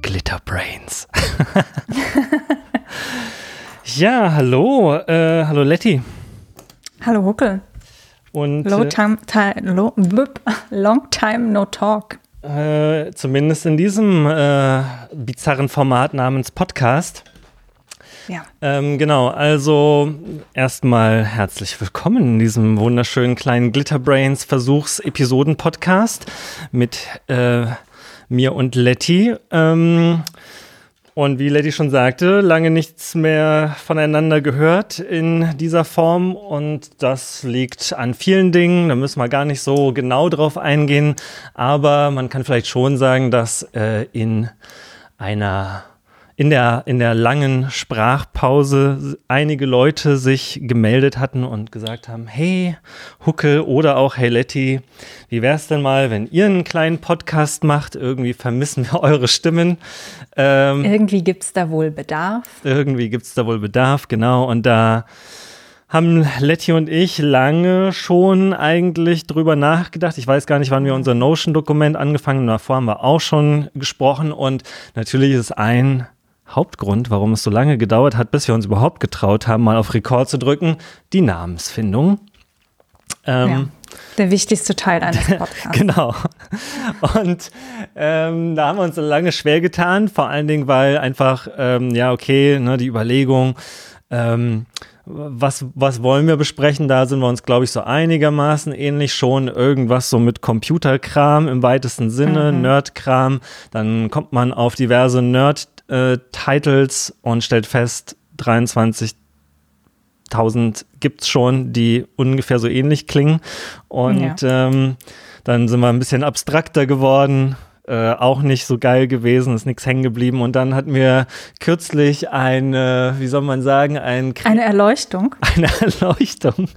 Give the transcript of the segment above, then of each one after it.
Glitterbrains. ja, hallo, äh, hallo Letty. Hallo Huckel. Und Low äh, time, ti- lo, wup, long time no talk. äh, zumindest in diesem äh, bizarren Format namens Podcast. Ähm, genau, also erstmal herzlich willkommen in diesem wunderschönen kleinen Glitterbrains Versuchs-Episoden-Podcast mit äh, mir und Letty. Ähm, und wie Letty schon sagte, lange nichts mehr voneinander gehört in dieser Form. Und das liegt an vielen Dingen, da müssen wir gar nicht so genau drauf eingehen, aber man kann vielleicht schon sagen, dass äh, in einer in der, in der langen Sprachpause einige Leute sich gemeldet hatten und gesagt haben, hey Huckel oder auch hey Letty, wie wär's denn mal, wenn ihr einen kleinen Podcast macht? Irgendwie vermissen wir eure Stimmen. Ähm, Irgendwie gibt es da wohl Bedarf. irgendwie gibt's da wohl Bedarf, genau. Und da haben Letty und ich lange schon eigentlich drüber nachgedacht. Ich weiß gar nicht, wann wir unser Notion-Dokument angefangen haben. Davor haben wir auch schon gesprochen. Und natürlich ist ein Hauptgrund, warum es so lange gedauert hat, bis wir uns überhaupt getraut haben, mal auf Rekord zu drücken, die Namensfindung. Ähm, ja. Der wichtigste Teil eines Podcasts. Genau. Und ähm, da haben wir uns so lange schwer getan, vor allen Dingen, weil einfach, ähm, ja, okay, ne, die Überlegung, ähm, was, was wollen wir besprechen? Da sind wir uns, glaube ich, so einigermaßen ähnlich schon. Irgendwas so mit Computerkram im weitesten Sinne, Mhm. Nerdkram. Dann kommt man auf diverse Nerd-Titles und stellt fest, 23 1000 gibt es schon, die ungefähr so ähnlich klingen. Und ähm, dann sind wir ein bisschen abstrakter geworden. Äh, auch nicht so geil gewesen, ist nichts hängen geblieben. Und dann hatten wir kürzlich eine, wie soll man sagen, ein Kre- Eine Erleuchtung. eine Erleuchtung.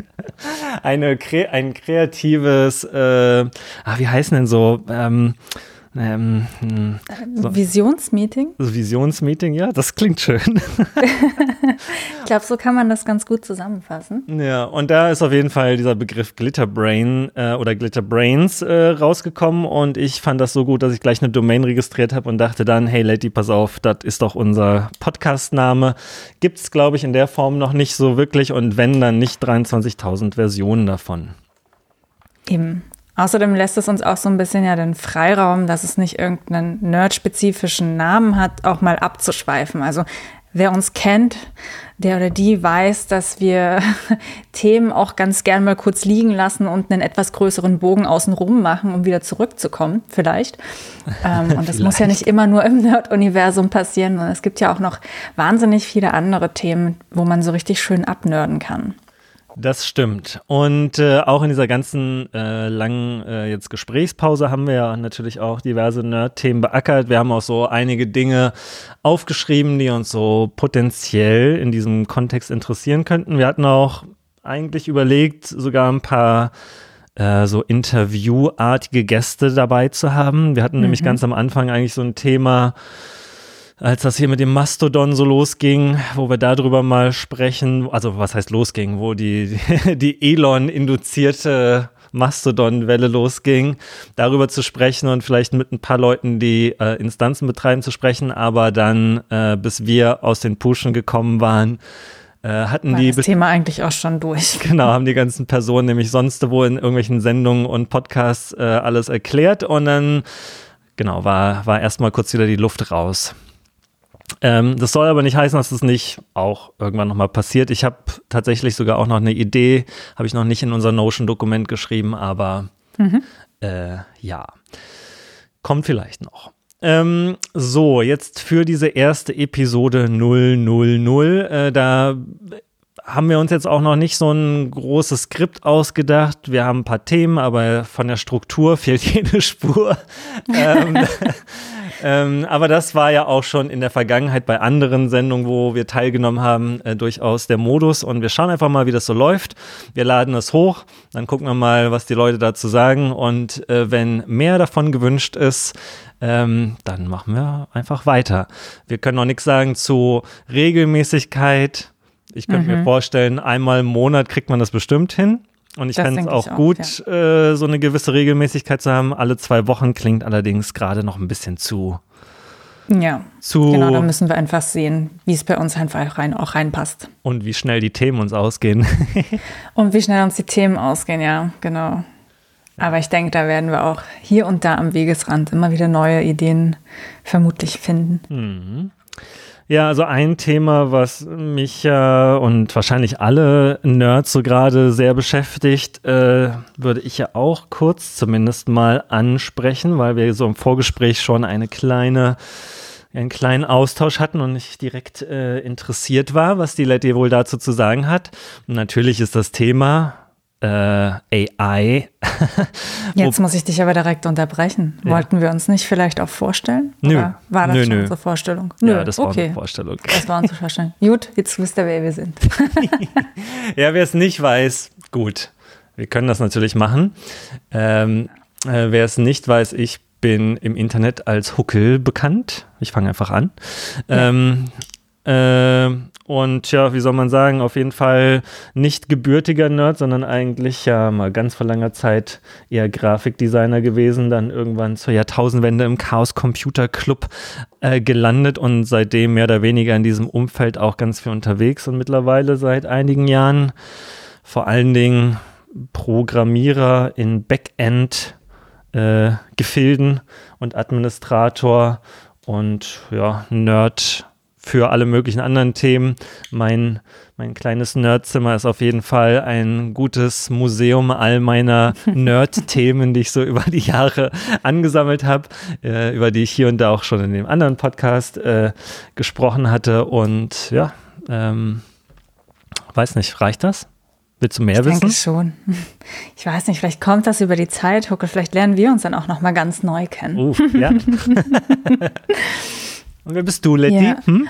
Eine, kre ein kreatives, äh, ah, wie heißen denn so, ähm, ähm, hm, So. Visionsmeeting. Visionsmeeting, ja, das klingt schön. Ich glaube, so kann man das ganz gut zusammenfassen. Ja, und da ist auf jeden Fall dieser Begriff Glitterbrain äh, oder Glitterbrains äh, rausgekommen und ich fand das so gut, dass ich gleich eine Domain registriert habe und dachte dann, hey Lady, pass auf, das ist doch unser Podcast-Name. Gibt es, glaube ich, in der Form noch nicht so wirklich und wenn, dann nicht 23.000 Versionen davon. Eben. Außerdem lässt es uns auch so ein bisschen ja den Freiraum, dass es nicht irgendeinen nerd-spezifischen Namen hat, auch mal abzuschweifen. Also wer uns kennt, der oder die weiß, dass wir Themen auch ganz gern mal kurz liegen lassen und einen etwas größeren Bogen außenrum machen, um wieder zurückzukommen, vielleicht. Ähm, und das muss ja nicht immer nur im Nerd-Universum passieren, sondern es gibt ja auch noch wahnsinnig viele andere Themen, wo man so richtig schön abnörden kann. Das stimmt. Und äh, auch in dieser ganzen äh, langen äh, jetzt Gesprächspause haben wir ja natürlich auch diverse Nerd-Themen beackert. Wir haben auch so einige Dinge aufgeschrieben, die uns so potenziell in diesem Kontext interessieren könnten. Wir hatten auch eigentlich überlegt, sogar ein paar äh, so interviewartige Gäste dabei zu haben. Wir hatten nämlich ganz am Anfang eigentlich so ein Thema, als das hier mit dem Mastodon so losging, wo wir darüber mal sprechen, also was heißt losging, wo die, die Elon-induzierte Mastodon-Welle losging, darüber zu sprechen und vielleicht mit ein paar Leuten, die äh, Instanzen betreiben, zu sprechen, aber dann, äh, bis wir aus den Puschen gekommen waren, äh, hatten War die das Thema eigentlich auch schon durch. Genau, haben die ganzen Personen nämlich sonst wo in irgendwelchen Sendungen und Podcasts äh, alles erklärt und dann, genau, war, war erstmal kurz wieder die Luft raus. Ähm, das soll aber nicht heißen, dass es nicht auch irgendwann nochmal passiert. Ich habe tatsächlich sogar auch noch eine Idee, habe ich noch nicht in unser Notion-Dokument geschrieben, aber äh, ja, kommt vielleicht noch. Ähm, so, jetzt für diese erste Episode 000, äh, da haben wir uns jetzt auch noch nicht so ein großes Skript ausgedacht. Wir haben ein paar Themen, aber von der Struktur fehlt jede Spur. ähm, ähm, aber das war ja auch schon in der Vergangenheit bei anderen Sendungen, wo wir teilgenommen haben, äh, durchaus der Modus. Und wir schauen einfach mal, wie das so läuft. Wir laden es hoch, dann gucken wir mal, was die Leute dazu sagen. Und äh, wenn mehr davon gewünscht ist, ähm, dann machen wir einfach weiter. Wir können noch nichts sagen zu Regelmäßigkeit. Ich könnte mir vorstellen, einmal im Monat kriegt man das bestimmt hin. Und ich fände es auch, auch, gut, ja. äh, so eine gewisse Regelmäßigkeit zu haben. Alle zwei Wochen klingt allerdings gerade noch ein bisschen zu. Ja, zu genau, da müssen wir einfach sehen, wie es bei uns einfach rein, auch reinpasst. Und wie schnell die Themen uns ausgehen. und wie schnell uns die Themen ausgehen, ja, genau. Aber ich denke, da werden wir auch hier und da am Wegesrand immer wieder neue Ideen vermutlich finden. Mhm. Ja, also ein Thema, was mich ja und wahrscheinlich alle Nerds so gerade sehr beschäftigt, äh, würde ich ja auch kurz zumindest mal ansprechen, weil wir so im Vorgespräch schon eine kleine einen kleinen Austausch hatten und ich direkt äh, interessiert war, was die Letty wohl dazu zu sagen hat. Und natürlich ist das Thema äh, AI. Jetzt muss ich dich aber direkt unterbrechen. Ja. Wollten wir uns nicht vielleicht auch vorstellen? Nö. Oder war das nö, schon nö. unsere Vorstellung? Nö. Ja, das war okay. unsere Vorstellung. Das war unsere Vorstellung. gut, jetzt wisst ihr, wer wir sind. ja, wer es nicht weiß, gut. Wir können das natürlich machen. Ähm, äh, wer es nicht weiß, ich bin im Internet als Huckel bekannt. Ich fange einfach an. Ja. Ähm, äh, und ja, wie soll man sagen, auf jeden Fall nicht gebürtiger Nerd, sondern eigentlich ja mal ganz vor langer Zeit eher Grafikdesigner gewesen, dann irgendwann zur Jahrtausendwende im Chaos Computer Club äh, gelandet und seitdem mehr oder weniger in diesem Umfeld auch ganz viel unterwegs und mittlerweile seit einigen Jahren vor allen Dingen Programmierer in Backend äh, Gefilden und Administrator und ja, Nerd für alle möglichen anderen Themen. Mein, mein kleines Nerdzimmer ist auf jeden Fall ein gutes Museum all meiner Nerd-Themen, die ich so über die Jahre angesammelt habe, äh, über die ich hier und da auch schon in dem anderen Podcast äh, gesprochen hatte. Und ja, ähm, weiß nicht, reicht das? Willst du mehr ich wissen? Ich denke schon. Ich weiß nicht, vielleicht kommt das über die Zeit, Hucke. Vielleicht lernen wir uns dann auch noch mal ganz neu kennen. Uh, ja. Und wer bist du, Letty? Ja. Hm?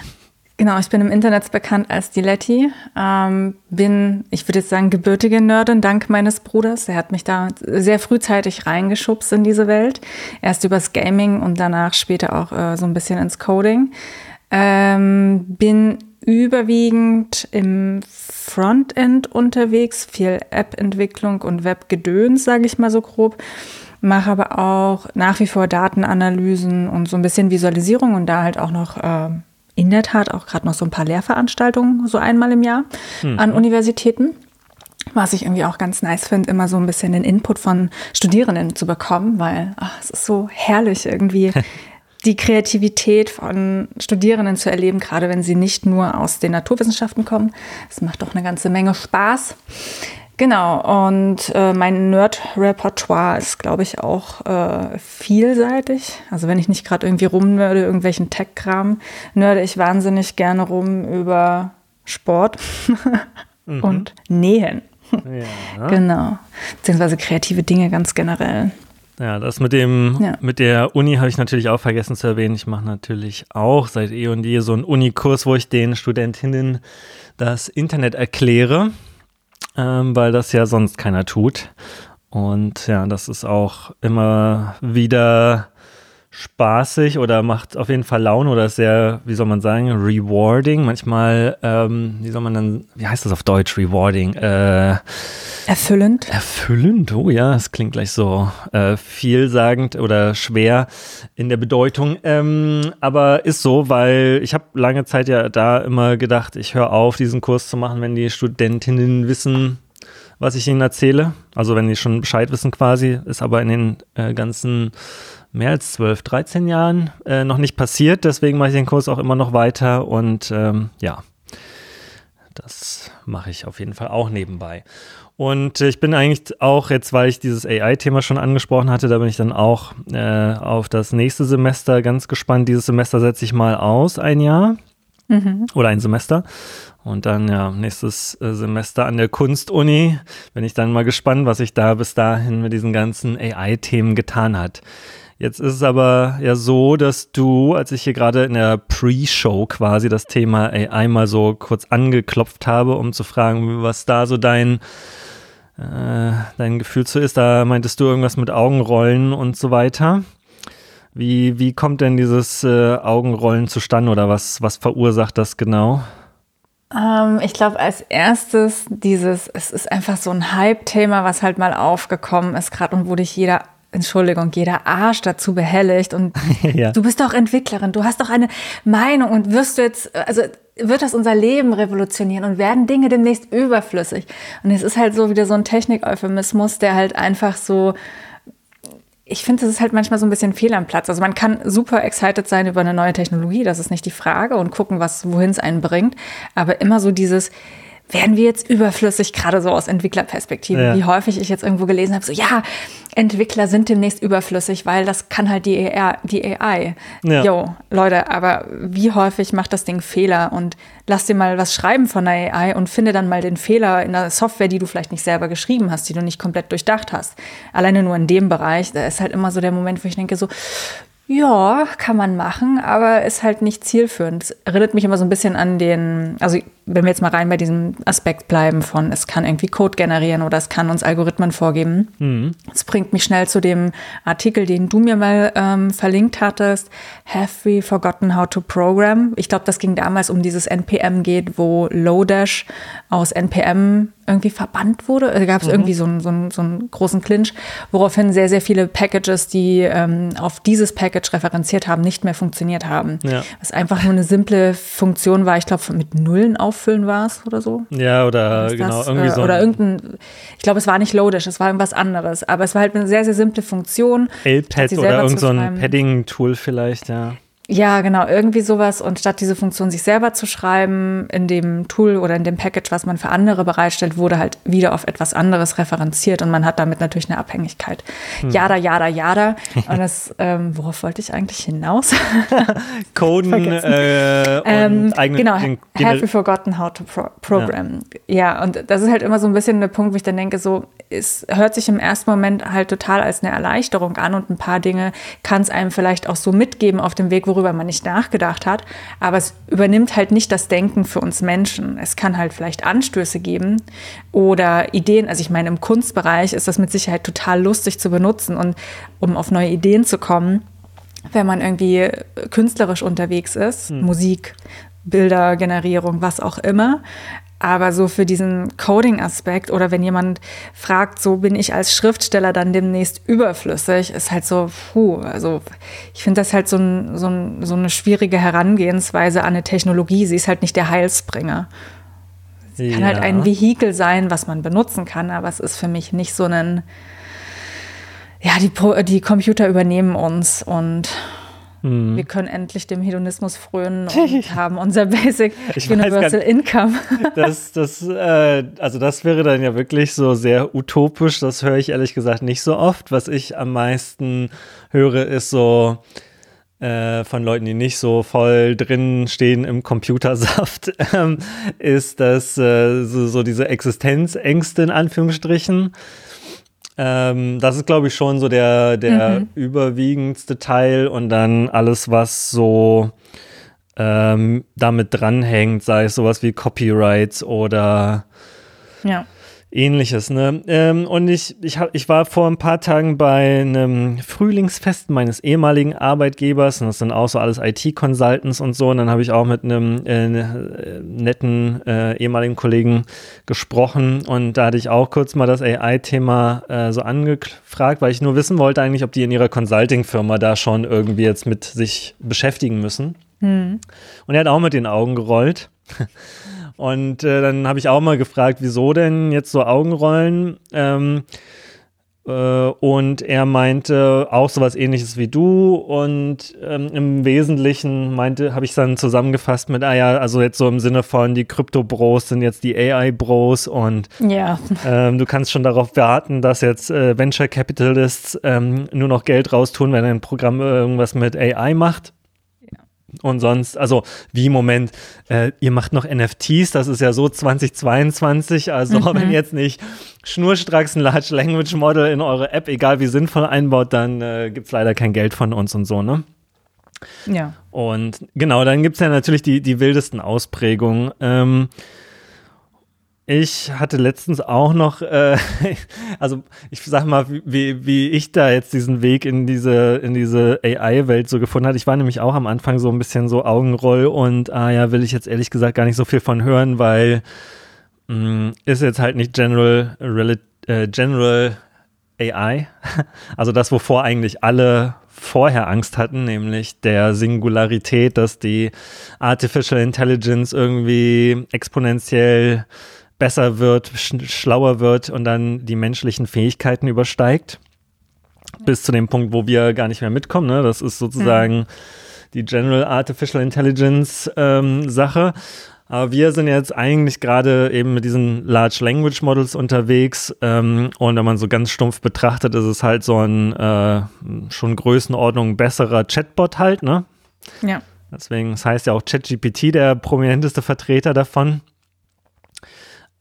Genau, ich bin im Internet bekannt als die Letty. Ähm, bin, ich würde jetzt sagen, gebürtige Nerdin dank meines Bruders. Er hat mich da sehr frühzeitig reingeschubst in diese Welt. Erst übers Gaming und danach später auch äh, so ein bisschen ins Coding. Ähm, bin überwiegend im Frontend unterwegs, viel App-Entwicklung und Webgedöns, sage ich mal so grob mache aber auch nach wie vor Datenanalysen und so ein bisschen Visualisierung und da halt auch noch äh, in der Tat auch gerade noch so ein paar Lehrveranstaltungen, so einmal im Jahr mhm. an Universitäten. Was ich irgendwie auch ganz nice finde, immer so ein bisschen den Input von Studierenden zu bekommen, weil ach, es ist so herrlich irgendwie die Kreativität von Studierenden zu erleben, gerade wenn sie nicht nur aus den Naturwissenschaften kommen. Es macht doch eine ganze Menge Spaß. Genau, und äh, mein Nerd-Repertoire ist, glaube ich, auch äh, vielseitig. Also wenn ich nicht gerade irgendwie rumnörde, irgendwelchen Tech-Kram, nörde ich wahnsinnig gerne rum über Sport mhm. und Nähen. Ja. Genau. Beziehungsweise kreative Dinge ganz generell. Ja, das mit dem, ja. mit der Uni habe ich natürlich auch vergessen zu erwähnen. Ich mache natürlich auch seit eh und je so einen Unikurs, wo ich den Studentinnen das Internet erkläre ähm, weil das ja sonst keiner tut. Und ja, das ist auch immer wieder spaßig oder macht auf jeden Fall Laune oder ist sehr, wie soll man sagen, rewarding. Manchmal, ähm, wie soll man dann, wie heißt das auf Deutsch, rewarding? Äh, erfüllend. Erfüllend, oh ja, es klingt gleich so äh, vielsagend oder schwer in der Bedeutung. Ähm, aber ist so, weil ich habe lange Zeit ja da immer gedacht, ich höre auf, diesen Kurs zu machen, wenn die Studentinnen wissen, was ich ihnen erzähle. Also wenn die schon Bescheid wissen quasi, ist aber in den äh, ganzen mehr als 12, 13 Jahren äh, noch nicht passiert. Deswegen mache ich den Kurs auch immer noch weiter und ähm, ja, das mache ich auf jeden Fall auch nebenbei. Und ich bin eigentlich auch jetzt, weil ich dieses AI-Thema schon angesprochen hatte, da bin ich dann auch äh, auf das nächste Semester ganz gespannt. Dieses Semester setze ich mal aus, ein Jahr mhm. oder ein Semester. Und dann ja, nächstes äh, Semester an der Kunstuni bin ich dann mal gespannt, was sich da bis dahin mit diesen ganzen AI-Themen getan hat. Jetzt ist es aber ja so, dass du, als ich hier gerade in der Pre-Show quasi das Thema AI mal so kurz angeklopft habe, um zu fragen, was da so dein, äh, dein Gefühl zu ist, da meintest du irgendwas mit Augenrollen und so weiter. Wie, wie kommt denn dieses äh, Augenrollen zustande oder was, was verursacht das genau? Ähm, ich glaube, als erstes dieses, es ist einfach so ein Hype-Thema, was halt mal aufgekommen ist, gerade und wo dich jeder Entschuldigung, jeder Arsch dazu behelligt und ja. du bist doch Entwicklerin, du hast doch eine Meinung und wirst du jetzt, also wird das unser Leben revolutionieren und werden Dinge demnächst überflüssig. Und es ist halt so wieder so ein Technik-Euphemismus, der halt einfach so, ich finde, das ist halt manchmal so ein bisschen fehl am Platz. Also man kann super excited sein über eine neue Technologie, das ist nicht die Frage und gucken, was, wohin es einen bringt. Aber immer so dieses, werden wir jetzt überflüssig, gerade so aus Entwicklerperspektive, ja. wie häufig ich jetzt irgendwo gelesen habe, so ja, Entwickler sind demnächst überflüssig, weil das kann halt die AI. Die AI. Ja. Jo, Leute, aber wie häufig macht das Ding Fehler und lass dir mal was schreiben von der AI und finde dann mal den Fehler in der Software, die du vielleicht nicht selber geschrieben hast, die du nicht komplett durchdacht hast. Alleine nur in dem Bereich, da ist halt immer so der Moment, wo ich denke so, ja, kann man machen, aber ist halt nicht zielführend. Es erinnert mich immer so ein bisschen an den, also wenn wir jetzt mal rein bei diesem Aspekt bleiben von, es kann irgendwie Code generieren oder es kann uns Algorithmen vorgeben. Mhm. Das bringt mich schnell zu dem Artikel, den du mir mal ähm, verlinkt hattest. Have we forgotten how to program? Ich glaube, das ging damals um dieses NPM geht, wo Lodash aus NPM irgendwie verbannt wurde. Da gab es mhm. irgendwie so einen, so, einen, so einen großen Clinch, woraufhin sehr, sehr viele Packages, die ähm, auf dieses Package referenziert haben, nicht mehr funktioniert haben. Ja. Was einfach nur eine simple Funktion war, ich glaube, mit Nullen auffüllen war es oder so. Ja, oder genau, das? irgendwie äh, so. Oder irgendein, ich glaube, es war nicht Lodash, es war irgendwas anderes. Aber es war halt eine sehr, sehr simple Funktion. LPad oder irgend so ein Padding-Tool vielleicht, ja. Ja, genau, irgendwie sowas. Und statt diese Funktion sich selber zu schreiben, in dem Tool oder in dem Package, was man für andere bereitstellt, wurde halt wieder auf etwas anderes referenziert und man hat damit natürlich eine Abhängigkeit. Hm. Jada, jada, jada. Und das, ähm, worauf wollte ich eigentlich hinaus? Coden äh, und ähm, eigene, Genau, have you forgotten how to pro program? Ja. ja, und das ist halt immer so ein bisschen der Punkt, wo ich dann denke, so, es hört sich im ersten Moment halt total als eine Erleichterung an und ein paar Dinge kann es einem vielleicht auch so mitgeben auf dem Weg, worüber worüber man nicht nachgedacht hat. Aber es übernimmt halt nicht das Denken für uns Menschen. Es kann halt vielleicht Anstöße geben oder Ideen. Also ich meine, im Kunstbereich ist das mit Sicherheit total lustig zu benutzen und um auf neue Ideen zu kommen, wenn man irgendwie künstlerisch unterwegs ist, hm. Musik, Bildergenerierung, was auch immer. Aber so für diesen Coding-Aspekt oder wenn jemand fragt, so bin ich als Schriftsteller dann demnächst überflüssig, ist halt so, puh, also ich finde das halt so, ein, so, ein, so, eine schwierige Herangehensweise an eine Technologie. Sie ist halt nicht der Heilsbringer. Sie ja. kann halt ein Vehikel sein, was man benutzen kann, aber es ist für mich nicht so ein, ja, die, die Computer übernehmen uns und Mhm. Wir können endlich dem Hedonismus frönen und haben unser Basic ich Universal nicht, Income. das, das, äh, also das wäre dann ja wirklich so sehr utopisch. Das höre ich ehrlich gesagt nicht so oft. Was ich am meisten höre, ist so äh, von Leuten, die nicht so voll drin stehen im Computersaft, ähm, ist das äh, so, so diese Existenzängste in Anführungsstrichen. Ähm, das ist, glaube ich, schon so der, der mhm. überwiegendste Teil und dann alles, was so ähm, damit dranhängt, sei es sowas wie Copyrights oder ja ähnliches. Ne? Ähm, und ich, ich, hab, ich war vor ein paar Tagen bei einem Frühlingsfest meines ehemaligen Arbeitgebers und das sind auch so alles IT-Consultants und so. Und dann habe ich auch mit einem äh, netten äh, ehemaligen Kollegen gesprochen und da hatte ich auch kurz mal das AI-Thema äh, so angefragt, weil ich nur wissen wollte eigentlich, ob die in ihrer Consulting-Firma da schon irgendwie jetzt mit sich beschäftigen müssen. Hm. Und er hat auch mit den Augen gerollt. Und äh, dann habe ich auch mal gefragt, wieso denn jetzt so Augenrollen? Ähm, äh, und er meinte auch sowas ähnliches wie du. Und ähm, im Wesentlichen meinte, habe ich dann zusammengefasst mit, ah ja, also jetzt so im Sinne von, die Krypto-Bros sind jetzt die AI-Bros und ja. ähm, du kannst schon darauf warten, dass jetzt äh, Venture Capitalists ähm, nur noch Geld raustun, wenn ein Programm irgendwas mit AI macht. Und sonst, also wie im Moment, äh, ihr macht noch NFTs, das ist ja so 2022, also mhm. wenn ihr jetzt nicht schnurstracks ein Large Language Model in eure App, egal wie sinnvoll einbaut, dann äh, gibt es leider kein Geld von uns und so, ne? Ja. Und genau, dann gibt es ja natürlich die, die wildesten Ausprägungen. Ähm, ich hatte letztens auch noch, äh, also ich sag mal, wie, wie ich da jetzt diesen Weg in diese, in diese AI-Welt so gefunden habe. Ich war nämlich auch am Anfang so ein bisschen so Augenroll und ah ja, will ich jetzt ehrlich gesagt gar nicht so viel von hören, weil mh, mm, ist jetzt halt nicht General, äh, General AI. Also das, wovor eigentlich alle vorher Angst hatten, nämlich der Singularität, dass die Artificial Intelligence irgendwie exponentiell besser wird, sch schlauer wird und dann die menschlichen Fähigkeiten übersteigt. Bis zu dem Punkt, wo wir gar nicht mehr mitkommen. Ne? Das ist sozusagen mhm. die General Artificial Intelligence ähm, Sache. Aber wir sind jetzt eigentlich gerade eben mit diesen Large Language Models unterwegs. Ähm, und wenn man so ganz stumpf betrachtet, ist es halt so ein äh, schon Größenordnung besserer Chatbot halt, ne? Ja. Deswegen, das heißt ja auch ChatGPT, der prominenteste Vertreter davon.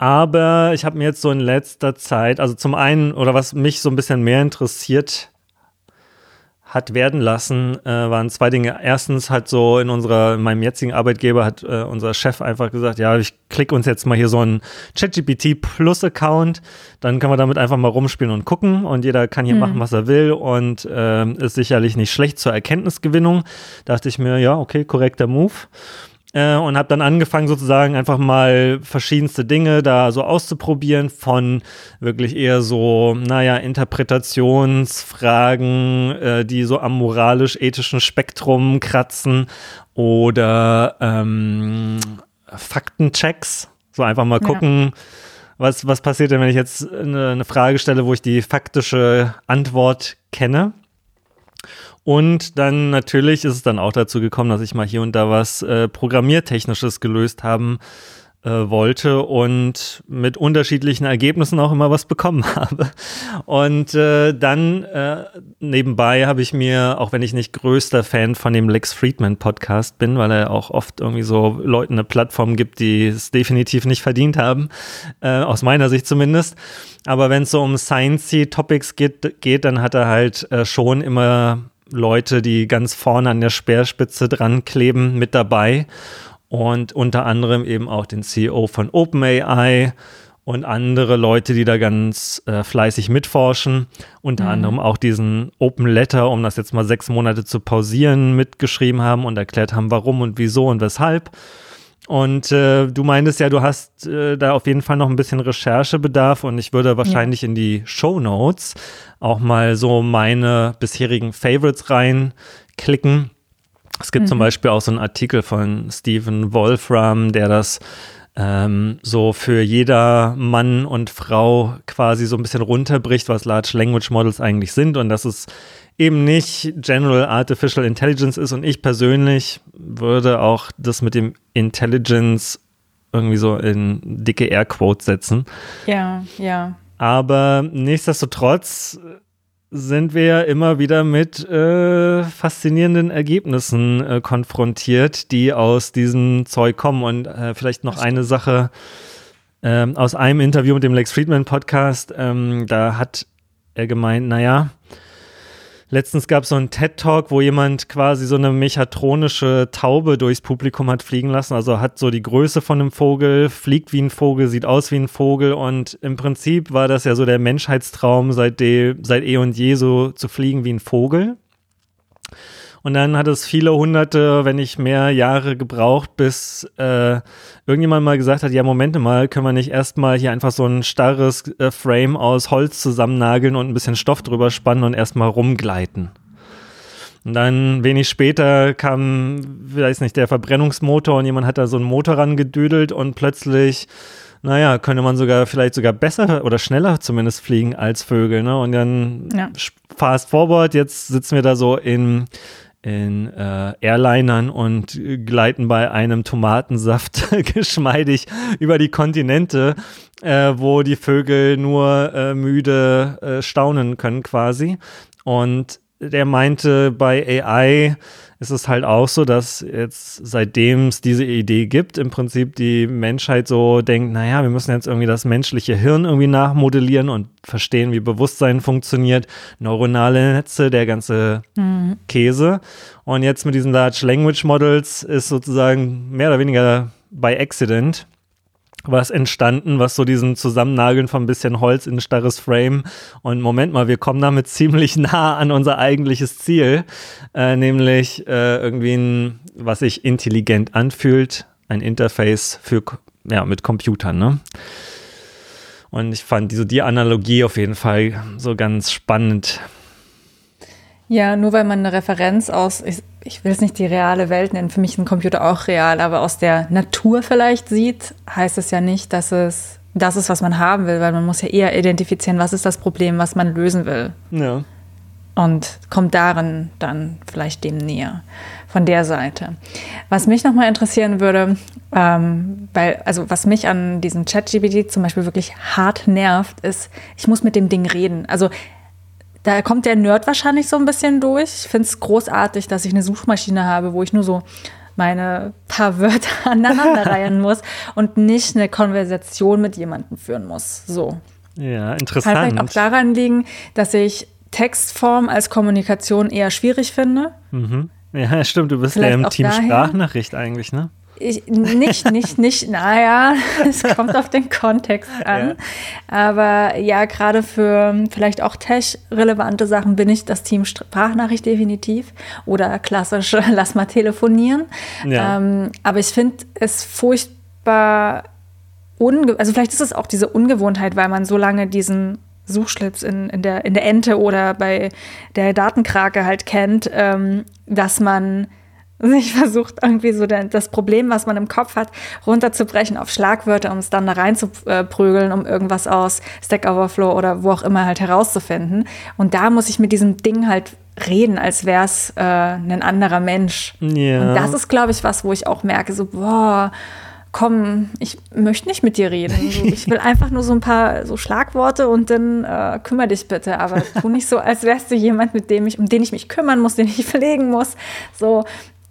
Aber ich habe mir jetzt so in letzter Zeit, also zum einen, oder was mich so ein bisschen mehr interessiert hat werden lassen, äh, waren zwei Dinge. Erstens halt so in unserer, in meinem jetzigen Arbeitgeber hat äh, unser Chef einfach gesagt, ja, ich klicke uns jetzt mal hier so einen ChatGPT Plus Account, dann können wir damit einfach mal rumspielen und gucken und jeder kann hier mhm. machen, was er will und äh, ist sicherlich nicht schlecht zur Erkenntnisgewinnung. Da dachte ich mir, ja, okay, korrekter Move. Äh, und habe dann angefangen sozusagen einfach mal verschiedenste Dinge da so auszuprobieren von wirklich eher so, naja, Interpretationsfragen, äh, die so am moralisch-ethischen Spektrum kratzen oder ähm, Faktenchecks, so einfach mal gucken. Ja. Was, was passiert denn, wenn ich jetzt eine, eine Frage stelle, wo ich die faktische Antwort kenne? Und dann natürlich ist es dann auch dazu gekommen, dass ich mal hier und da was äh, Programmiertechnisches gelöst haben äh, wollte und mit unterschiedlichen Ergebnissen auch immer was bekommen habe. Und äh, dann äh, nebenbei habe ich mir, auch wenn ich nicht größter Fan von dem Lex Friedman Podcast bin, weil er auch oft irgendwie so Leuten eine Plattform gibt, die es definitiv nicht verdient haben, äh, aus meiner Sicht zumindest. Aber wenn es so um Sciencey Topics geht, geht, dann hat er halt äh, schon immer Leute, die ganz vorne an der Speerspitze dran kleben, mit dabei. Und unter anderem eben auch den CEO von OpenAI und andere Leute, die da ganz äh, fleißig mitforschen. Unter mhm. anderem auch diesen Open Letter, um das jetzt mal sechs Monate zu pausieren, mitgeschrieben haben und erklärt haben, warum und wieso und weshalb. Und äh, du meintest ja, du hast äh, da auf jeden Fall noch ein bisschen Recherchebedarf und ich würde wahrscheinlich ja. in die Show Notes auch mal so meine bisherigen Favorites reinklicken. Es gibt mhm. zum Beispiel auch so einen Artikel von Stephen Wolfram, der das ähm, so für jeder Mann und Frau quasi so ein bisschen runterbricht, was Large Language Models eigentlich sind und dass es eben nicht General Artificial Intelligence ist. Und ich persönlich würde auch das mit dem Intelligence irgendwie so in dicke Airquotes setzen. Ja, ja. Aber nichtsdestotrotz sind wir ja immer wieder mit äh, faszinierenden Ergebnissen äh, konfrontiert, die aus diesem Zeug kommen. Und äh, vielleicht noch eine Sache ähm, aus einem Interview mit dem Lex Friedman Podcast. Ähm, da hat er gemeint, naja, Letztens gab es so einen TED-Talk, wo jemand quasi so eine mechatronische Taube durchs Publikum hat fliegen lassen. Also hat so die Größe von einem Vogel, fliegt wie ein Vogel, sieht aus wie ein Vogel. Und im Prinzip war das ja so der Menschheitstraum seit, de, seit eh und je so zu fliegen wie ein Vogel. Und dann hat es viele hunderte, wenn nicht mehr Jahre gebraucht, bis äh, irgendjemand mal gesagt hat, ja, Momente mal, können wir nicht erstmal hier einfach so ein starres äh, Frame aus Holz zusammennageln und ein bisschen Stoff drüber spannen und erstmal rumgleiten. Und dann wenig später kam, weiß nicht, der Verbrennungsmotor und jemand hat da so einen Motor rangedüdelt und plötzlich naja, könnte man sogar vielleicht sogar besser oder schneller zumindest fliegen als Vögel. Ne? Und dann ja. fast forward, jetzt sitzen wir da so in in äh, Airlinern und gleiten bei einem Tomatensaft geschmeidig über die Kontinente, äh, wo die Vögel nur äh, müde äh, staunen können quasi. Und der meinte, bei AI ist es halt auch so, dass jetzt seitdem es diese Idee gibt, im Prinzip die Menschheit so denkt, naja, wir müssen jetzt irgendwie das menschliche Hirn irgendwie nachmodellieren und verstehen, wie Bewusstsein funktioniert, neuronale Netze, der ganze mhm. Käse. Und jetzt mit diesen Large Language Models ist sozusagen mehr oder weniger by accident was entstanden, was so diesen Zusammennageln von ein bisschen Holz in ein starres Frame. Und Moment mal, wir kommen damit ziemlich nah an unser eigentliches Ziel, äh, nämlich äh, irgendwie ein, was sich intelligent anfühlt, ein Interface für, ja, mit Computern, ne? Und ich fand diese, die Analogie auf jeden Fall so ganz spannend. Ja, nur weil man eine Referenz aus, ich, ich will es nicht die reale Welt nennen, für mich ist ein Computer auch real, aber aus der Natur vielleicht sieht, heißt es ja nicht, dass es das ist, was man haben will, weil man muss ja eher identifizieren, was ist das Problem, was man lösen will. Ja. Und kommt darin dann vielleicht dem näher, von der Seite. Was mich nochmal interessieren würde, ähm, weil, also was mich an diesem Chat-GPT zum Beispiel wirklich hart nervt, ist, ich muss mit dem Ding reden. Also da kommt der Nerd wahrscheinlich so ein bisschen durch. Ich finde es großartig, dass ich eine Suchmaschine habe, wo ich nur so meine paar Wörter aneinanderreihen muss und nicht eine Konversation mit jemandem führen muss. So. Ja, interessant. Kann vielleicht auch daran liegen, dass ich Textform als Kommunikation eher schwierig finde. Mhm. Ja, stimmt, du bist vielleicht ja im Team daher. Sprachnachricht eigentlich, ne? Ich, nicht, nicht, nicht, naja, es kommt auf den Kontext an. Ja. Aber ja, gerade für vielleicht auch tech-relevante Sachen bin ich das Team Sprachnachricht definitiv oder klassisch lass mal telefonieren. Ja. Ähm, aber ich finde es furchtbar, unge also vielleicht ist es auch diese Ungewohnheit, weil man so lange diesen Suchschlitz in, in, der, in der Ente oder bei der Datenkrake halt kennt, ähm, dass man sich versucht, irgendwie so das Problem, was man im Kopf hat, runterzubrechen auf Schlagwörter, um es dann da reinzuprügeln, um irgendwas aus Stack Overflow oder wo auch immer halt herauszufinden. Und da muss ich mit diesem Ding halt reden, als wäre es äh, ein anderer Mensch. Ja. Und das ist, glaube ich, was, wo ich auch merke, so, boah, komm, ich möchte nicht mit dir reden. Ich will einfach nur so ein paar so Schlagworte und dann äh, kümmere dich bitte. Aber tu nicht so, als wärst du jemand, mit dem ich, um den ich mich kümmern muss, den ich pflegen muss. So,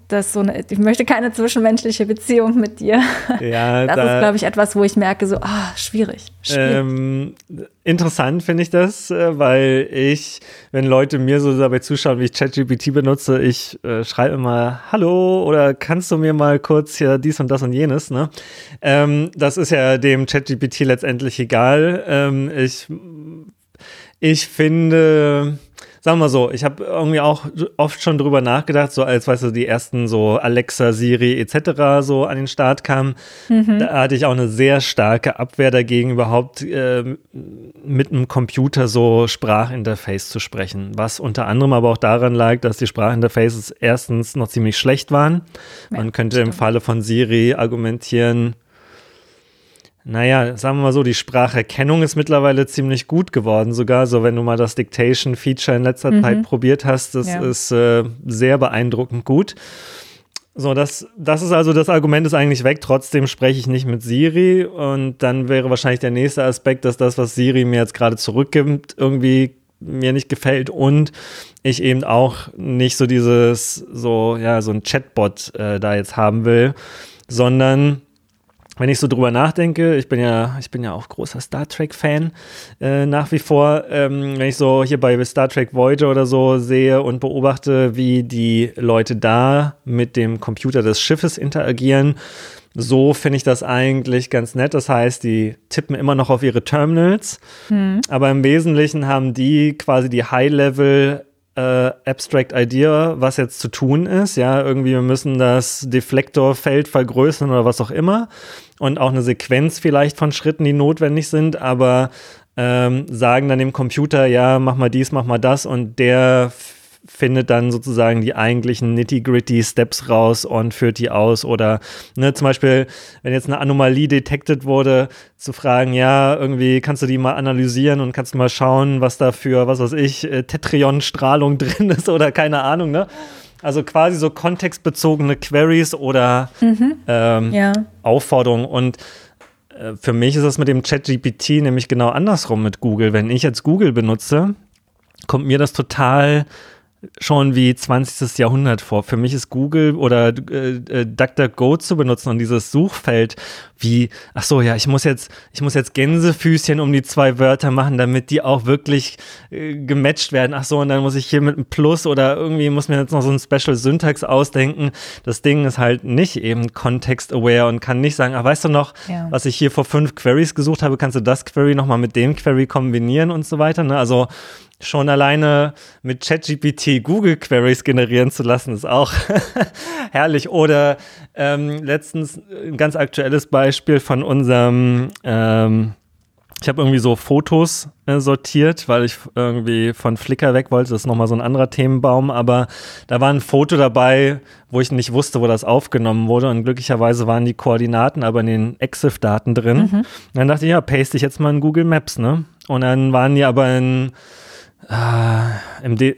das so eine, ich möchte keine zwischenmenschliche Beziehung mit dir. Ja, das da, ist, glaube ich, etwas, wo ich merke, so, ah, schwierig. schwierig. Ähm, interessant finde ich das, äh, weil ich, wenn Leute mir so dabei zuschauen, wie ich ChatGPT benutze, ich äh, schreibe immer Hallo oder kannst du mir mal kurz hier dies und das und jenes, ne? Ähm, das ist ja dem ChatGPT letztendlich egal. Ähm, ich, ich finde, sagen wir mal so, ich habe irgendwie auch oft schon drüber nachgedacht, so als, weißt du, die ersten so Alexa, Siri etc. so an den Start kamen. Mhm. Da hatte ich auch eine sehr starke Abwehr dagegen, überhaupt äh, mit einem Computer so Sprachinterface zu sprechen. Was unter anderem aber auch daran lag, dass die Sprachinterfaces erstens noch ziemlich schlecht waren. Man könnte im Falle von Siri argumentieren, naja, sagen wir mal so, die Spracherkennung ist mittlerweile ziemlich gut geworden, sogar so, wenn du mal das Dictation-Feature in letzter mhm. Zeit probiert hast, das ja. ist äh, sehr beeindruckend gut. So, das, das ist also das Argument ist eigentlich weg. Trotzdem spreche ich nicht mit Siri und dann wäre wahrscheinlich der nächste Aspekt, dass das, was Siri mir jetzt gerade zurückgibt, irgendwie mir nicht gefällt und ich eben auch nicht so dieses, so, ja, so ein Chatbot äh, da jetzt haben will, sondern wenn ich so drüber nachdenke, ich bin ja, ich bin ja auch großer Star Trek-Fan äh, nach wie vor, ähm, wenn ich so hier bei Star Trek Voyager oder so sehe und beobachte, wie die Leute da mit dem Computer des Schiffes interagieren, so finde ich das eigentlich ganz nett. Das heißt, die tippen immer noch auf ihre Terminals, hm. aber im Wesentlichen haben die quasi die High-Level äh, Abstract Idea, was jetzt zu tun ist. Ja, irgendwie wir müssen das Deflektorfeld vergrößern oder was auch immer. Und auch eine Sequenz vielleicht von Schritten, die notwendig sind, aber ähm, sagen dann dem Computer, ja, mach mal dies, mach mal das und der findet dann sozusagen die eigentlichen nitty-gritty Steps raus und führt die aus. Oder ne, zum Beispiel, wenn jetzt eine Anomalie detektet wurde, zu fragen, ja, irgendwie kannst du die mal analysieren und kannst mal schauen, was da für, was weiß ich, äh, Tetrion-Strahlung drin ist oder keine Ahnung, ne? Also quasi so kontextbezogene Queries oder mhm. ähm, ja. Aufforderungen. Und äh, für mich ist das mit dem Chat-GPT nämlich genau andersrum mit Google. Wenn ich jetzt Google benutze, kommt mir das total schon wie 20. Jahrhundert vor. Für mich ist Google oder äh, äh, DuckDuckGo zu benutzen und dieses Suchfeld wie, ach so, ja, ich muss jetzt, ich muss jetzt Gänsefüßchen um die zwei Wörter machen, damit die auch wirklich äh, gematcht werden. Ach so, und dann muss ich hier mit einem Plus oder irgendwie muss mir jetzt noch so ein Special Syntax ausdenken. Das Ding ist halt nicht eben context-aware und kann nicht sagen, ach, weißt du noch, ja. was ich hier vor fünf Queries gesucht habe, kannst du das Query nochmal mit dem Query kombinieren und so weiter. Ne? Also schon alleine mit ChatGPT Google Queries generieren zu lassen, ist auch herrlich. Oder ähm, letztens ein ganz aktuelles Beispiel von unserem, ähm, ich habe irgendwie so Fotos äh, sortiert, weil ich irgendwie von Flickr weg wollte. Das ist nochmal so ein anderer Themenbaum. Aber da war ein Foto dabei, wo ich nicht wusste, wo das aufgenommen wurde. Und glücklicherweise waren die Koordinaten aber in den EXIF-Daten drin. Mhm. Dann dachte ich, ja, paste ich jetzt mal in Google Maps, ne? Und dann waren die aber in äh, im De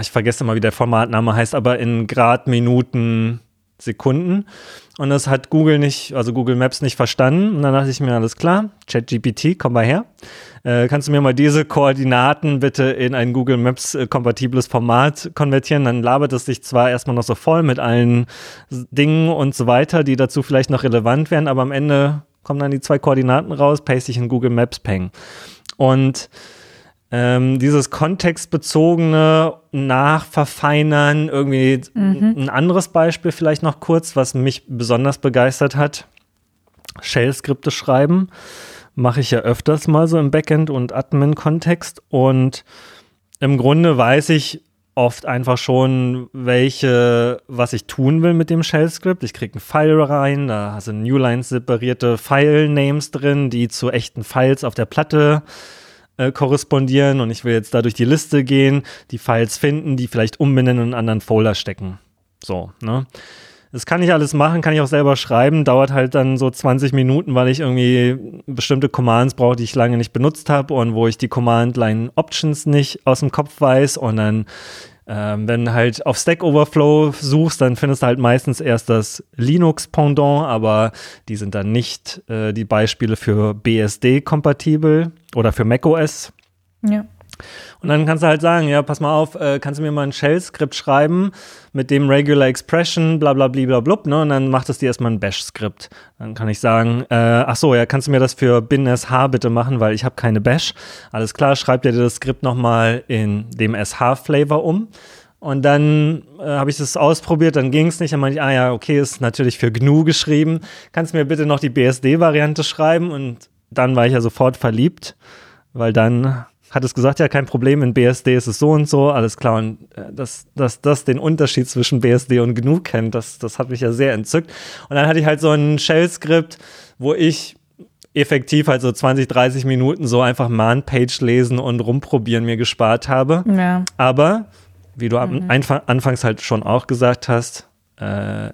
ich vergesse mal, wie der Formatname heißt, aber in Grad, Minuten, Sekunden. Und das hat Google nicht, also Google Maps nicht verstanden. Und dann dachte ich mir, alles klar, ChatGPT, komm mal her. Äh, kannst du mir mal diese Koordinaten bitte in ein Google Maps äh, Format konvertieren? Dann labert es sich zwar erstmal noch so voll mit allen Dingen und so weiter, die dazu vielleicht noch relevant wären, aber am Ende kommen dann die zwei Koordinaten raus, paste ich in Google Maps Peng. Und ähm, dieses kontextbezogene Nachverfeinern, irgendwie mhm. ein anderes Beispiel vielleicht noch kurz, was mich besonders begeistert hat. Shell-Skripte schreiben mache ich ja öfters mal so im Backend- und Admin-Kontext und im Grunde weiß ich oft einfach schon, welche, was ich tun will mit dem Shell-Skript. Ich kriege ein File rein, da sind Newlines separierte File-Names drin, die zu echten Files auf der Platte äh, äh, korrespondieren und ich will jetzt da durch die Liste gehen, die Files finden, die vielleicht umbenennen und in einen anderen Folder stecken. So, ne? Das kann ich alles machen, kann ich auch selber schreiben, dauert halt dann so 20 Minuten, weil ich irgendwie bestimmte Commands brauche, die ich lange nicht benutzt habe und wo ich die Command-Line-Options nicht aus dem Kopf weiß und dann ähm, wenn halt auf Stack Overflow suchst, dann findest du halt meistens erst das Linux-Pendant, aber die sind dann nicht äh, die Beispiele für BSD kompatibel oder für macOS. Ja. Und dann kannst du halt sagen, ja, pass mal auf, äh, kannst du mir mal ein Shell-Skript schreiben mit dem Regular Expression, bla bla bla bla ne? Und dann macht es dir erstmal ein Bash-Skript. Dann kann ich sagen, äh, ach so, ja, kannst du mir das für bin-sh bitte machen, weil ich habe keine Bash. Alles klar, schreib dir das Skript nochmal in dem sh-Flavor um. Und dann äh, habe ich das ausprobiert, dann ging es nicht. Dann meinte ich, ah ja, okay, ist natürlich für GNU geschrieben. Kannst du mir bitte noch die BSD-Variante schreiben? Und dann war ich ja sofort verliebt, weil dann hat es gesagt, ja, kein Problem, in BSD ist es so und so, alles klar. Und äh, dass, dass das den Unterschied zwischen BSD und GNU kennt, das, das hat mich ja sehr entzückt. Und dann hatte ich halt so ein Shell-Skript, wo ich effektiv halt so 20, 30 Minuten so einfach Man-Page lesen und rumprobieren mir gespart habe. Ja. Aber, wie du mhm. anfangs halt schon auch gesagt hast, äh,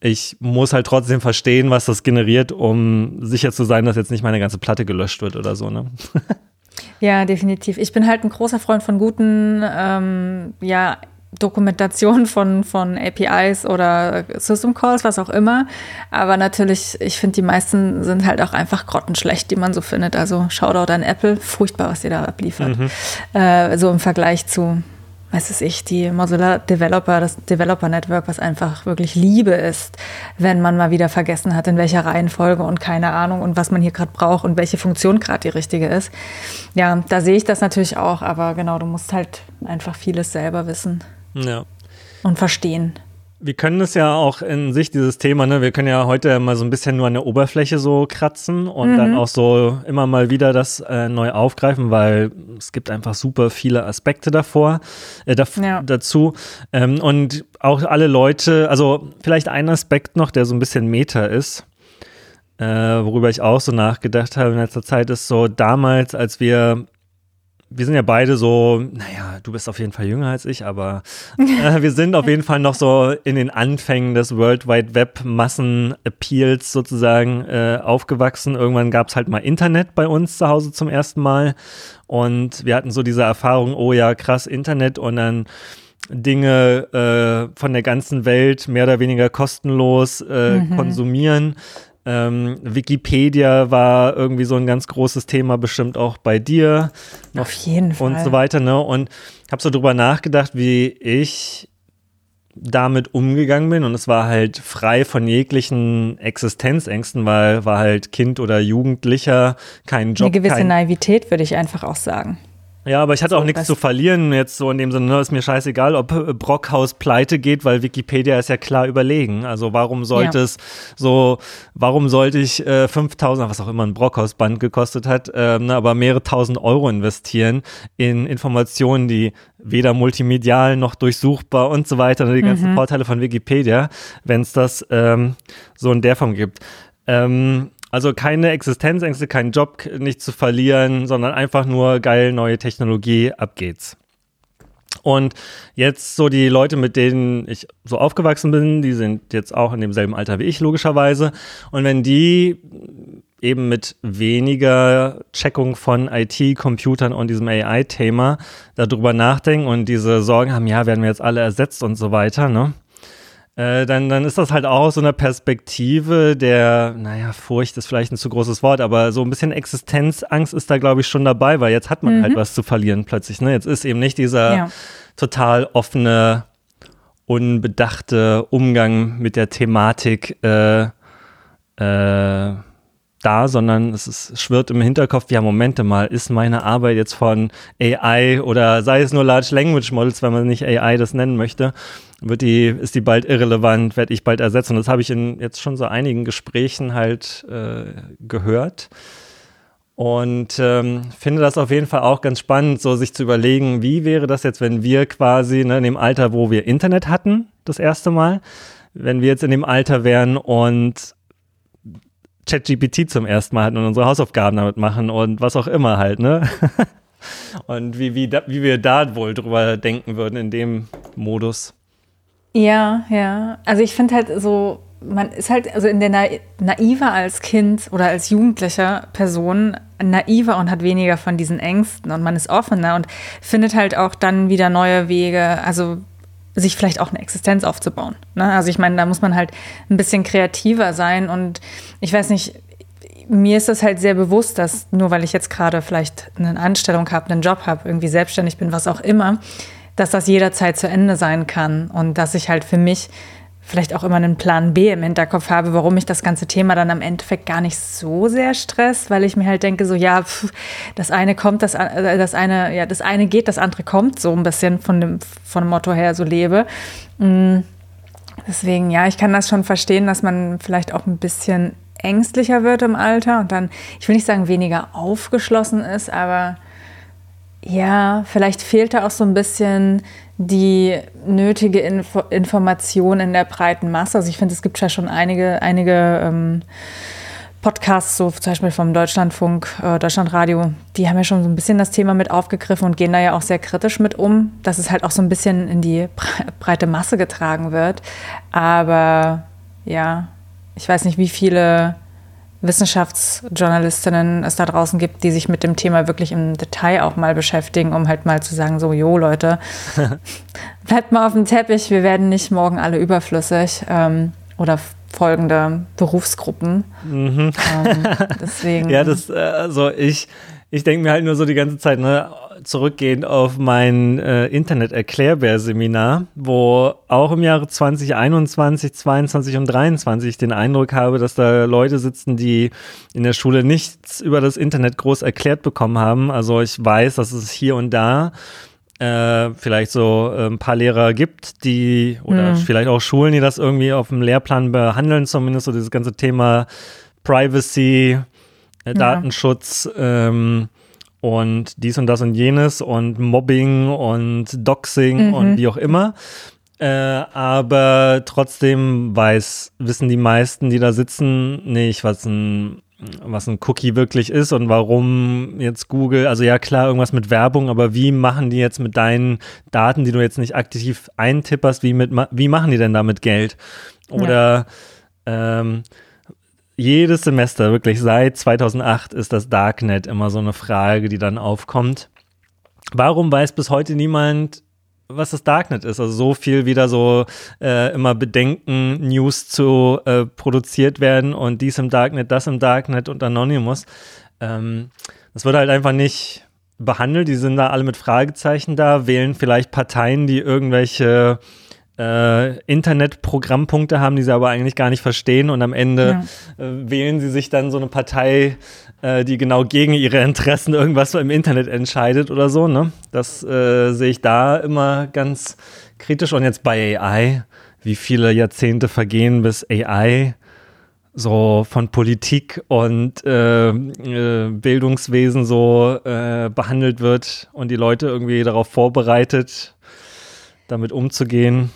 ich muss halt trotzdem verstehen, was das generiert, um sicher zu sein, dass jetzt nicht meine ganze Platte gelöscht wird oder so, ne? Ja, definitiv. Ich bin halt ein großer Freund von guten, ähm, ja, Dokumentation von, von APIs oder System Calls, was auch immer. Aber natürlich, ich finde, die meisten sind halt auch einfach grottenschlecht, die man so findet. Also Shoutout an Apple, furchtbar, was ihr da abliefert. Mhm. Äh, so im Vergleich zu weiß es ich, die Mozilla Developer, das Developer Network, was einfach wirklich Liebe ist, wenn man mal wieder vergessen hat, in welcher Reihenfolge und keine Ahnung und was man hier gerade braucht und welche Funktion gerade die richtige ist. Ja, da sehe ich das natürlich auch, aber genau, du musst halt einfach vieles selber wissen. Ja. Und verstehen wir können es ja auch in sich, dieses Thema, ne, wir können ja heute mal so ein bisschen nur an der Oberfläche so kratzen und mhm. dann auch so immer mal wieder das äh, neu aufgreifen, weil es gibt einfach super viele Aspekte davor, äh, da, ja. dazu. Ähm, und auch alle Leute, also vielleicht ein Aspekt noch, der so ein bisschen Meta ist, äh, worüber ich auch so nachgedacht habe in letzter Zeit, ist so damals, als wir wir sind ja beide so, naja, du bist auf jeden Fall jünger als ich, aber äh, wir sind auf jeden Fall noch so in den Anfängen des World Wide Web Massen-Appeals sozusagen äh, aufgewachsen. Irgendwann gab es halt mal Internet bei uns zu Hause zum ersten Mal und wir hatten so diese Erfahrung, oh ja, krass, Internet und dann Dinge äh, von der ganzen Welt mehr oder weniger kostenlos äh, mhm. konsumieren Ähm, Wikipedia war irgendwie so ein ganz großes Thema, bestimmt auch bei dir. Auf jeden Fall. Und so weiter, ne? Und habe so drüber nachgedacht, wie ich damit umgegangen bin und es war halt frei von jeglichen Existenzängsten, weil war halt Kind oder Jugendlicher, kein Job. Eine gewisse kein, Naivität würde ich einfach auch sagen. Ja, aber ich hatte auch nichts zu verlieren, jetzt so in dem Sinne, ne, ist mir scheißegal, ob äh, Brockhaus pleite geht, weil Wikipedia ist ja klar überlegen. Also warum sollte Ja. es so, warum sollte ich äh, 5000, was auch immer ein Brockhaus-Band gekostet hat, ähm, ne, aber mehrere tausend Euro investieren in Informationen, die weder multimedial noch durchsuchbar und so weiter, ne, die ganzen Vorteile von Wikipedia, wenn es das ähm, so in der Form gibt. Ähm, also keine Existenzängste, keinen Job nicht zu verlieren, sondern einfach nur geil neue Technologie, ab geht's. Und jetzt so die Leute, mit denen ich so aufgewachsen bin, die sind jetzt auch in demselben Alter wie ich, logischerweise. Und wenn die eben mit weniger Checkung von IT, Computern und diesem AI-Thema darüber nachdenken und diese Sorgen haben, ja, werden wir jetzt alle ersetzt und so weiter, ne? Äh, dann, dann ist das halt auch so einer Perspektive der, naja, Furcht ist vielleicht ein zu großes Wort, aber so ein bisschen Existenzangst ist da, glaube ich, schon dabei, weil jetzt hat man halt was zu verlieren plötzlich. Ne? Jetzt ist eben nicht dieser Ja. total offene, unbedachte Umgang mit der Thematik äh, äh, da, sondern es ist, schwirrt im Hinterkopf, ja, Momente mal, ist meine Arbeit jetzt von AI oder sei es nur Large Language Models, wenn man nicht AI das nennen möchte, wird die, ist die bald irrelevant, werde ich bald ersetzt. Und das habe ich in jetzt schon so einigen Gesprächen halt äh, gehört. Und ähm, finde das auf jeden Fall auch ganz spannend, so sich zu überlegen, wie wäre das jetzt, wenn wir quasi ne, in dem Alter, wo wir Internet hatten, das erste Mal, wenn wir jetzt in dem Alter wären und ChatGPT zum ersten Mal hatten und unsere Hausaufgaben damit machen und was auch immer halt, ne? und wie, wie, da, wie wir da wohl drüber denken würden in dem Modus. Ja, ja. Also ich finde halt so, man ist halt also in der Na naiver als Kind oder als jugendlicher Person naiver und hat weniger von diesen Ängsten und man ist offener und findet halt auch dann wieder neue Wege, also sich vielleicht auch eine Existenz aufzubauen. Ne? Also ich meine, da muss man halt ein bisschen kreativer sein und ich weiß nicht, mir ist das halt sehr bewusst, dass nur weil ich jetzt gerade vielleicht eine Anstellung habe, einen Job habe, irgendwie selbstständig bin, was auch immer, dass das jederzeit zu Ende sein kann und dass ich halt für mich vielleicht auch immer einen Plan B im Hinterkopf habe, warum mich das ganze Thema dann am Endeffekt gar nicht so sehr stresst, weil ich mir halt denke, so ja, pf, das eine kommt, das, äh, das eine, ja, das eine geht, das andere kommt, so ein bisschen von dem, von dem Motto her so lebe. Mm, Deswegen, ja, ich kann das schon verstehen, dass man vielleicht auch ein bisschen ängstlicher wird im Alter und dann, ich will nicht sagen, weniger aufgeschlossen ist, aber ja, vielleicht fehlt da auch so ein bisschen die nötige Info Information in der breiten Masse. Also ich finde, es gibt ja schon einige, einige ähm, Podcasts, so zum Beispiel vom Deutschlandfunk, äh, Deutschlandradio, die haben ja schon so ein bisschen das Thema mit aufgegriffen und gehen da ja auch sehr kritisch mit um, dass es halt auch so ein bisschen in die bre- breite Masse getragen wird. Aber ja, ich weiß nicht, wie viele Wissenschaftsjournalistinnen es da draußen gibt, die sich mit dem Thema wirklich im Detail auch mal beschäftigen, um halt mal zu sagen, so, jo Leute, bleibt mal auf dem Teppich, wir werden nicht morgen alle überflüssig ähm, oder folgende Berufsgruppen. Ähm, deswegen. Ja, das, äh, also ich, ich denke mir halt nur so die ganze Zeit, ne, zurückgehend auf mein äh, Internet-Erklärbär-Seminar, wo auch im Jahre 2021, 22 und 23 ich den Eindruck habe, dass da Leute sitzen, die in der Schule nichts über das Internet groß erklärt bekommen haben. Also ich weiß, dass es hier und da äh, vielleicht so äh, ein paar Lehrer gibt, die oder vielleicht auch Schulen, die das irgendwie auf dem Lehrplan behandeln, zumindest so dieses ganze Thema Privacy, äh, Datenschutz ähm, und dies und das und jenes und Mobbing und Doxing und wie auch immer. Äh, aber trotzdem weiß, wissen die meisten, die da sitzen, nicht, was ein, was ein Cookie wirklich ist und warum jetzt Google, also ja klar, irgendwas mit Werbung, aber wie machen die jetzt mit deinen Daten, die du jetzt nicht aktiv eintipperst, wie, mit, wie machen die denn damit Geld? Oder ähm, jedes Semester, wirklich seit 2008, ist das Darknet immer so eine Frage, die dann aufkommt. Warum weiß bis heute niemand, was das Darknet ist. Also so viel wieder so äh, immer Bedenken, News zu äh, produziert werden und dies im Darknet, das im Darknet und Anonymous. Ähm, das wird halt einfach nicht behandelt. Die sind da alle mit Fragezeichen da, wählen vielleicht Parteien, die irgendwelche äh, Internetprogrammpunkte haben, die sie aber eigentlich gar nicht verstehen und am Ende ja. äh, wählen sie sich dann so eine Partei, äh, die genau gegen ihre Interessen irgendwas so im Internet entscheidet oder so. Ne? Das äh, sehe ich da immer ganz kritisch und jetzt bei AI, wie viele Jahrzehnte vergehen, bis AI so von Politik und äh, äh, Bildungswesen so äh, behandelt wird und die Leute irgendwie darauf vorbereitet, damit umzugehen.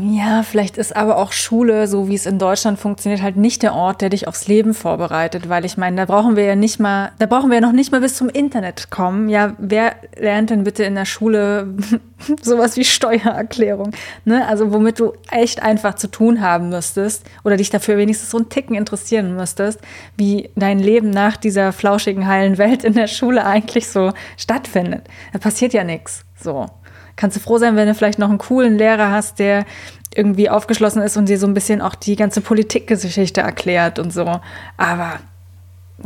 Ja, vielleicht ist aber auch Schule, so wie es in Deutschland funktioniert, halt nicht der Ort, der dich aufs Leben vorbereitet, weil ich meine, da brauchen wir ja nicht mal, da brauchen wir ja noch nicht mal bis zum Internet kommen. Ja, wer lernt denn bitte in der Schule sowas wie Steuererklärung? Ne? Also womit du echt einfach zu tun haben müsstest oder dich dafür wenigstens so einen Ticken interessieren müsstest, wie dein Leben nach dieser flauschigen, heilen Welt in der Schule eigentlich so stattfindet. Da passiert ja nichts. So kannst du froh sein, wenn du vielleicht noch einen coolen Lehrer hast, der irgendwie aufgeschlossen ist und dir so ein bisschen auch die ganze Politikgeschichte erklärt und so. Aber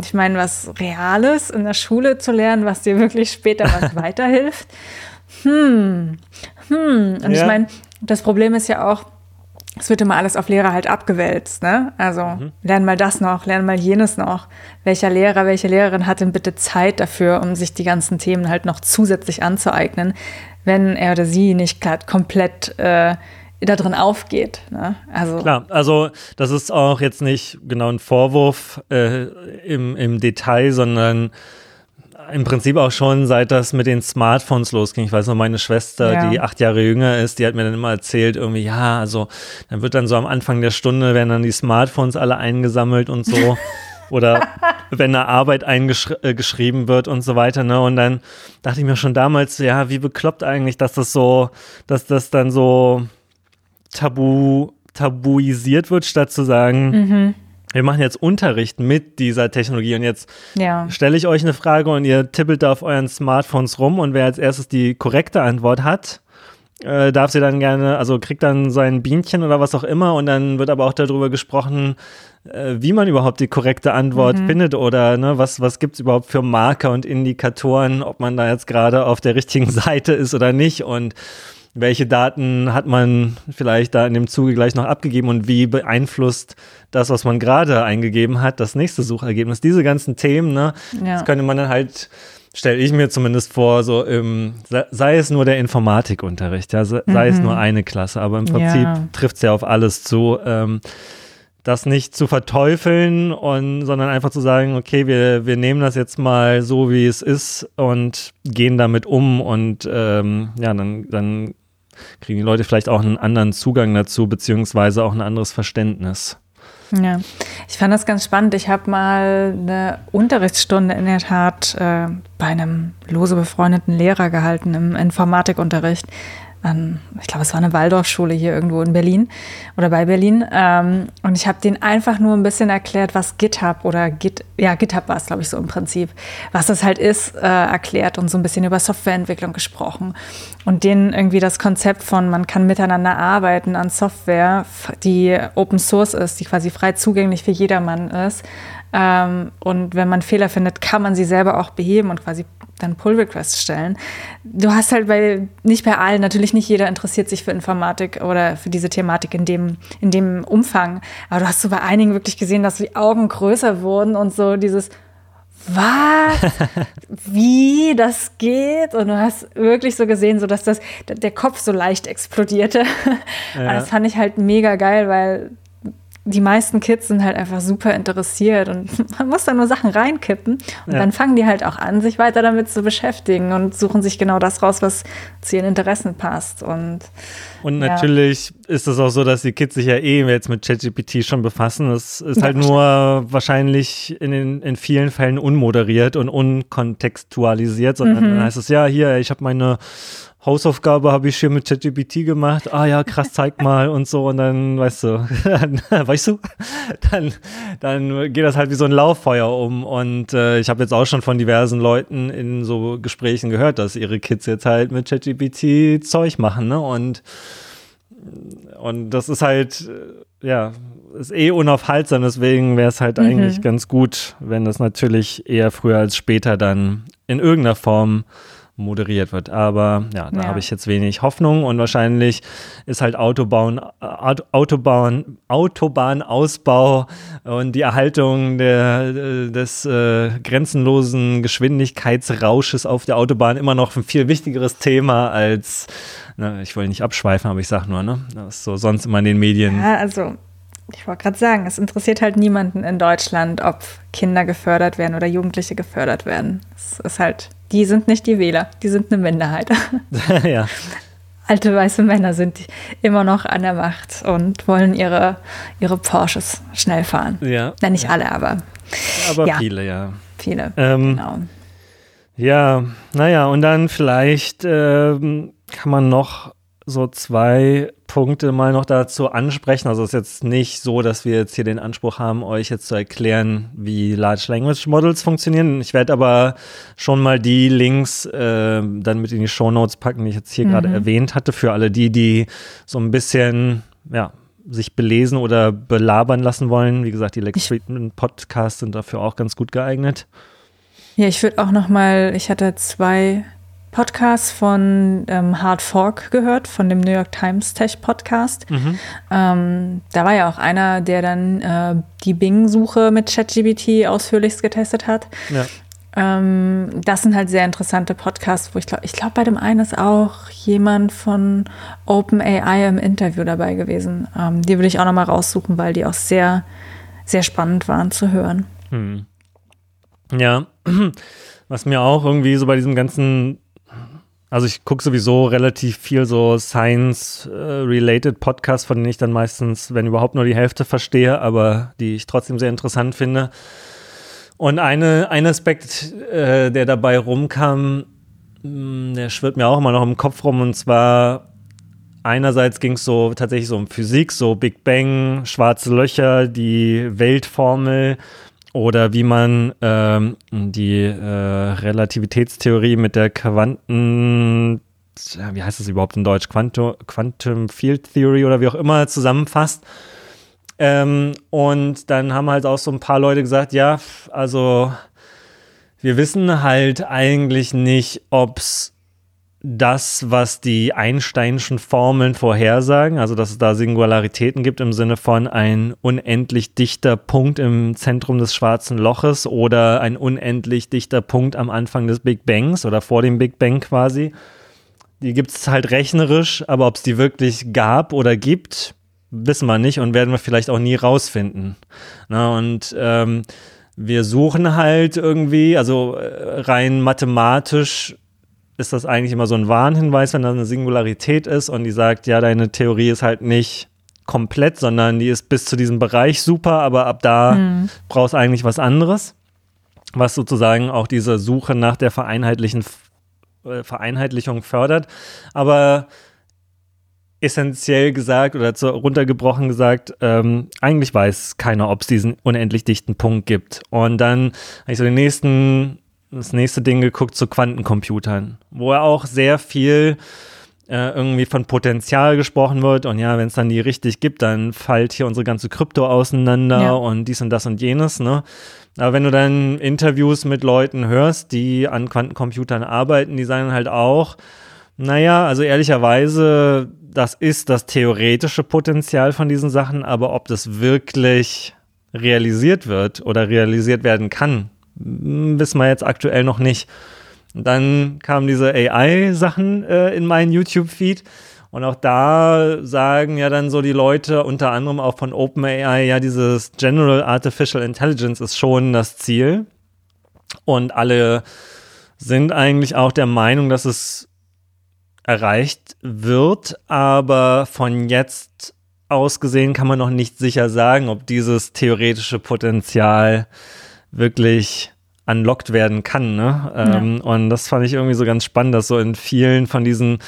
ich meine, was Reales in der Schule zu lernen, was dir wirklich später was weiterhilft. Hm, hm. Und ja. ich meine, das Problem ist ja auch, es wird immer alles auf Lehrer halt abgewälzt, ne? Also mhm. lern mal das noch, lern mal jenes noch. Welcher Lehrer, welche Lehrerin hat denn bitte Zeit dafür, um sich die ganzen Themen halt noch zusätzlich anzueignen, wenn er oder sie nicht komplett äh, da drin aufgeht. Ne? Also Klar, also das ist auch jetzt nicht genau ein Vorwurf äh, im, im Detail, sondern im Prinzip auch schon, seit das mit den Smartphones losging. Ich weiß noch, meine Schwester, ja. die acht Jahre jünger ist, die hat mir dann immer erzählt, irgendwie, ja, also dann wird dann so am Anfang der Stunde werden dann die Smartphones alle eingesammelt und so. Oder wenn eine Arbeit eingeschrieben äh, wird und so weiter, ne? Und dann dachte ich mir schon damals, ja, wie bekloppt eigentlich, dass das so, dass das dann so tabu, tabuisiert wird, statt zu sagen, mhm wir machen jetzt Unterricht mit dieser Technologie und jetzt ja. stelle ich euch eine Frage und ihr tippelt da auf euren Smartphones rum und wer als erstes die korrekte Antwort hat, äh, darf sie dann gerne, also kriegt dann sein Bienchen oder was auch immer und dann wird aber auch darüber gesprochen, äh, wie man überhaupt die korrekte Antwort mhm. findet oder ne, was, was gibt es überhaupt für Marker und Indikatoren, ob man da jetzt gerade auf der richtigen Seite ist oder nicht und welche Daten hat man vielleicht da in dem Zuge gleich noch abgegeben und wie beeinflusst das, was man gerade eingegeben hat, das nächste Suchergebnis. Diese ganzen Themen, ne, ja. das könnte man dann halt stelle ich mir zumindest vor, so im, sei es nur der Informatikunterricht, ja, sei mhm. es nur eine Klasse, aber im Prinzip ja. trifft es ja auf alles zu. Ähm, das nicht zu verteufeln und sondern einfach zu sagen, okay, wir, wir nehmen das jetzt mal so, wie es ist und gehen damit um und ähm, ja, dann, dann kriegen die Leute vielleicht auch einen anderen Zugang dazu, beziehungsweise auch ein anderes Verständnis. Ja, ich fand das ganz spannend. Ich habe mal eine Unterrichtsstunde in der Tat äh, bei einem lose befreundeten Lehrer gehalten im Informatikunterricht an, ich glaube, es war eine Waldorfschule hier irgendwo in Berlin oder bei Berlin. Ähm, und ich habe denen einfach nur ein bisschen erklärt, was GitHub oder Git, ja, GitHub war es, glaube ich, so im Prinzip, was das halt ist, äh, erklärt und so ein bisschen über Softwareentwicklung gesprochen. Und denen irgendwie das Konzept von, man kann miteinander arbeiten an Software, die Open Source ist, die quasi frei zugänglich für jedermann ist. Ähm, und wenn man Fehler findet, kann man sie selber auch beheben und quasi dann Pull-Requests stellen. Du hast halt bei, nicht bei allen, natürlich nicht jeder interessiert sich für Informatik oder für diese Thematik in dem, in dem Umfang. Aber du hast so bei einigen wirklich gesehen, dass die Augen größer wurden und so dieses, was? Wie das geht? Und du hast wirklich so gesehen, so dass das, der Kopf so leicht explodierte. Ja. Das fand ich halt mega geil, weil die meisten Kids sind halt einfach super interessiert und man muss da nur Sachen reinkippen und ja. dann fangen die halt auch an, sich weiter damit zu beschäftigen und suchen sich genau das raus, was zu ihren Interessen passt. Und, und natürlich ja. ist es auch so, dass die Kids sich ja eh jetzt mit ChatGPT schon befassen. Es ist ja, halt nur wahrscheinlich in, den, in vielen Fällen unmoderiert und unkontextualisiert, sondern mhm. dann heißt es ja, hier, ich habe meine Hausaufgabe habe ich hier mit ChatGPT gemacht. Ah ja, krass, zeig mal und so. Und dann, weißt du, dann, weißt du, dann, dann geht das halt wie so ein Lauffeuer um. Und äh, ich habe jetzt auch schon von diversen Leuten in so Gesprächen gehört, dass ihre Kids jetzt halt mit ChatGPT Zeug machen. Ne? Und, und das ist halt, äh, ja, ist eh unaufhaltsam. Deswegen wäre es halt mhm. eigentlich ganz gut, wenn das natürlich eher früher als später dann in irgendeiner Form moderiert wird. Aber ja, da ja. habe ich jetzt wenig Hoffnung und wahrscheinlich ist halt Autobahn, Autobahn, Autobahnausbau und die Erhaltung der, des äh, grenzenlosen Geschwindigkeitsrausches auf der Autobahn immer noch ein viel wichtigeres Thema als, na, ich will nicht abschweifen, aber ich sage nur, ne, das ist so sonst immer in den Medien. Ja, also ich wollte gerade sagen, es interessiert halt niemanden in Deutschland, ob Kinder gefördert werden oder Jugendliche gefördert werden. Es ist halt die sind nicht die Wähler, die sind eine Minderheit. ja. Alte weiße Männer sind immer noch an der Macht und wollen ihre, ihre Porsches schnell fahren. Ja. Na, nicht ja. alle, aber. Aber ja. viele, ja. Viele, ähm, genau. Ja, naja, und dann vielleicht ähm, kann man noch so zwei Punkte mal noch dazu ansprechen. Also es ist jetzt nicht so, dass wir jetzt hier den Anspruch haben, euch jetzt zu erklären, wie Large Language Models funktionieren. Ich werde aber schon mal die Links äh, dann mit in die Show Notes packen, die ich jetzt hier mhm. gerade erwähnt hatte, für alle die, die so ein bisschen, ja, sich belesen oder belabern lassen wollen. Wie gesagt, die Lex Friedman Podcasts sind dafür auch ganz gut geeignet. Ja, ich würde auch noch mal, ich hatte zwei Podcast von ähm, Hard Fork gehört, von dem New York Times Tech Podcast. Mhm. Ähm, da war ja auch einer, der dann äh, die Bing-Suche mit ChatGBT ausführlichst getestet hat. Ja. Ähm, das sind halt sehr interessante Podcasts, wo ich glaube, ich glaube, bei dem einen ist auch jemand von OpenAI im Interview dabei gewesen. Ähm, die würde ich auch nochmal raussuchen, weil die auch sehr, sehr spannend waren zu hören. Hm. Ja, was mir auch irgendwie so bei diesem ganzen also ich gucke sowieso relativ viel so Science-related Podcasts, von denen ich dann meistens, wenn überhaupt, nur die Hälfte verstehe, aber die ich trotzdem sehr interessant finde. Und eine, ein Aspekt, äh, der dabei rumkam, hm, der schwirrt mir auch immer noch im Kopf rum, und zwar einerseits ging es so tatsächlich so um Physik, so Big Bang, schwarze Löcher, die Weltformel oder wie man ähm, die äh, Relativitätstheorie mit der Quanten, wie heißt das überhaupt in Deutsch, Quantum, Quantum Field Theory oder wie auch immer zusammenfasst. Ähm, und dann haben halt auch so ein paar Leute gesagt, ja, also wir wissen halt eigentlich nicht, ob es das, was die Einsteinschen Formeln vorhersagen, also dass es da Singularitäten gibt im Sinne von ein unendlich dichter Punkt im Zentrum des schwarzen Loches oder ein unendlich dichter Punkt am Anfang des Big Bangs oder vor dem Big Bang quasi. Die gibt es halt rechnerisch, aber ob es die wirklich gab oder gibt, wissen wir nicht und werden wir vielleicht auch nie rausfinden. Na, und ähm, wir suchen halt irgendwie, also äh, rein mathematisch ist das eigentlich immer so ein Warnhinweis, wenn da eine Singularität ist und die sagt, ja, deine Theorie ist halt nicht komplett, sondern die ist bis zu diesem Bereich super, aber ab da mhm. brauchst du eigentlich was anderes, was sozusagen auch diese Suche nach der vereinheitlichen äh, Vereinheitlichung fördert. Aber essentiell gesagt oder zu, runtergebrochen gesagt, ähm, eigentlich weiß keiner, ob es diesen unendlich dichten Punkt gibt. Und dann habe ich so den nächsten das nächste Ding geguckt zu Quantencomputern, wo er auch sehr viel äh, irgendwie von Potenzial gesprochen wird. Und ja, wenn es dann die richtig gibt, dann fällt hier unsere ganze Krypto auseinander ja. und dies und das und jenes. Ne? Aber wenn du dann Interviews mit Leuten hörst, die an Quantencomputern arbeiten, die sagen halt auch, naja, also ehrlicherweise, das ist das theoretische Potenzial von diesen Sachen, aber ob das wirklich realisiert wird oder realisiert werden kann, wissen wir jetzt aktuell noch nicht. dann kamen diese AI-Sachen äh, in meinen YouTube-Feed. Und auch da sagen ja dann so die Leute, unter anderem auch von OpenAI, ja, dieses General Artificial Intelligence ist schon das Ziel. Und alle sind eigentlich auch der Meinung, dass es erreicht wird, aber von jetzt aus gesehen kann man noch nicht sicher sagen, ob dieses theoretische Potenzial wirklich unlocked werden kann. Ne? Ähm, ja. Und das fand ich irgendwie so ganz spannend, dass so in vielen von diesen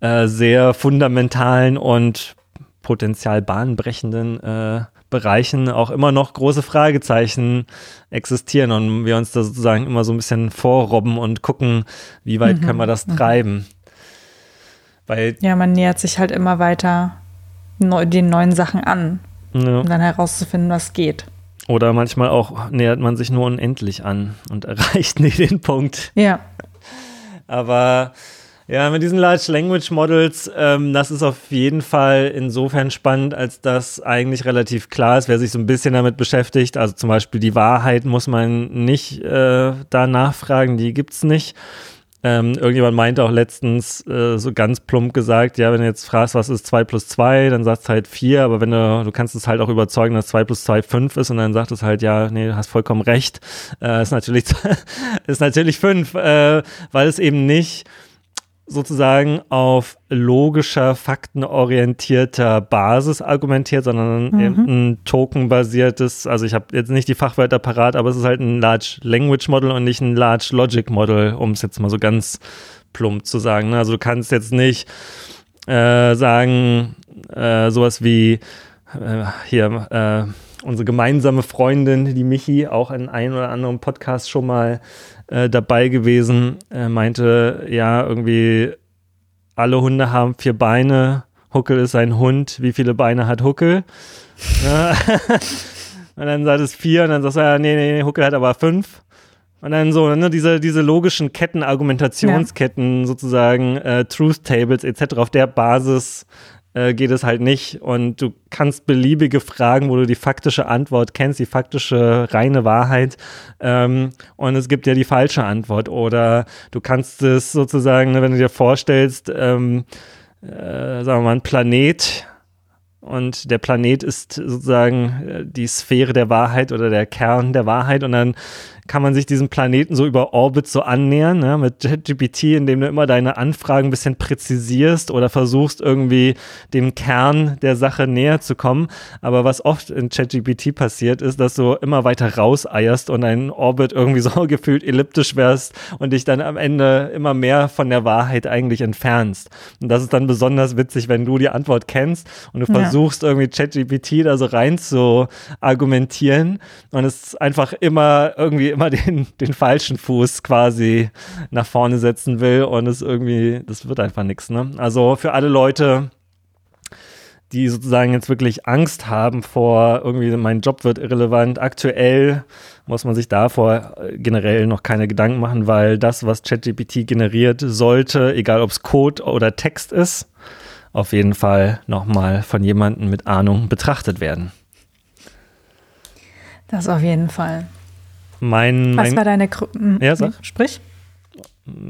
äh, sehr fundamentalen und potenziell bahnbrechenden äh, Bereichen auch immer noch große Fragezeichen existieren und wir uns da sozusagen immer so ein bisschen vorrobben und gucken, wie weit mhm. können wir das mhm. treiben. Weil ja, man nähert sich halt immer weiter neu, den neuen Sachen an, ja. um dann herauszufinden, was geht. Oder manchmal auch nähert man sich nur unendlich an und erreicht nie den Punkt. Ja. Aber ja, mit diesen Large Language Models, ähm, das ist auf jeden Fall insofern spannend, als das eigentlich relativ klar ist, wer sich so ein bisschen damit beschäftigt. Also zum Beispiel die Wahrheit muss man nicht äh, da nachfragen, die gibt es nicht. Ähm, irgendjemand meinte auch letztens äh, so ganz plump gesagt, ja, wenn du jetzt fragst, was ist 2 plus 2, dann sagst du halt 4, aber wenn du, du kannst es halt auch überzeugen, dass 2 plus 2 5 ist und dann sagt es halt, ja, nee, du hast vollkommen recht, äh, ist natürlich, ist natürlich 5, äh, weil es eben nicht sozusagen auf logischer, faktenorientierter Basis argumentiert, sondern mhm. ein tokenbasiertes, also ich habe jetzt nicht die Fachwörter parat, aber es ist halt ein Large Language Model und nicht ein Large Logic Model, um es jetzt mal so ganz plump zu sagen. Ne? Also du kannst jetzt nicht äh, sagen, äh, sowas wie äh, hier, äh, unsere gemeinsame Freundin, die Michi, auch in einem oder anderen Podcast schon mal äh, dabei gewesen, äh, meinte, ja, irgendwie alle Hunde haben vier Beine, Huckel ist ein Hund, wie viele Beine hat Huckel? und dann sagt es vier und dann sagt er, ja, nee, nee, Huckel hat aber fünf. Und dann so, ne, diese, diese logischen Ketten, Argumentationsketten ja. sozusagen, äh, Truth Tables etc. auf der Basis äh, geht es halt nicht. Und du kannst beliebige Fragen, wo du die faktische Antwort kennst, die faktische reine Wahrheit. Ähm, und es gibt ja die falsche Antwort. Oder du kannst es sozusagen, ne, wenn du dir vorstellst, ähm, äh, sagen wir mal, ein Planet und der Planet ist sozusagen äh, die Sphäre der Wahrheit oder der Kern der Wahrheit und dann kann man sich diesem Planeten so über Orbit so annähern, ne, mit ChatGPT, indem du immer deine Anfragen ein bisschen präzisierst oder versuchst irgendwie dem Kern der Sache näher zu kommen. Aber was oft in ChatGPT passiert, ist, dass du immer weiter rauseierst und dein Orbit irgendwie so gefühlt elliptisch wärst und dich dann am Ende immer mehr von der Wahrheit eigentlich entfernst. Und das ist dann besonders witzig, wenn du die Antwort kennst und du versuchst ja. irgendwie ChatGPT da so rein zu argumentieren und es einfach immer irgendwie immer den, den falschen Fuß quasi nach vorne setzen will und es irgendwie, das wird einfach nichts. Ne? Also für alle Leute, die sozusagen jetzt wirklich Angst haben vor irgendwie, mein Job wird irrelevant. Aktuell muss man sich davor äh, generell noch keine Gedanken machen, weil das, was ChatGPT generiert, sollte, egal ob es Code oder Text ist, auf jeden Fall nochmal von jemandem mit Ahnung betrachtet werden. Das auf jeden Fall. Mein, Was war deine Gru hm, Ja, sag. Sprich.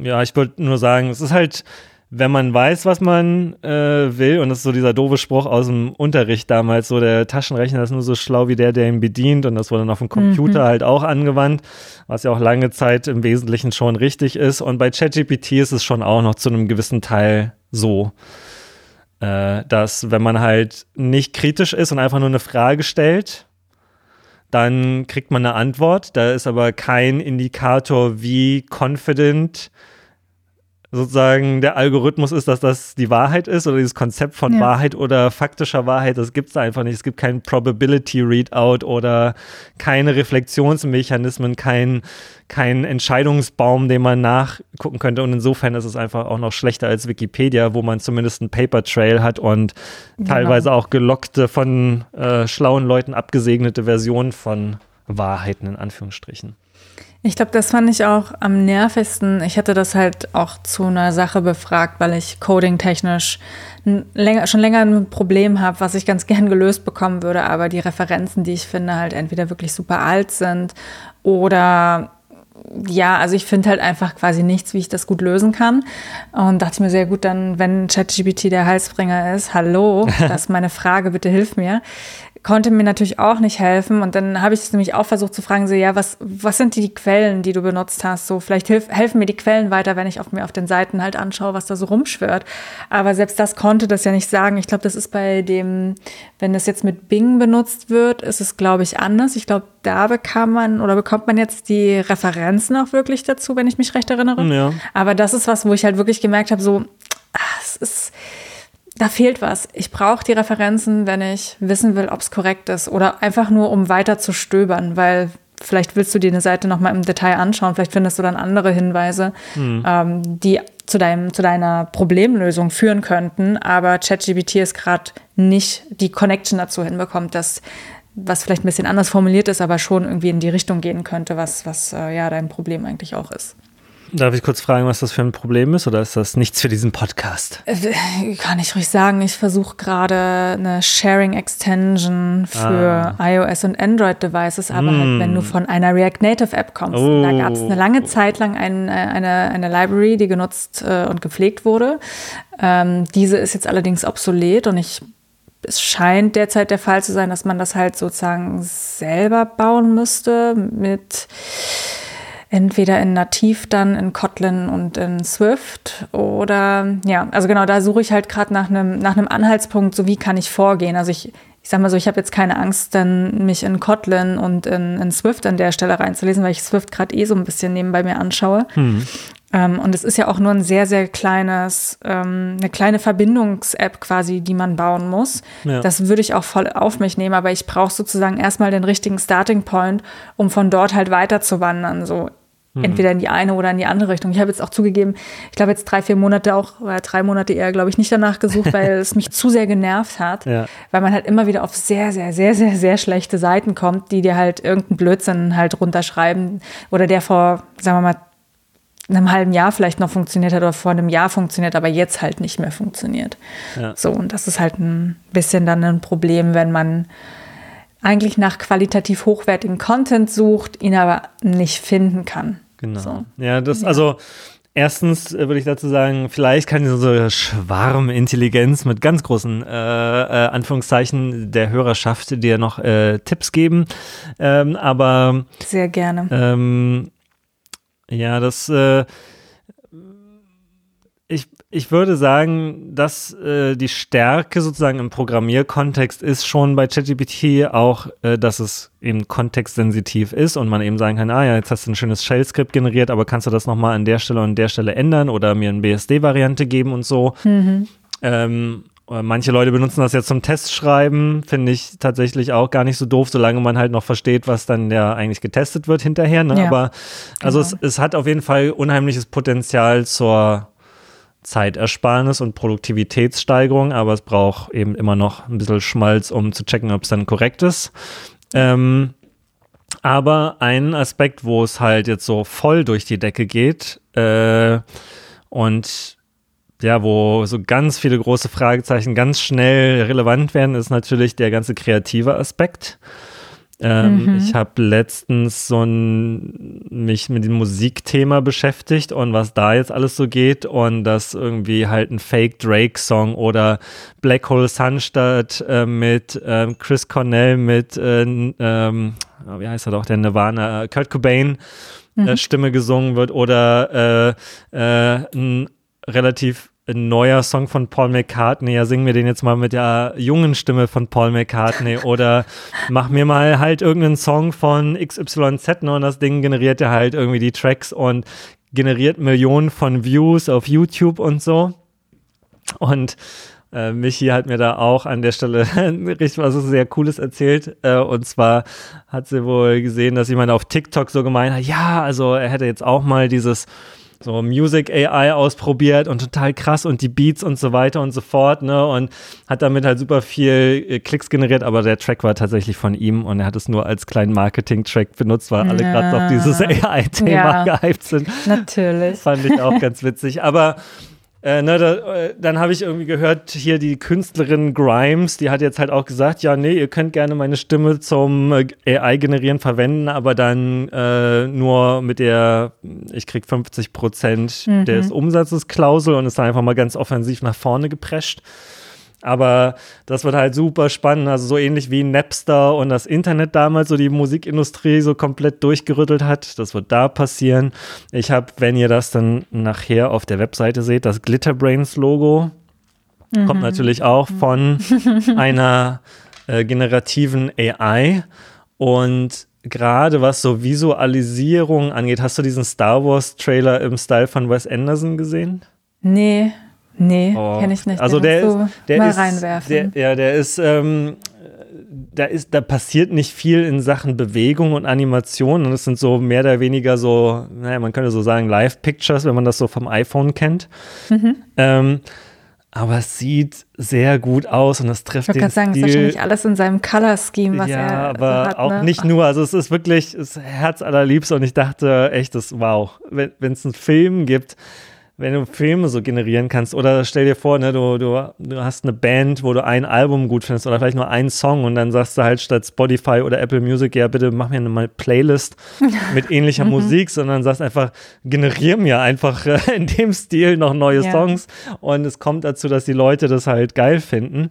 Ja, ich wollte nur sagen, es ist halt, wenn man weiß, was man äh, will, und das ist so dieser doofe Spruch aus dem Unterricht damals, so der Taschenrechner ist nur so schlau wie der, der ihn bedient, und das wurde dann auf dem Computer mhm. halt auch angewandt, was ja auch lange Zeit im Wesentlichen schon richtig ist. Und bei ChatGPT ist es schon auch noch zu einem gewissen Teil so, äh, dass wenn man halt nicht kritisch ist und einfach nur eine Frage stellt, dann kriegt man eine Antwort. Da ist aber kein Indikator, wie confident sozusagen der Algorithmus ist, dass das die Wahrheit ist oder dieses Konzept von ja. Wahrheit oder faktischer Wahrheit, das gibt es einfach nicht. Es gibt kein Probability Readout oder keine Reflexionsmechanismen, kein, kein Entscheidungsbaum, den man nachgucken könnte. Und insofern ist es einfach auch noch schlechter als Wikipedia, wo man zumindest einen Paper Trail hat und genau. teilweise auch gelockte, von äh, schlauen Leuten abgesegnete Versionen von Wahrheiten in Anführungsstrichen. Ich glaube, das fand ich auch am nervigsten. Ich hatte das halt auch zu einer Sache befragt, weil ich coding-technisch länger, schon länger ein Problem habe, was ich ganz gern gelöst bekommen würde, aber die Referenzen, die ich finde, halt entweder wirklich super alt sind oder ja, also ich finde halt einfach quasi nichts, wie ich das gut lösen kann. Und dachte ich mir sehr gut, dann, wenn ChatGPT der Heilsbringer ist, hallo, das ist meine Frage, bitte hilf mir konnte mir natürlich auch nicht helfen. Und dann habe ich es nämlich auch versucht zu fragen, so, ja, was, was sind die Quellen, die du benutzt hast? So, vielleicht hilf, helfen mir die Quellen weiter, wenn ich auf mir auf den Seiten halt anschaue, was da so rumschwört. Aber selbst das konnte das ja nicht sagen. Ich glaube, das ist bei dem, wenn das jetzt mit Bing benutzt wird, ist es, glaube ich, anders. Ich glaube, da bekam man oder bekommt man jetzt die Referenzen auch wirklich dazu, wenn ich mich recht erinnere. Ja. Aber das ist was, wo ich halt wirklich gemerkt habe, so, ach, es ist da fehlt was. Ich brauche die Referenzen, wenn ich wissen will, ob es korrekt ist oder einfach nur, um weiter zu stöbern, weil vielleicht willst du dir eine Seite nochmal im Detail anschauen, vielleicht findest du dann andere Hinweise, mhm. ähm, die zu, deinem, zu deiner Problemlösung führen könnten, aber ChatGPT ist gerade nicht die Connection dazu hinbekommt, dass was vielleicht ein bisschen anders formuliert ist, aber schon irgendwie in die Richtung gehen könnte, was, was äh, ja dein Problem eigentlich auch ist. Darf ich kurz fragen, was das für ein Problem ist oder ist das nichts für diesen Podcast? Äh, kann ich ruhig sagen. Ich versuche gerade eine Sharing Extension für ah. iOS und Android Devices, aber mm. halt, wenn du von einer React Native App kommst. Oh. Da gab es eine lange Zeit lang ein, äh, eine, eine Library, die genutzt äh, und gepflegt wurde. Ähm, diese ist jetzt allerdings obsolet und ich es scheint derzeit der Fall zu sein, dass man das halt sozusagen selber bauen müsste mit entweder in Nativ dann in Kotlin und in Swift oder ja, also genau, da suche ich halt gerade nach einem nach einem Anhaltspunkt, so wie kann ich vorgehen. Also ich ich sag mal so, ich habe jetzt keine Angst, dann mich in Kotlin und in, in Swift an der Stelle reinzulesen, weil ich Swift gerade eh so ein bisschen nebenbei mir anschaue. Hm. Ähm, und es ist ja auch nur ein sehr, sehr kleines, ähm, eine kleine Verbindungs-App quasi, die man bauen muss. Ja. Das würde ich auch voll auf mich nehmen, aber ich brauche sozusagen erstmal den richtigen Starting Point, um von dort halt weiter zu wandern. So Mhm. Entweder in die eine oder in die andere Richtung. Ich habe jetzt auch zugegeben, ich glaube jetzt drei, vier Monate auch, oder drei Monate eher, glaube ich, nicht danach gesucht, weil es mich zu sehr genervt hat. Ja. Weil man halt immer wieder auf sehr, sehr, sehr, sehr, sehr schlechte Seiten kommt, die dir halt irgendeinen Blödsinn halt runterschreiben oder der vor, sagen wir mal, einem halben Jahr vielleicht noch funktioniert hat oder vor einem Jahr funktioniert, aber jetzt halt nicht mehr funktioniert. Ja. So, und das ist halt ein bisschen dann ein Problem, wenn man eigentlich nach qualitativ hochwertigen Content sucht, ihn aber nicht finden kann. Genau. So. Ja, das, ja. also erstens äh, würde ich dazu sagen, vielleicht kann diese Schwarmintelligenz mit ganz großen äh, äh, Anführungszeichen der Hörerschaft dir noch äh, Tipps geben. Ähm, aber sehr gerne. Ähm, ja, das äh, ich, würde sagen, dass äh, die Stärke sozusagen im Programmierkontext ist schon bei ChatGPT auch, äh, dass es eben kontextsensitiv ist und man eben sagen kann, ah ja, jetzt hast du ein schönes Shell-Skript generiert, aber kannst du das nochmal an der Stelle und der Stelle ändern oder mir eine BSD-Variante geben und so. Mhm. Ähm, Manche Leute benutzen das jetzt zum Testschreiben, finde ich tatsächlich auch gar nicht so doof, solange man halt noch versteht, was dann ja eigentlich getestet wird hinterher. Ne? Ja, Aber also genau. es, es hat auf jeden Fall unheimliches Potenzial zur Zeitersparnis und Produktivitätssteigerung, aber es braucht eben immer noch ein bisschen Schmalz, um zu checken, ob es dann korrekt ist. Ähm, aber ein Aspekt, wo es halt jetzt so voll durch die Decke geht äh, und ja, wo so ganz viele große Fragezeichen ganz schnell relevant werden, ist natürlich der ganze kreative Aspekt. Ähm, mhm. Ich habe letztens so ein, mich mit dem Musikthema beschäftigt und was da jetzt alles so geht und dass irgendwie halt ein Fake Drake-Song oder Black Hole Sunstadt äh, mit äh, Chris Cornell mit, äh, ähm, wie heißt er doch, der Nirvana, äh, Kurt Cobain. Äh, mhm. Stimme gesungen wird oder äh, ein relativ ein neuer Song von Paul McCartney, ja, sing mir den jetzt mal mit der jungen Stimme von Paul McCartney oder mach mir mal halt irgendeinen Song von XYZ ne, und das Ding generiert ja halt irgendwie die Tracks und generiert Millionen von Views auf YouTube und so. Und äh, Michi hat mir da auch an der Stelle richtig was sehr Cooles erzählt. Äh, und zwar hat sie wohl gesehen, dass jemand auf TikTok so gemeint hat, ja, also er hätte jetzt auch mal dieses so Music AI ausprobiert und total krass und die Beats und so weiter und so fort, ne? Und hat damit halt super viel äh, Klicks generiert, aber der Track war tatsächlich von ihm und er hat es nur als kleinen Marketing-Track benutzt, weil alle gerade auf dieses AI-Thema ja, gehypt sind. Natürlich. Fand ich auch ganz witzig. Aber äh, ne, da, äh, dann habe ich irgendwie gehört, hier die Künstlerin Grimes, die hat jetzt halt auch gesagt, ja, nee, ihr könnt gerne meine Stimme zum äh, AI-Generieren verwenden, aber dann äh, nur mit der, ich krieg 50 Prozent mhm. des Umsatzes Klausel und ist da einfach mal ganz offensiv nach vorne geprescht. Aber das wird halt super spannend. Also so ähnlich wie Napster und das Internet damals so die Musikindustrie so komplett durchgerüttelt hat. Das wird da passieren. Ich habe, wenn ihr das dann nachher auf der Webseite seht, das Glitterbrains Logo. Mhm. Kommt natürlich auch von einer äh, generativen AI. Und gerade was so Visualisierung angeht, hast du diesen Star Wars Trailer im Style von Wes Anderson gesehen? Nee. Nee, oh. kenne ich nicht. Also der, der ist, der mal ist, reinwerfen. Der, ja, der ist, ähm, da ist, da passiert nicht viel in Sachen Bewegung und Animation und es sind so mehr oder weniger so, naja, man könnte so sagen Live-Pictures, wenn man das so vom iPhone kennt. Mhm. Ähm, aber es sieht sehr gut aus und es trifft ich den Ich sagen, Stil. ist wahrscheinlich alles in seinem Color-Scheme, was ja, er aber so hat, auch ne? nicht nur. Also es ist wirklich das Herz allerliebst und ich dachte echt, das wow, wenn es einen Film gibt, wenn du Filme so generieren kannst oder stell dir vor, ne, du, du, du hast eine Band, wo du ein Album gut findest oder vielleicht nur einen Song und dann sagst du halt statt Spotify oder Apple Music, ja bitte mach mir eine Playlist mit ähnlicher mhm. Musik, sondern sagst einfach, generier mir einfach äh, in dem Stil noch neue ja. Songs und es kommt dazu, dass die Leute das halt geil finden.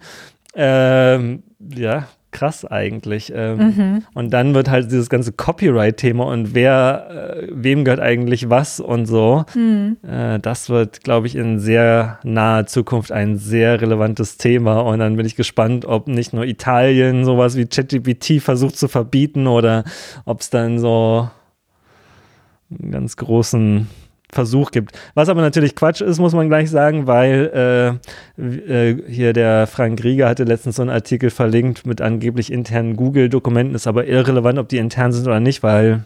Ähm, ja, krass eigentlich. Ähm, mhm. Und dann wird halt dieses ganze Copyright-Thema und wer, äh, wem gehört eigentlich was und so. Mhm. Äh, das wird, glaube ich, in sehr naher Zukunft ein sehr relevantes Thema. Und dann bin ich gespannt, ob nicht nur Italien sowas wie ChatGPT versucht zu verbieten oder ob es dann so einen ganz großen Versuch gibt. Was aber natürlich Quatsch ist, muss man gleich sagen, weil äh, äh, hier der Frank Rieger hatte letztens so einen Artikel verlinkt mit angeblich internen Google-Dokumenten, ist aber irrelevant, ob die intern sind oder nicht, weil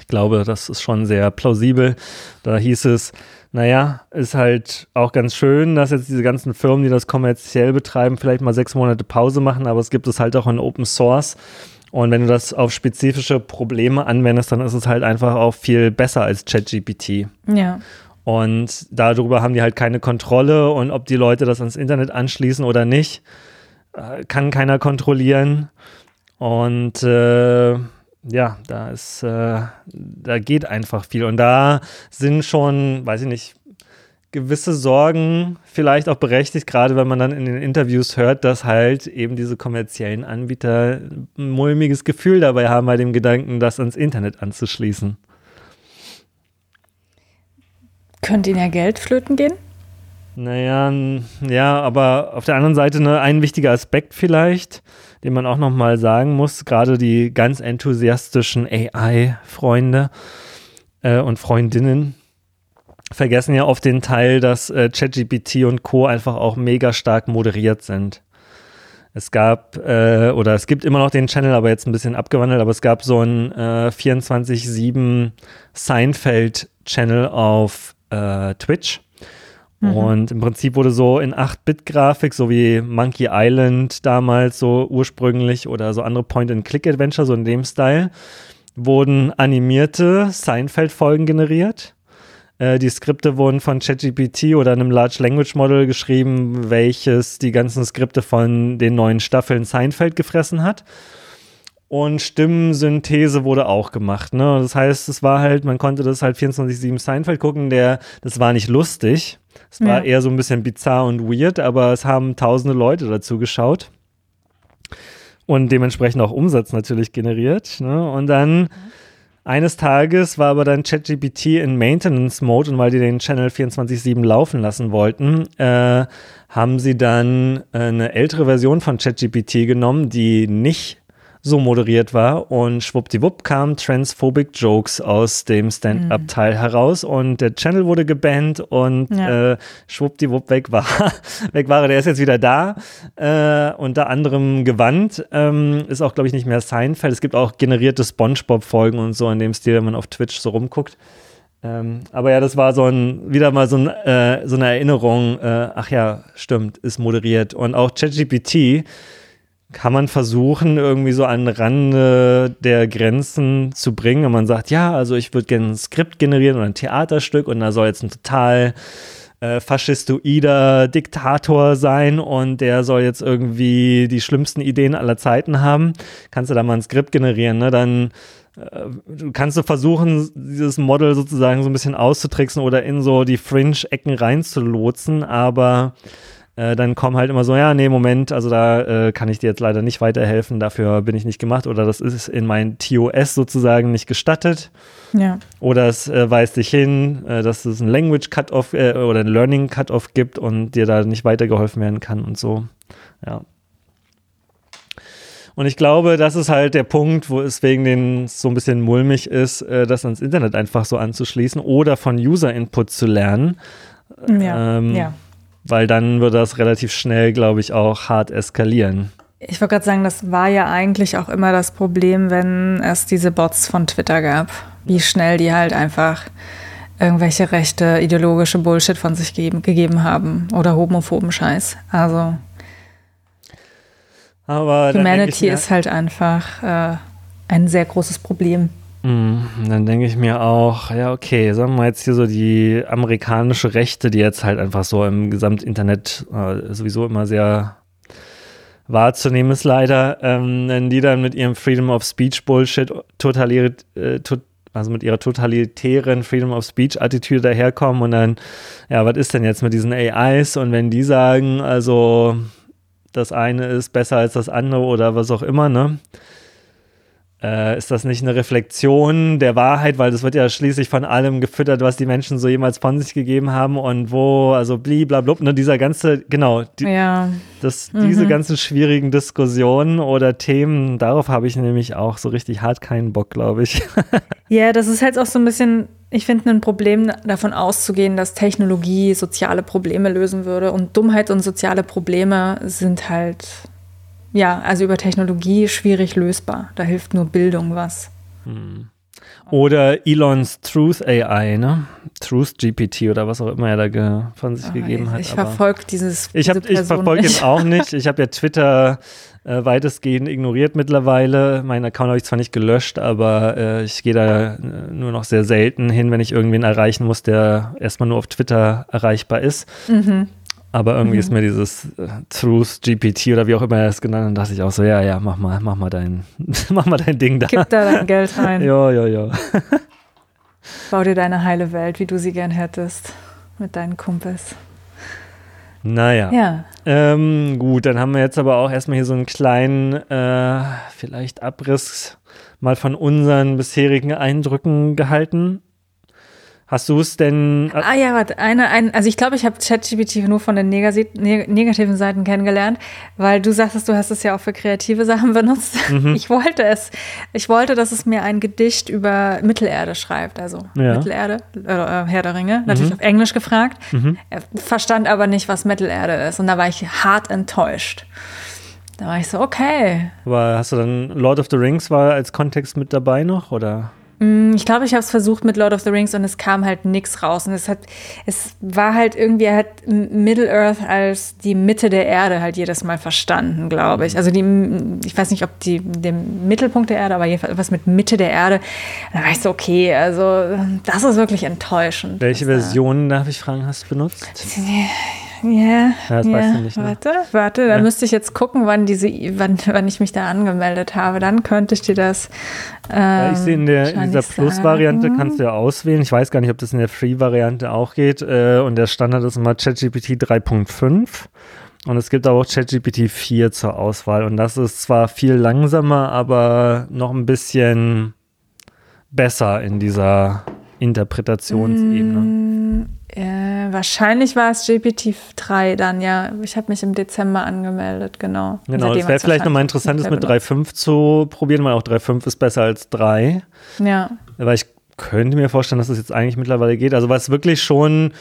ich glaube, das ist schon sehr plausibel. Da hieß es, naja, ist halt auch ganz schön, dass jetzt diese ganzen Firmen, die das kommerziell betreiben, vielleicht mal sechs Monate Pause machen, aber es gibt es halt auch in Open Source. Und wenn du das auf spezifische Probleme anwendest, dann ist es halt einfach auch viel besser als ChatGPT. Ja. Und darüber haben die halt keine Kontrolle und ob die Leute das ans Internet anschließen oder nicht, äh, kann keiner kontrollieren. Und äh, ja, da ist, äh, da geht einfach viel. Und da sind schon, weiß ich nicht, gewisse Sorgen, vielleicht auch berechtigt, gerade wenn man dann in den Interviews hört, dass halt eben diese kommerziellen Anbieter ein mulmiges Gefühl dabei haben bei dem Gedanken, das ans Internet anzuschließen. Könnte ihnen ja Geld flöten gehen? Naja, ja, aber auf der anderen Seite ne, ein wichtiger Aspekt vielleicht, den man auch nochmal sagen muss, gerade die ganz enthusiastischen AI-Freunde äh, und Freundinnen, vergessen ja oft den Teil, dass äh, ChatGPT und Co. einfach auch mega stark moderiert sind. Es gab, äh, oder es gibt immer noch den Channel, aber jetzt ein bisschen abgewandelt, aber es gab so einen äh, 24-7 Seinfeld-Channel auf äh, Twitch. Mhm. Und im Prinzip wurde so in 8-Bit-Grafik, so wie Monkey Island damals so ursprünglich oder so andere Point-and-Click-Adventure, so in dem Style, wurden animierte Seinfeld-Folgen generiert äh, die Skripte wurden von ChatGPT oder einem Large Language Model geschrieben, welches die ganzen Skripte von den neuen Staffeln Seinfeld gefressen hat. Und Stimmensynthese wurde auch gemacht. Ne? Das heißt, es war halt, man konnte das halt 24-7 Seinfeld gucken, der, das war nicht lustig. Es war ja. eher so ein bisschen bizarr und weird, aber es haben tausende Leute dazu geschaut. Und dementsprechend auch Umsatz natürlich generiert. Ne? Und dann mhm eines Tages war aber dann ChatGPT in Maintenance Mode und weil die den Channel 24/7 laufen lassen wollten, äh, haben sie dann äh, eine ältere Version von ChatGPT genommen, die nicht so moderiert war und schwuppdiwupp kamen transphobic Jokes aus dem Stand-Up-Teil mhm. heraus und der Channel wurde gebannt und ja. äh, schwuppdiwupp weg war. weg war er, der ist jetzt wieder da, äh, unter anderem gewandt, ähm, ist auch glaube ich nicht mehr Seinfeld. Es gibt auch generierte Spongebob-Folgen und so in dem Stil, wenn man auf Twitch so rumguckt. Ähm, aber ja, das war so ein, wieder mal so, ein, äh, so eine Erinnerung, äh, ach ja, stimmt, ist moderiert. Und auch ChatGPT kann man versuchen, irgendwie so an Rande der Grenzen zu bringen. Und man sagt, ja, also ich würde gerne ein Skript generieren oder ein Theaterstück und da soll jetzt ein total äh, faschistoider Diktator sein und der soll jetzt irgendwie die schlimmsten Ideen aller Zeiten haben. Kannst du da mal ein Skript generieren, ne? Dann äh, kannst du versuchen, dieses Model sozusagen so ein bisschen auszutricksen oder in so die Fringe-Ecken reinzulotsen, aber äh, dann kommen halt immer so, ja, nee, Moment, also da äh, kann ich dir jetzt leider nicht weiterhelfen, dafür bin ich nicht gemacht oder das ist in mein TOS sozusagen nicht gestattet. Ja. Oder es äh, weist dich hin, äh, dass es ein Language Cut-Off äh, oder ein Learning Cut-Off gibt und dir da nicht weitergeholfen werden kann und so. Ja. Und ich glaube, das ist halt der Punkt, wo es wegen den so ein bisschen mulmig ist, das ans Internet einfach so anzuschließen oder von User-Input zu lernen. Ja. Ähm, ja. Weil dann würde das relativ schnell, glaube ich, auch hart eskalieren. Ich wollte gerade sagen, das war ja eigentlich auch immer das Problem, wenn es diese Bots von Twitter gab. Wie schnell die halt einfach irgendwelche rechte ideologische Bullshit von sich geben, gegeben haben oder homophoben Scheiß. Also aber Humanity mir, ist halt einfach äh, ein sehr großes Problem. Mm, dann denke ich mir auch, ja, okay, sagen wir jetzt hier so die amerikanische Rechte, die jetzt halt einfach so im Gesamtinternet äh, sowieso immer sehr wahrzunehmen ist leider, ähm, wenn die dann mit ihrem Freedom of Speech Bullshit totalisiert, äh, to also mit ihrer totalitären Freedom of Speech Attitüde daherkommen und dann, ja, was ist denn jetzt mit diesen AIs? Und wenn die sagen, also das eine ist besser als das andere oder was auch immer, ne? Äh, ist das nicht eine Reflexion der Wahrheit, weil das wird ja schließlich von allem gefüttert, was die Menschen so jemals von sich gegeben haben und wo, also bliblablub, ne, dieser ganze, genau, die, ja. das, mhm. diese ganzen schwierigen Diskussionen oder Themen, darauf habe ich nämlich auch so richtig hart keinen Bock, glaube ich. ja, das ist halt auch so ein bisschen, ich finde, ein Problem davon auszugehen, dass Technologie soziale Probleme lösen würde und Dummheit und soziale Probleme sind halt ja, also über Technologie schwierig lösbar. Da hilft nur Bildung was. Hm. Oder Elons Truth AI, ne? Truth GPT oder was auch immer er da von sich oh, gegeben hat. Ich verfolge dieses. Ich, ich verfolge es auch nicht. Ich habe ja Twitter äh, weitestgehend ignoriert mittlerweile. Mein Account habe ich zwar nicht gelöscht, aber äh, ich gehe da äh, nur noch sehr selten hin, wenn ich irgendwen erreichen muss, der erstmal nur auf Twitter erreichbar ist. Mhm. Aber irgendwie mhm. ist mir dieses äh, Truth GPT oder wie auch immer er es genannt hat, dachte ich auch so, ja, ja, mach mal, mach mal dein, mach mal dein Ding da. Gib da dein Geld rein. ja, ja, ja. Bau dir deine heile Welt, wie du sie gern hättest, mit deinen Kumpels. Naja. Ja. Ähm, gut, dann haben wir jetzt aber auch erstmal hier so einen kleinen, äh, vielleicht Abriss mal von unseren bisherigen Eindrücken gehalten. Hast du es denn? Ah ja, warte, eine, ein, also ich glaube, ich habe ChatGPT nur von den negativen Seiten kennengelernt, weil du sagtest, du hast es ja auch für kreative Sachen benutzt. Mhm. Ich wollte es, ich wollte, dass es mir ein Gedicht über Mittelerde schreibt, also ja. Mittelerde, äh, Herr der Ringe, natürlich mhm. auf Englisch gefragt. Mhm. Er verstand aber nicht, was Mittelerde ist und da war ich hart enttäuscht. Da war ich so, okay. Aber hast du dann Lord of the Rings war als Kontext mit dabei noch oder? Mm, ich glaube, ich habe es versucht mit Lord of the Rings und es kam halt nichts raus. Und es hat, es war halt irgendwie, er hat Middle Earth als die Mitte der Erde halt jedes Mal verstanden, glaube ich. Also die, ich weiß nicht, ob die, den Mittelpunkt der Erde, aber jedenfalls was mit Mitte der Erde. Da war ich so, okay, also das ist wirklich enttäuschend. Welche Version, darf ich fragen, hast du benutzt? Ja, ja das ja. weißt du nicht. Ne? Warte, warte, da ja. müsste ich jetzt gucken, wann diese, wann, wann ich mich da angemeldet habe. Dann könnte ich dir das. Ähm, ich sehe in, der, in dieser Plus-Variante kannst du ja auswählen. Ich weiß gar nicht, ob das in der Free-Variante auch geht. Äh, und der Standard ist immer ChatGPT 3.5. Und es gibt auch ChatGPT 4 zur Auswahl. Und das ist zwar viel langsamer, aber noch ein bisschen besser in dieser Interpretationsebene. Mm, äh, wahrscheinlich war es GPT-3 dann, ja. Ich habe mich im Dezember angemeldet, genau. Genau, es wäre vielleicht nochmal interessant, es mit 3.5 zu probieren, weil auch 3.5 ist besser als 3. Ja. Weil ich könnte mir vorstellen, dass es das jetzt eigentlich mittlerweile geht. Also was wirklich schon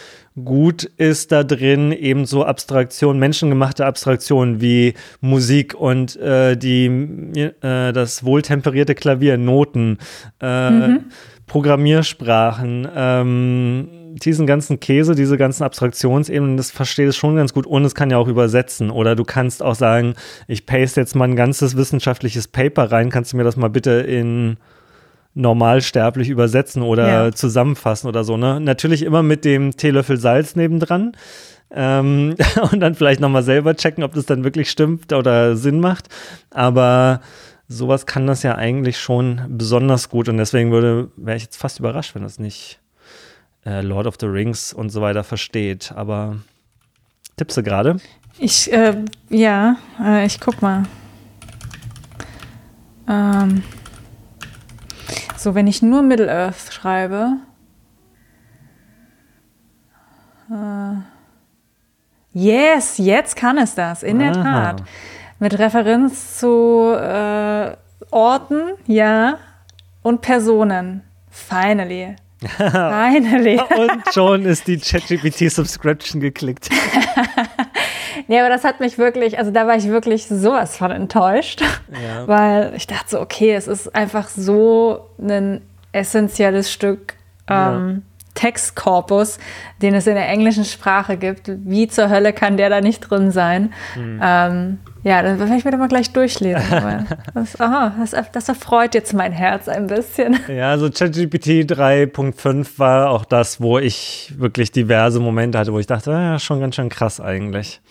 gut ist da drin, eben so Abstraktionen, menschengemachte Abstraktionen wie Musik und äh, die, äh, das wohltemperierte Klavier, Noten, äh, mhm. Programmiersprachen, ähm, diesen ganzen Käse, diese ganzen Abstraktionsebenen, das versteht es schon ganz gut und es kann ja auch übersetzen. Oder du kannst auch sagen, ich paste jetzt mal ein ganzes wissenschaftliches Paper rein, kannst du mir das mal bitte in normalsterblich übersetzen oder ja. zusammenfassen oder so. Ne? Natürlich immer mit dem Teelöffel Salz nebendran. Ähm, und dann vielleicht nochmal selber checken, ob das dann wirklich stimmt oder Sinn macht. Aber sowas kann das ja eigentlich schon besonders gut und deswegen würde, wäre ich jetzt fast überrascht, wenn das nicht äh, Lord of the Rings und so weiter versteht. Aber tippst du gerade? Ich, äh, ja, äh, ich guck mal. Ähm, so, wenn ich nur Middle-earth schreibe. Äh, yes, jetzt kann es das, in der Tat. Mit Referenz zu äh, Orten, ja, und Personen. Finally. Finally. und schon ist die ChatGPT-Subscription geklickt. nee, aber das hat mich wirklich, also da war ich wirklich sowas von enttäuscht, ja. weil ich dachte so, okay, es ist einfach so ein essentielles Stück ähm, ja. Textkorpus, den es in der englischen Sprache gibt. Wie zur Hölle kann der da nicht drin sein? Mhm. Ähm, ja, dann werde ich mir da mal gleich durchlesen. das, aha, das, das, erfreut jetzt mein Herz ein bisschen. Ja, also ChatGPT 3.5 war auch das, wo ich wirklich diverse Momente hatte, wo ich dachte, ja, schon ganz schön krass eigentlich.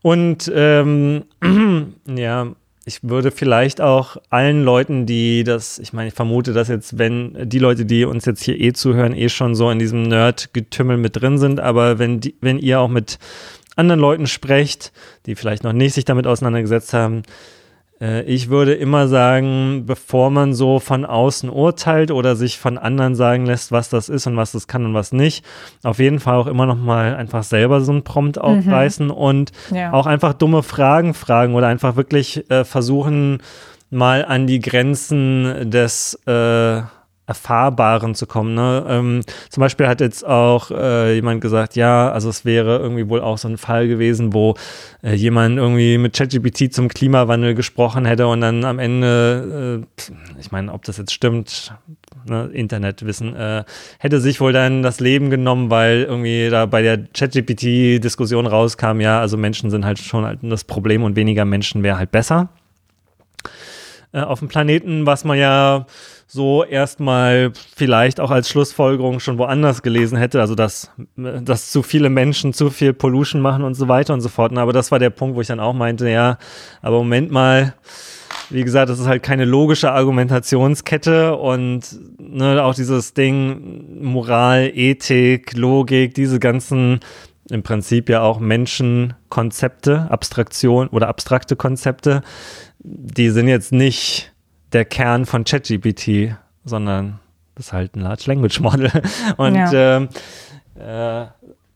Und ähm, ja, ich würde vielleicht auch allen Leuten, die das, ich meine, ich vermute, dass jetzt, wenn die Leute, die uns jetzt hier eh zuhören, eh schon so in diesem Nerd-Getümmel mit drin sind, aber wenn, die, wenn ihr auch mit anderen Leuten sprecht, die vielleicht noch nicht sich damit auseinandergesetzt haben, äh, ich würde immer sagen, bevor man so von außen urteilt oder sich von anderen sagen lässt, was das ist und was das kann und was nicht, auf jeden Fall auch immer noch mal einfach selber so ein Prompt mhm. aufreißen mhm. und ja. auch einfach dumme Fragen fragen oder einfach wirklich äh, versuchen, mal an die Grenzen des äh, Erfahrbaren zu kommen. Ne? Ähm, zum Beispiel hat jetzt auch äh, jemand gesagt, ja, also es wäre irgendwie wohl auch so ein Fall gewesen, wo äh, jemand irgendwie mit ChatGPT zum Klimawandel gesprochen hätte und dann am Ende, äh, ich meine, ob das jetzt stimmt, ne, Internetwissen, äh, hätte sich wohl dann das Leben genommen, weil irgendwie da bei der ChatGPT-Diskussion rauskam, ja, also Menschen sind halt schon halt das Problem und weniger Menschen wäre halt besser äh, auf dem Planeten, was man ja so erstmal vielleicht auch als Schlussfolgerung schon woanders gelesen hätte, also dass, dass zu viele Menschen zu viel Pollution machen und so weiter und so fort. Aber das war der Punkt, wo ich dann auch meinte, ja, aber Moment mal, wie gesagt, das ist halt keine logische Argumentationskette und ne, auch dieses Ding Moral, Ethik, Logik, diese ganzen im Prinzip ja auch Menschenkonzepte, Abstraktion oder abstrakte Konzepte, die sind jetzt nicht der Kern von ChatGPT, sondern das ist halt ein Large Language Model. Und ja. ähm, äh,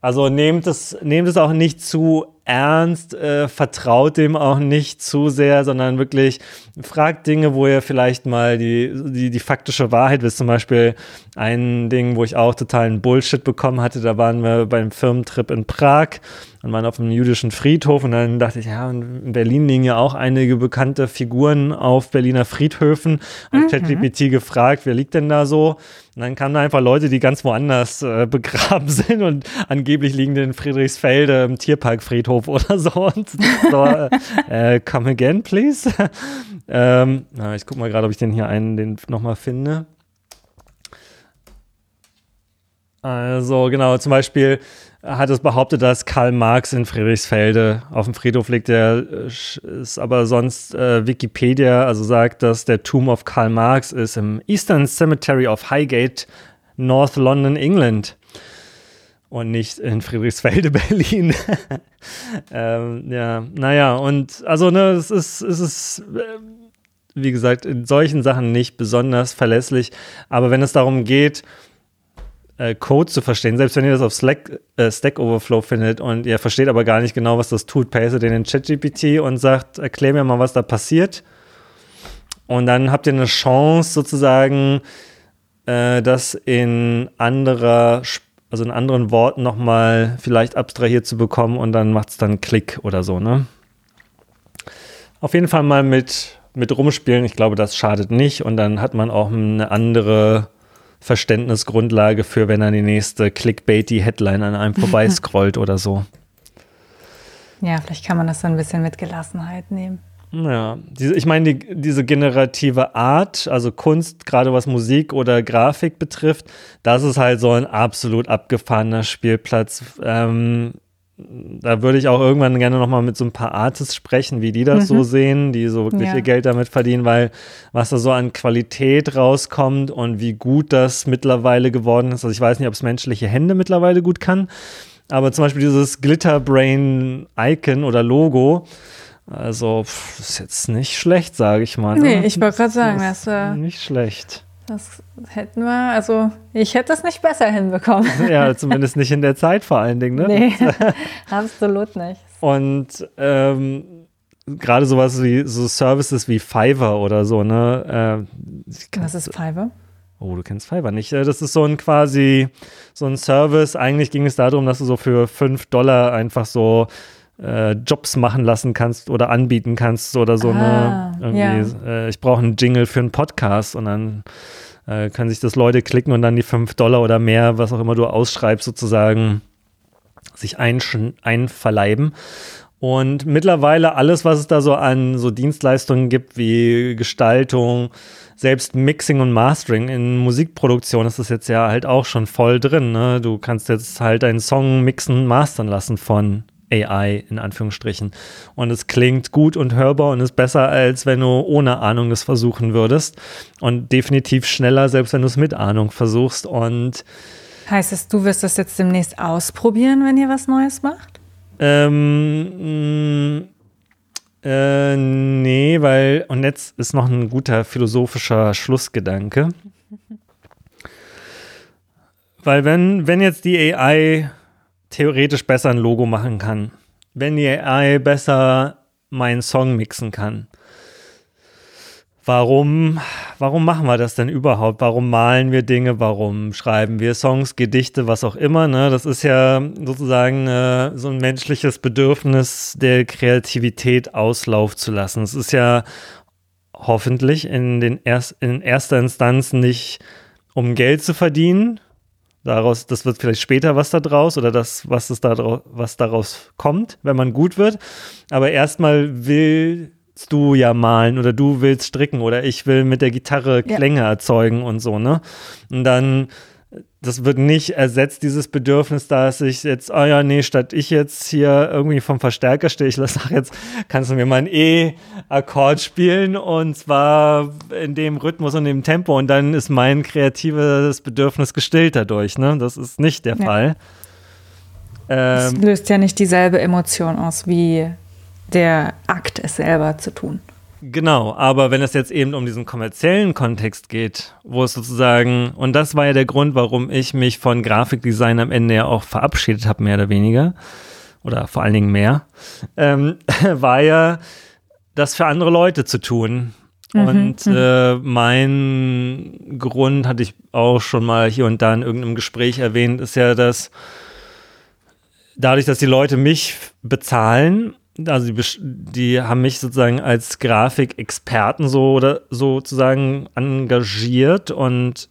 also nehmt es, nehmt es auch nicht zu ernst, äh, vertraut dem auch nicht zu sehr, sondern wirklich fragt Dinge, wo ihr vielleicht mal die, die, die faktische Wahrheit wisst. Zum Beispiel ein Ding, wo ich auch totalen Bullshit bekommen hatte, da waren wir beim Firmentrip in Prag und waren auf einem jüdischen Friedhof und dann dachte ich, ja, in Berlin liegen ja auch einige bekannte Figuren auf Berliner Friedhöfen. Und mhm. ChatGPT gefragt, wer liegt denn da so? Und dann kamen da einfach Leute, die ganz woanders äh, begraben sind und angeblich liegen in Friedrichsfelde im Tierparkfriedhof oder so. Und so, äh, come again, please. ähm, na, ich guck mal gerade, ob ich den hier einen den nochmal finde. Also genau, zum Beispiel hat es behauptet, dass Karl Marx in Friedrichsfelde auf dem Friedhof liegt. Der äh, ist aber sonst äh, Wikipedia, also sagt, dass der Tomb of Karl Marx ist im Eastern Cemetery of Highgate, North London, England. Und nicht in Friedrichsfelde, Berlin. ähm, ja, naja, und also, ne, es ist, es ist, äh, wie gesagt, in solchen Sachen nicht besonders verlässlich. Aber wenn es darum geht, äh, Code zu verstehen, selbst wenn ihr das auf Slack, äh, Stack Overflow findet und ihr versteht aber gar nicht genau, was das tut, pastet den in ChatGPT und sagt, erklär mir mal, was da passiert. Und dann habt ihr eine Chance sozusagen, äh, das in anderer, also in anderen Worten nochmal vielleicht abstrahiert zu bekommen und dann macht es dann Klick oder so, ne? Auf jeden Fall mal mit, mit rumspielen. Ich glaube, das schadet nicht und dann hat man auch eine andere Verständnisgrundlage für, wenn er die nächste clickbaity Headline an einem vorbeiscrollt oder so. Ja, vielleicht kann man das dann ein bisschen mit Gelassenheit nehmen. Ja, diese, ich meine, die, diese generative Art, also Kunst, gerade was Musik oder Grafik betrifft, das ist halt so ein absolut abgefahrener Spielplatz. Ähm, da würde ich auch irgendwann gerne nochmal mit so ein paar Artists sprechen, wie die das mhm. so sehen, die so wirklich ja. ihr Geld damit verdienen, weil was da so an Qualität rauskommt und wie gut das mittlerweile geworden ist. Also ich weiß nicht, ob es menschliche Hände mittlerweile gut kann, Aber zum Beispiel dieses Glitterbrain-Icon oder Logo, also pff, ist jetzt nicht schlecht, sage ich mal. Nee, ne? ich wollte gerade sagen, das ist äh, nicht schlecht. Das hätten wir, also ich hätte es nicht besser hinbekommen. Ja, zumindest nicht in der Zeit vor allen Dingen, ne? Nee, absolut nicht. Und ähm, gerade sowas wie so Services wie Fiverr oder so, ne? Äh, Was ist Fiverr? Oh, du kennst Fiverr nicht. Äh, das ist so ein quasi so ein Service. Eigentlich ging es darum, dass du so für 5 Dollar einfach so äh, Jobs machen lassen kannst oder anbieten kannst oder so. Ah, ne? Irgendwie, ja. äh, ich brauche einen Jingle für einen Podcast und dann äh, können sich das Leute klicken und dann die 5 Dollar oder mehr, was auch immer du ausschreibst, sozusagen sich einverleiben. Und mittlerweile alles, was es da so an so Dienstleistungen gibt, wie Gestaltung, selbst Mixing und Mastering in Musikproduktion ist das jetzt ja halt auch schon voll drin. Ne? Du kannst jetzt halt einen Song mixen und mastern lassen von AI in Anführungsstrichen. Und es klingt gut und hörbar und ist besser, als wenn du ohne Ahnung das versuchen würdest. Und definitiv schneller, selbst wenn du es mit Ahnung versuchst. Und heißt es, du wirst das jetzt demnächst ausprobieren, wenn ihr was Neues macht? Ähm, äh, nee, weil, und jetzt ist noch ein guter philosophischer Schlussgedanke. Weil wenn, wenn jetzt die AI theoretisch besser ein Logo machen kann, wenn die AI besser meinen Song mixen kann, warum, warum machen wir das denn überhaupt? Warum malen wir Dinge? Warum schreiben wir Songs, Gedichte, was auch immer? Ne? Das ist ja sozusagen äh, so ein menschliches Bedürfnis der Kreativität Auslauf zu lassen. Es ist ja hoffentlich in, den erst, in erster Instanz nicht um Geld zu verdienen, daraus, das wird vielleicht später was da draus oder das, was, es da, was daraus kommt, wenn man gut wird. Aber erstmal willst du ja malen oder du willst stricken oder ich will mit der Gitarre Klänge ja. erzeugen und so, ne? Und dann das wird nicht ersetzt, dieses Bedürfnis, dass ich jetzt, oh ja, nee, statt ich jetzt hier irgendwie vom Verstärker stehe, ich sage jetzt, kannst du mir mal ein E-Akkord spielen und zwar in dem Rhythmus und dem Tempo und dann ist mein kreatives Bedürfnis gestillt dadurch, ne? Das ist nicht der ja. Fall. Es ähm, löst ja nicht dieselbe Emotion aus wie der Akt, es selber zu tun. Genau, aber wenn es jetzt eben um diesen kommerziellen Kontext geht, wo es sozusagen, und das war ja der Grund, warum ich mich von Grafikdesign am Ende ja auch verabschiedet habe, mehr oder weniger, oder vor allen Dingen mehr, ähm, war ja, das für andere Leute zu tun. Mhm, und mhm. äh, mein Grund, hatte ich auch schon mal hier und da in irgendeinem Gespräch erwähnt, ist ja, dass dadurch, dass die Leute mich bezahlen, also die, die, haben mich sozusagen als Grafikexperten so oder sozusagen engagiert und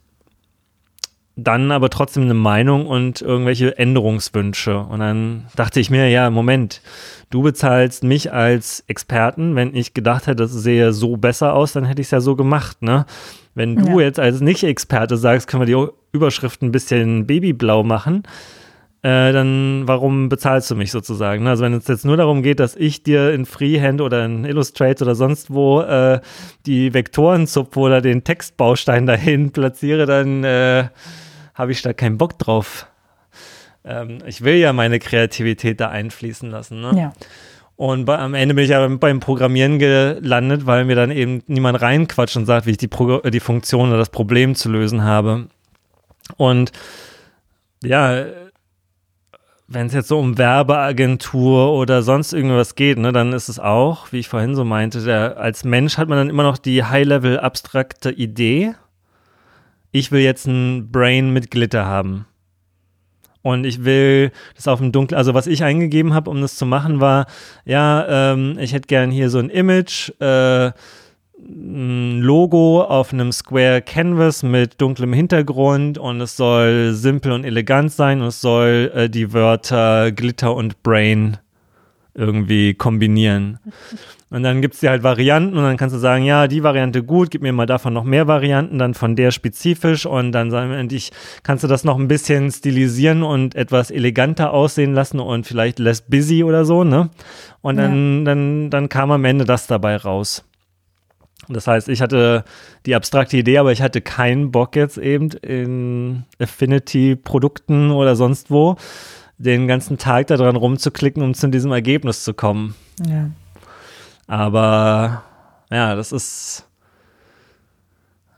dann aber trotzdem eine Meinung und irgendwelche Änderungswünsche. Und dann dachte ich mir, ja, Moment, du bezahlst mich als Experten. Wenn ich gedacht hätte, das sehe so besser aus, dann hätte ich es ja so gemacht, ne? Wenn du ja. jetzt als Nicht-Experte sagst, können wir die Überschrift ein bisschen babyblau machen, äh, dann warum bezahlst du mich sozusagen? Also wenn es jetzt nur darum geht, dass ich dir in Freehand oder in Illustrate oder sonst wo äh, die Vektoren zupfe oder den Textbaustein dahin platziere, dann äh, habe ich da keinen Bock drauf. Ähm, ich will ja meine Kreativität da einfließen lassen. Ne? Ja. Und bei, am Ende bin ich ja beim Programmieren gelandet, weil mir dann eben niemand reinquatscht und sagt, wie ich die, Pro die Funktion oder das Problem zu lösen habe. Und ja, wenn es jetzt so um Werbeagentur oder sonst irgendwas geht, ne, dann ist es auch, wie ich vorhin so meinte, der, als Mensch hat man dann immer noch die High-Level abstrakte Idee. Ich will jetzt ein Brain mit Glitter haben. Und ich will das auf dem Dunkel, also was ich eingegeben habe, um das zu machen, war, ja, ähm, ich hätte gern hier so ein Image, äh, ein Logo auf einem Square Canvas mit dunklem Hintergrund und es soll simpel und elegant sein und es soll äh, die Wörter Glitter und Brain irgendwie kombinieren. Und dann gibt es dir halt Varianten und dann kannst du sagen, ja, die Variante gut, gib mir mal davon noch mehr Varianten, dann von der spezifisch und dann sagen ich, kannst du das noch ein bisschen stilisieren und etwas eleganter aussehen lassen und vielleicht less busy oder so, ne? Und dann, ja. dann, dann kam am Ende das dabei raus. Das heißt, ich hatte die abstrakte Idee, aber ich hatte keinen Bock jetzt eben in Affinity-Produkten oder sonst wo den ganzen Tag daran rumzuklicken, um zu diesem Ergebnis zu kommen. Ja. Aber ja, das ist.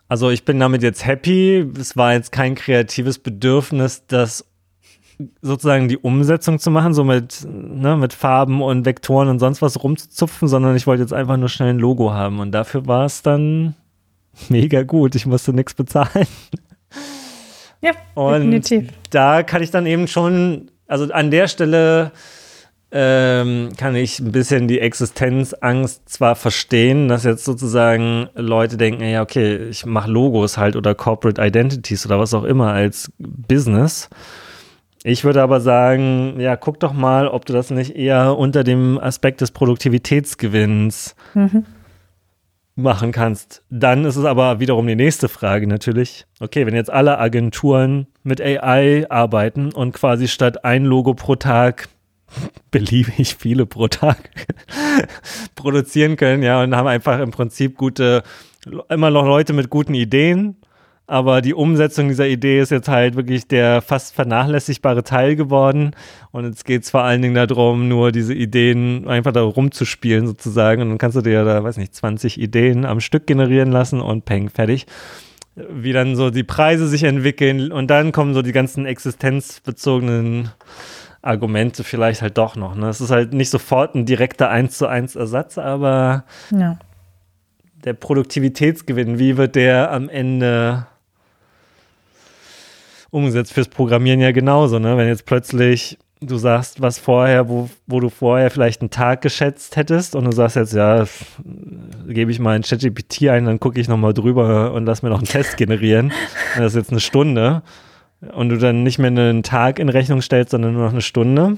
Also ich bin damit jetzt happy. Es war jetzt kein kreatives Bedürfnis, das sozusagen die Umsetzung zu machen, so mit, ne, mit Farben und Vektoren und sonst was rumzuzupfen, sondern ich wollte jetzt einfach nur schnell ein Logo haben. Und dafür war es dann mega gut. Ich musste nichts bezahlen. Ja, Und definitiv. da kann ich dann eben schon, also an der Stelle ähm, kann ich ein bisschen die Existenzangst zwar verstehen, dass jetzt sozusagen Leute denken, ja, okay, ich mache Logos halt oder Corporate Identities oder was auch immer als Business. Ich würde aber sagen, ja, guck doch mal, ob du das nicht eher unter dem Aspekt des Produktivitätsgewinns machen kannst. Dann ist es aber wiederum die nächste Frage natürlich. Okay, wenn jetzt alle Agenturen mit AI arbeiten und quasi statt ein Logo pro Tag beliebig viele pro Tag produzieren können, ja, und haben einfach im Prinzip gute, immer noch Leute mit guten Ideen, aber die Umsetzung dieser Idee ist jetzt halt wirklich der fast vernachlässigbare Teil geworden. Und jetzt geht es vor allen Dingen darum, nur diese Ideen einfach da rumzuspielen sozusagen. Und dann kannst du dir da, weiß nicht, 20 Ideen am Stück generieren lassen und peng, fertig. Wie dann so die Preise sich entwickeln und dann kommen so die ganzen existenzbezogenen Argumente vielleicht halt doch noch. Ne? Es ist halt nicht sofort ein direkter 1 zu 1 Ersatz, aber Ja. der Produktivitätsgewinn, wie wird der am Ende umgesetzt fürs Programmieren ja genauso, ne? Wenn jetzt plötzlich du sagst, was vorher, wo, wo du vorher vielleicht einen Tag geschätzt hättest und du sagst jetzt, ja, gebe ich mal in ChatGPT ein, dann gucke ich nochmal drüber und lass mir noch einen Test generieren. Und das ist jetzt eine Stunde und du dann nicht mehr einen Tag in Rechnung stellst, sondern nur noch eine Stunde.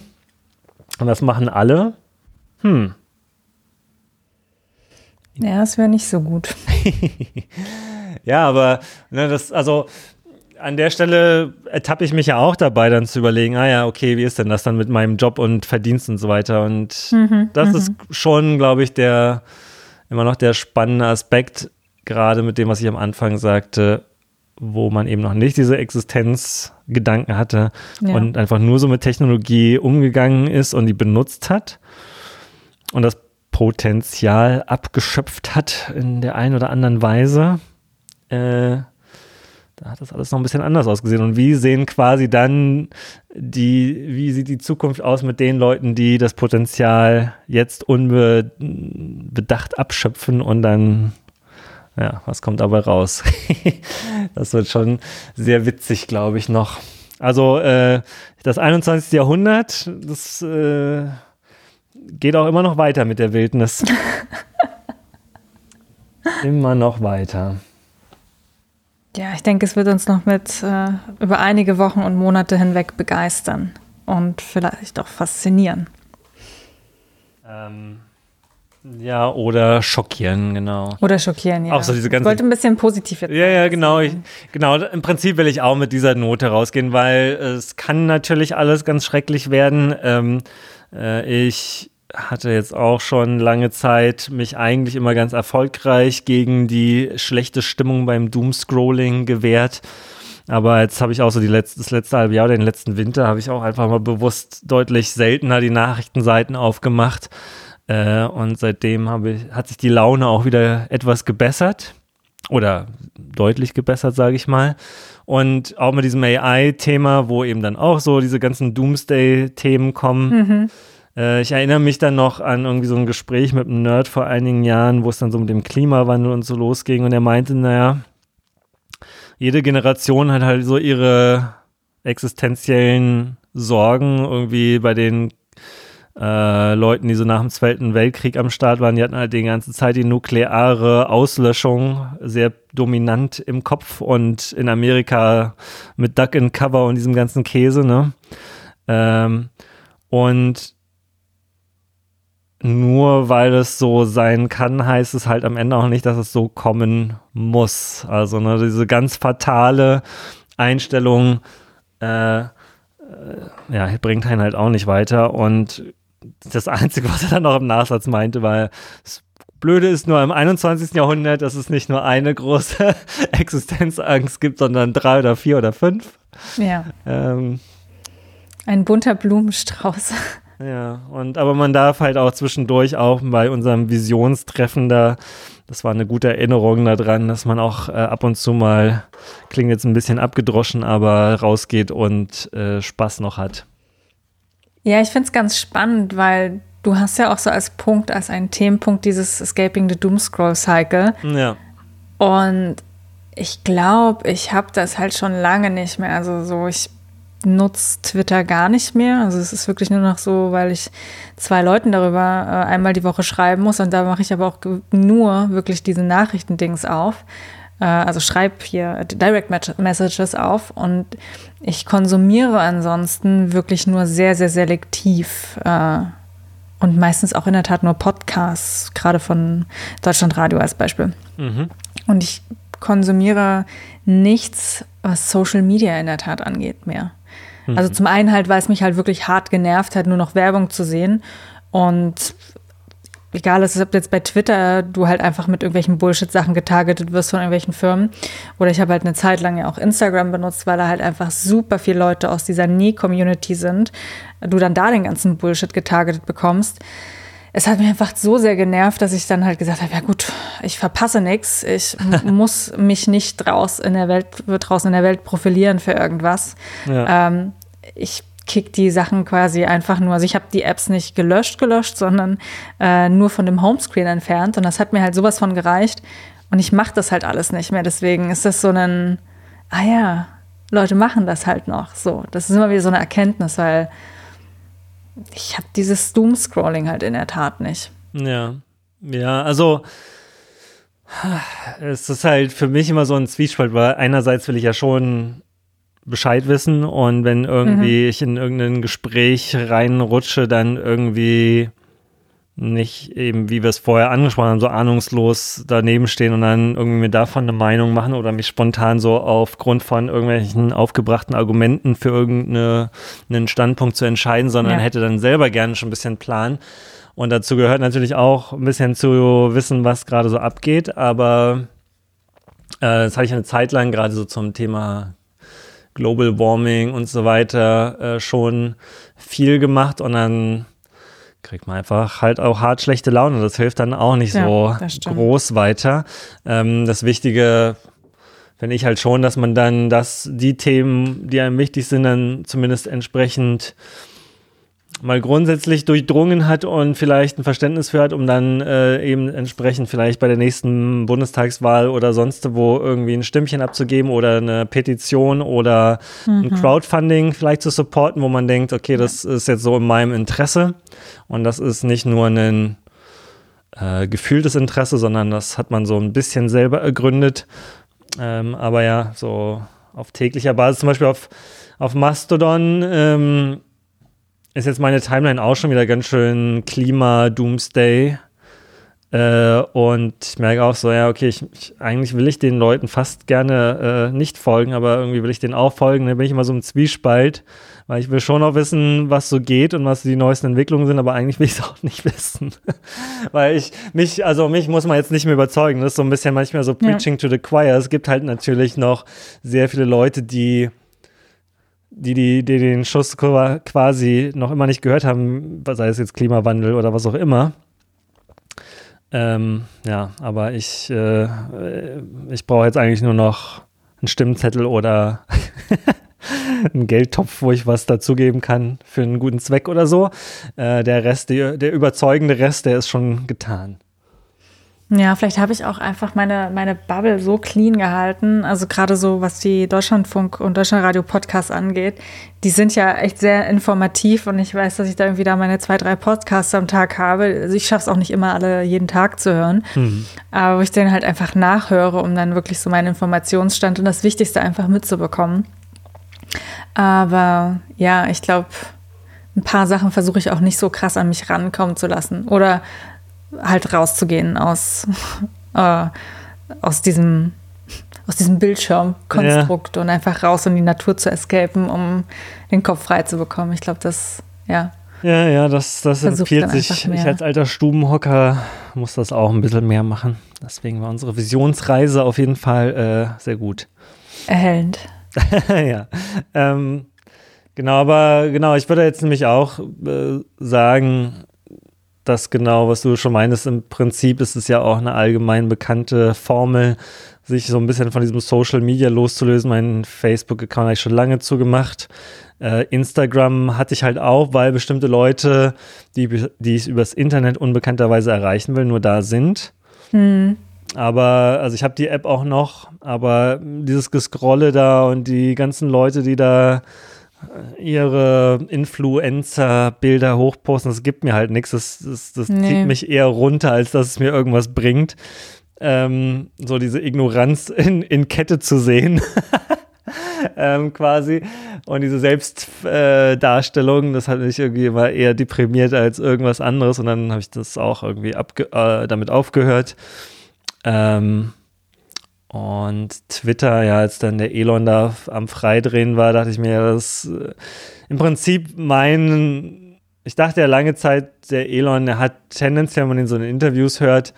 Und das machen alle. Hm, Ja, das wäre nicht so gut. Ja, aber ne, das, also an der Stelle ertappe ich mich ja auch dabei, dann zu überlegen, ah ja, okay, wie ist denn das dann mit meinem Job und Verdienst und so weiter. Und das ist schon, glaube ich, der immer noch der spannende Aspekt, gerade mit dem, was ich am Anfang sagte, wo man eben noch nicht diese Existenzgedanken hatte Ja. und einfach nur so mit Technologie umgegangen ist und die benutzt hat und das Potenzial abgeschöpft hat in der einen oder anderen Weise. Äh, da hat das alles noch ein bisschen anders ausgesehen. Und wie sehen quasi dann die, wie sieht die Zukunft aus mit den Leuten, die das Potenzial jetzt unbedacht abschöpfen und dann, ja, was kommt dabei raus? das wird schon sehr witzig, glaube ich, noch. Also äh, das 21. Jahrhundert, das äh, geht auch immer noch weiter mit der Wildnis. immer noch weiter. Ja, ich denke, es wird uns noch mit äh, über einige Wochen und Monate hinweg begeistern und vielleicht auch faszinieren. Ähm, ja, oder schockieren, genau. Oder schockieren, ja. Auch so diese ich ganzen- wollte ein bisschen positiv jetzt Ja, ja, genau. Ich, genau. Im Prinzip will ich auch mit dieser Note rausgehen, weil es kann natürlich alles ganz schrecklich werden. Ähm, äh, ich hatte jetzt auch schon lange Zeit mich eigentlich immer ganz erfolgreich gegen die schlechte Stimmung beim Doomscrolling gewehrt. Aber jetzt habe ich auch so die letzte, das letzte halbe Jahr oder den letzten Winter habe ich auch einfach mal bewusst deutlich seltener die Nachrichtenseiten aufgemacht. Äh, und seitdem ich, hat sich die Laune auch wieder etwas gebessert oder deutlich gebessert, sage ich mal. Und auch mit diesem AI-Thema, wo eben dann auch so diese ganzen Doomsday-Themen kommen. Äh, ich erinnere mich dann noch an irgendwie so ein Gespräch mit einem Nerd vor einigen Jahren, wo es dann so mit dem Klimawandel und so losging. Und er meinte, naja, jede Generation hat halt so ihre existenziellen Sorgen irgendwie bei den äh, Leuten, die so nach dem Zweiten Weltkrieg am Start waren, die hatten halt die ganze Zeit die nukleare Auslöschung sehr dominant im Kopf und in Amerika mit Duck and Cover und diesem ganzen Käse, ne? Ähm, und nur weil es so sein kann, heißt es halt am Ende auch nicht, dass es so kommen muss. Also ne, diese ganz fatale Einstellung äh, äh, ja, bringt einen halt auch nicht weiter. Und das Einzige, was er dann noch im Nachsatz meinte, war, das Blöde ist nur im 21. Jahrhundert, dass es nicht nur eine große Existenzangst gibt, sondern drei oder vier oder fünf. Ja. Ähm, Ein bunter Blumenstrauß. Ja, und aber man darf halt auch zwischendurch auch bei unserem Visionstreffen da, das war eine gute Erinnerung daran, dass man auch äh, ab und zu mal, klingt jetzt ein bisschen abgedroschen, aber rausgeht und äh, Spaß noch hat. Ja, ich finde es ganz spannend, weil du hast ja auch so als Punkt, als einen Themenpunkt dieses Escaping the Doom Scroll Cycle. Ja. Und ich glaube, ich habe das halt schon lange nicht mehr. Also so, ich nutze Twitter gar nicht mehr. Also es ist wirklich nur noch so, weil ich zwei Leuten darüber äh, einmal die Woche schreiben muss und da mache ich aber auch nur wirklich diese Nachrichtendings auf. Äh, also schreibe hier Direct Messages auf und ich konsumiere ansonsten wirklich nur sehr, sehr selektiv. Äh, und meistens auch in der Tat nur Podcasts, gerade von Deutschlandradio als Beispiel. Mhm. Und ich konsumiere nichts, was Social Media in der Tat angeht, mehr. Mhm. Also zum einen halt, weil es mich halt wirklich hart genervt hat, nur noch Werbung zu sehen. Und egal ist, ob jetzt bei Twitter du halt einfach mit irgendwelchen Bullshit-Sachen getargetet wirst von irgendwelchen Firmen. Oder ich habe halt eine Zeit lang ja auch Instagram benutzt, weil da halt einfach super viele Leute aus dieser Nie-Community sind. Du dann da den ganzen Bullshit getargetet bekommst es hat mich einfach so sehr genervt, dass ich dann halt gesagt habe, ja gut, ich verpasse nichts, ich muss mich nicht draus in der Welt, draußen in der Welt profilieren für irgendwas. Ja. Ähm, ich kick die Sachen quasi einfach nur, also ich habe die Apps nicht gelöscht, gelöscht, sondern äh, nur von dem Homescreen entfernt und das hat mir halt sowas von gereicht und ich mache das halt alles nicht mehr. Deswegen ist das so ein, ah ja, Leute machen das halt noch. So, das ist immer wieder so eine Erkenntnis, weil ich habe dieses Doom-Scrolling halt in der Tat nicht. Ja, ja, also es ist halt für mich immer so ein Zwiespalt, weil einerseits will ich ja schon Bescheid wissen und wenn irgendwie mhm. ich in irgendein Gespräch reinrutsche, dann irgendwie nicht eben, wie wir es vorher angesprochen haben, so ahnungslos daneben stehen und dann irgendwie mir davon eine Meinung machen oder mich spontan so aufgrund von irgendwelchen aufgebrachten Argumenten für irgendeinen Standpunkt zu entscheiden, sondern ja. hätte dann selber gerne schon ein bisschen Plan. Und dazu gehört natürlich auch ein bisschen zu wissen, was gerade so abgeht, aber äh, das hatte ich eine Zeit lang gerade so zum Thema Global Warming und so weiter äh, schon viel gemacht und dann kriegt man einfach halt auch hart schlechte Laune. Das hilft dann auch nicht so groß weiter. Ähm, das Wichtige finde ich halt schon, dass man dann das, die Themen, die einem wichtig sind, dann zumindest entsprechend mal grundsätzlich durchdrungen hat und vielleicht ein Verständnis für hat, um dann äh, eben entsprechend vielleicht bei der nächsten Bundestagswahl oder sonst wo irgendwie ein Stimmchen abzugeben oder eine Petition oder mhm. ein Crowdfunding vielleicht zu supporten, wo man denkt, okay, das ist jetzt so in meinem Interesse und das ist nicht nur ein äh, gefühltes Interesse, sondern das hat man so ein bisschen selber ergründet. Ähm, aber ja, so auf täglicher Basis, zum Beispiel auf, auf Mastodon, ähm, ist jetzt meine Timeline auch schon wieder ganz schön Klima-Doomsday. Äh, und ich merke auch so, ja, okay, ich, ich, eigentlich will ich den Leuten fast gerne äh, nicht folgen, aber irgendwie will ich denen auch folgen. Da bin ich immer so im Zwiespalt, weil ich will schon auch wissen, was so geht und was die neuesten Entwicklungen sind, aber eigentlich will ich es auch nicht wissen. weil ich mich, also mich muss man jetzt nicht mehr überzeugen. Das ist so ein bisschen manchmal so Preaching ja. to the Choir. Es gibt halt natürlich noch sehr viele Leute, die die, die, die den Schuss quasi noch immer nicht gehört haben, sei es jetzt Klimawandel oder was auch immer. Ähm, ja, aber ich, äh, ich brauche jetzt eigentlich nur noch einen Stimmzettel oder einen Geldtopf, wo ich was dazugeben kann für einen guten Zweck oder so. Äh, der Rest, die, der überzeugende Rest, der ist schon getan. Ja, vielleicht habe ich auch einfach meine, meine Bubble so clean gehalten. Also gerade so, was die Deutschlandfunk und Deutschlandradio Podcasts angeht. Die sind ja echt sehr informativ und ich weiß, dass ich da irgendwie da meine zwei, drei Podcasts am Tag habe. Also ich schaffe es auch nicht immer alle jeden Tag zu hören. Mhm. Aber wo ich den halt einfach nachhöre, um dann wirklich so meinen Informationsstand und das Wichtigste einfach mitzubekommen. Aber ja, ich glaube, ein paar Sachen versuche ich auch nicht so krass an mich rankommen zu lassen. Oder halt rauszugehen aus, äh, aus diesem aus diesem Bildschirmkonstrukt ja. und einfach raus in die Natur zu escapen, um den Kopf frei zu bekommen. Ich glaube, das, ja. Ja, ja, das, das empfiehlt sich. Ich als alter Stubenhocker muss das auch ein bisschen mehr machen. Deswegen war unsere Visionsreise auf jeden Fall äh, sehr gut. Erhellend. ja. Ähm, Genau, aber genau, ich würde jetzt nämlich auch äh, sagen, dass genau, was du schon meinst, im Prinzip ist es ja auch eine allgemein bekannte Formel, sich so ein bisschen von diesem Social Media loszulösen. Mein Facebook-Account habe ich schon lange zugemacht. Äh, Instagram hatte ich halt auch, weil bestimmte Leute, die, die ich übers Internet unbekannterweise erreichen will, nur da sind. Hm. Aber, also ich habe die App auch noch, aber dieses Gescrolle da und die ganzen Leute, die da ihre Influencer-Bilder hochposten, das gibt mir halt nichts. Das, das, das nee. zieht mich eher runter, als dass es mir irgendwas bringt. Ähm, so diese Ignoranz in, in Kette zu sehen. ähm, quasi. Und diese Selbstdarstellung, äh, das hat mich irgendwie immer eher deprimiert als irgendwas anderes. Und dann habe ich das auch irgendwie äh, damit aufgehört. Ähm, und Twitter, ja, als dann der Elon da am Freidrehen war, dachte ich mir, das äh, im Prinzip mein, ich dachte ja lange Zeit, der Elon, der hat tendenziell, wenn man ihn so in Interviews hört,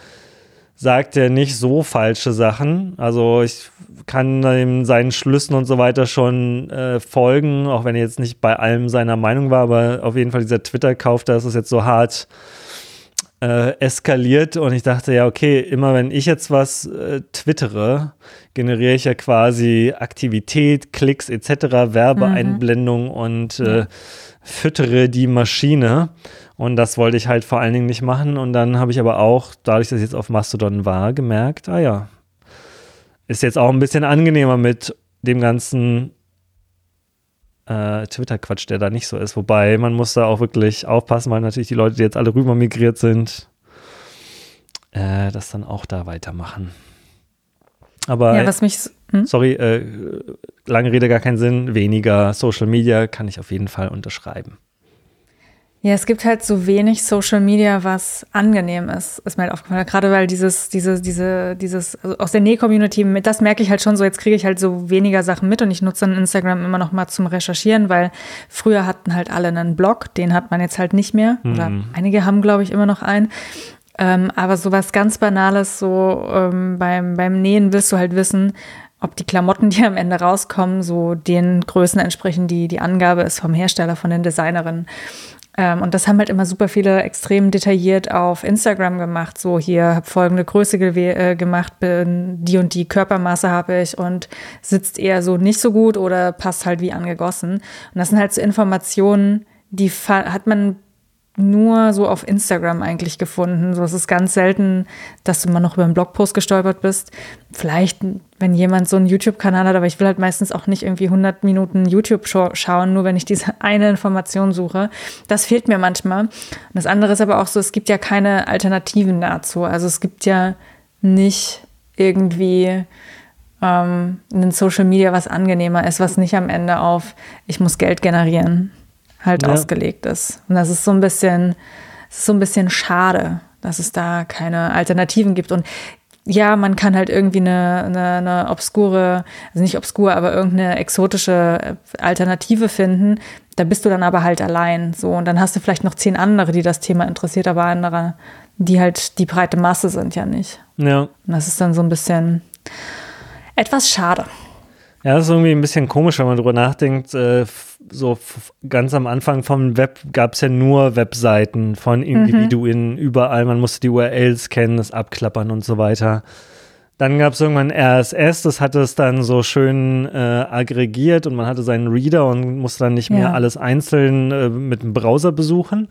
sagt er nicht so falsche Sachen. Also ich kann ihm seinen Schlüssen und so weiter schon äh, folgen, auch wenn er jetzt nicht bei allem seiner Meinung war, aber auf jeden Fall dieser Twitter-Kauf, da ist es jetzt so hart äh, eskaliert und ich dachte ja, okay, immer wenn ich jetzt was äh, twittere, generiere ich ja quasi Aktivität, Klicks etc., Werbeeinblendung mhm. und äh, füttere die Maschine. Und das wollte ich halt vor allen Dingen nicht machen. Und dann habe ich aber auch, dadurch, dass ich jetzt auf Mastodon war, gemerkt, ah ja, ist jetzt auch ein bisschen angenehmer mit dem ganzen äh, Twitter-Quatsch, der da nicht so ist. Wobei man muss da auch wirklich aufpassen, weil natürlich die Leute, die jetzt alle rüber migriert sind, äh, das dann auch da weitermachen. Aber ja, was mich, hm? sorry, äh, lange Rede, gar keinen Sinn. Weniger Social Media kann ich auf jeden Fall unterschreiben. Ja, es gibt halt so wenig Social Media, was angenehm ist, ist mir halt aufgefallen. Gerade weil dieses, diese, diese, dieses, also aus der Näh-Community, das merke ich halt schon so, jetzt kriege ich halt so weniger Sachen mit und ich nutze dann Instagram immer noch mal zum Recherchieren, weil früher hatten halt alle einen Blog, den hat man jetzt halt nicht mehr. Mhm. Oder einige haben, glaube ich, immer noch einen. Ähm, aber so was ganz Banales, so ähm, beim, beim Nähen willst du halt wissen, ob die Klamotten, die am Ende rauskommen, so den Größen entsprechen, die die Angabe ist vom Hersteller, von den Designerinnen. Ähm, und das haben halt immer super viele extrem detailliert auf Instagram gemacht. So hier habe folgende Größe äh, gemacht, bin, die und die Körpermaße habe ich und sitzt eher so nicht so gut oder passt halt wie angegossen. Und das sind halt so Informationen, die hat man nur so auf Instagram eigentlich gefunden. So, es ist ganz selten, dass du mal noch über einen Blogpost gestolpert bist. Vielleicht, wenn jemand so einen YouTube-Kanal hat, aber ich will halt meistens auch nicht irgendwie 100 Minuten YouTube schauen, nur wenn ich diese eine Information suche. Das fehlt mir manchmal. Und das andere ist aber auch so, es gibt ja keine Alternativen dazu. Also es gibt ja nicht irgendwie ähm, ein Social Media, was angenehmer ist, was nicht am Ende auf, ich muss Geld generieren halt ja. ausgelegt ist. Und das ist so ein bisschen, so ein bisschen schade, dass es da keine Alternativen gibt. Und ja, man kann halt irgendwie eine, eine, eine obskure, also nicht obskur, aber irgendeine exotische Alternative finden. Da bist du dann aber halt allein. So, und dann hast du vielleicht noch zehn andere, die das Thema interessiert, aber andere, die halt die breite Masse sind ja nicht. Ja. Und das ist dann so ein bisschen etwas schade. Ja, das ist irgendwie ein bisschen komisch, wenn man drüber nachdenkt. Äh, so ganz am Anfang vom Web gab es ja nur Webseiten von mhm. Individuen mhm. überall. Man musste die URLs kennen, das abklappern und so weiter. Dann gab es irgendwann RSS, das hatte es dann so schön äh, aggregiert und man hatte seinen Reader und musste dann nicht mehr ja. alles einzeln äh, mit dem Browser besuchen.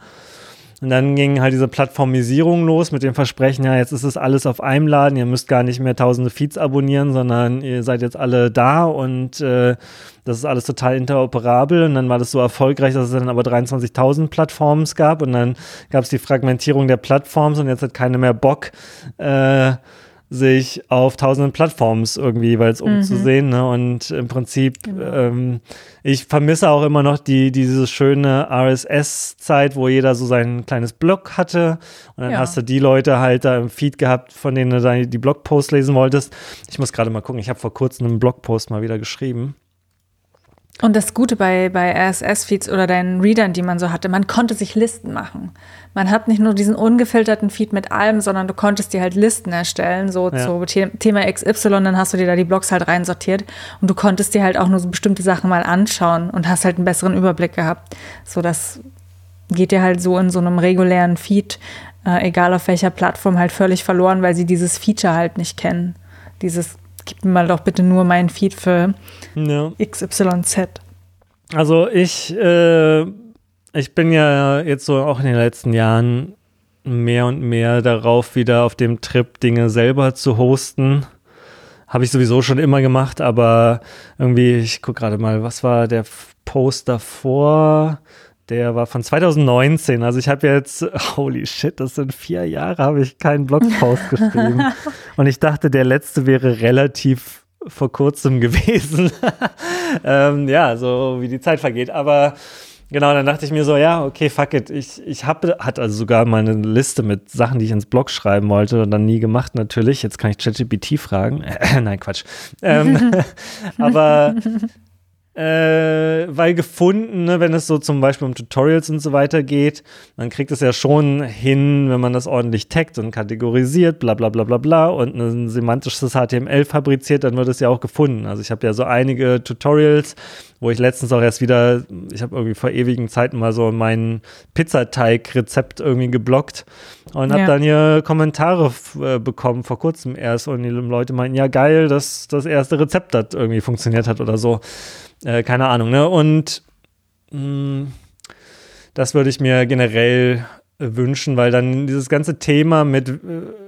Und dann ging halt diese Plattformisierung los mit dem Versprechen, ja, jetzt ist es alles auf einem Laden, ihr müsst gar nicht mehr tausende Feeds abonnieren, sondern ihr seid jetzt alle da und äh, das ist alles total interoperabel. Und dann war das so erfolgreich, dass es dann aber 23.000 Plattformen gab und dann gab es die Fragmentierung der Plattformen und jetzt hat keiner mehr Bock, äh, sich auf tausenden Plattformen irgendwie jeweils umzusehen. Mhm. Ne? Und im Prinzip, genau. ähm, ich vermisse auch immer noch die, diese schöne RSS-Zeit, wo jeder so sein kleines Blog hatte. Und dann ja. hast du die Leute halt da im Feed gehabt, von denen du dann die Blogposts lesen wolltest. Ich muss gerade mal gucken, ich habe vor kurzem einen Blogpost mal wieder geschrieben. Und das Gute bei, bei RSS-Feeds oder deinen Readern, die man so hatte, man konnte sich Listen machen. Man hat nicht nur diesen ungefilterten Feed mit allem, sondern du konntest dir halt Listen erstellen, so ja. zu Thema XY, dann hast du dir da die Blogs halt reinsortiert und du konntest dir halt auch nur so bestimmte Sachen mal anschauen und hast halt einen besseren Überblick gehabt. So, das geht dir halt so in so einem regulären Feed, äh, egal auf welcher Plattform, halt völlig verloren, weil sie dieses Feature halt nicht kennen. Dieses gib mir mal doch bitte nur meinen Feed für ja. XYZ. Also ich, äh, ich bin ja jetzt so auch in den letzten Jahren mehr und mehr darauf, wieder auf dem Trip Dinge selber zu hosten. Habe ich sowieso schon immer gemacht, aber irgendwie, ich gucke gerade mal, was war der Post davor? Der war von 2019. Also ich habe jetzt, holy shit, das sind vier Jahre, habe ich keinen Blogpost geschrieben. Und ich dachte, der letzte wäre relativ vor kurzem gewesen. ähm, ja, so wie die Zeit vergeht. Aber genau, dann dachte ich mir so, ja, okay, fuck it. Ich, ich habe, hat also sogar meine Liste mit Sachen, die ich ins Blog schreiben wollte und dann nie gemacht natürlich. Jetzt kann ich ChatGPT fragen. Nein, Quatsch. Ähm, aber äh, weil gefunden, ne, wenn es so zum Beispiel um Tutorials und so weiter geht, man kriegt es ja schon hin, wenn man das ordentlich taggt und kategorisiert, bla bla bla bla bla und ein semantisches HTML fabriziert, dann wird es ja auch gefunden. Also ich habe ja so einige Tutorials, wo ich letztens auch erst wieder, ich habe irgendwie vor ewigen Zeiten mal so mein Pizzateig-Rezept irgendwie geblockt und habe ja. dann hier Kommentare äh, bekommen, vor kurzem erst und die Leute meinten, ja geil, dass das erste Rezept hat irgendwie funktioniert hat oder so. Äh, keine Ahnung, ne? Und mh, hm, das würde ich mir generell wünschen, weil dann dieses ganze Thema mit äh,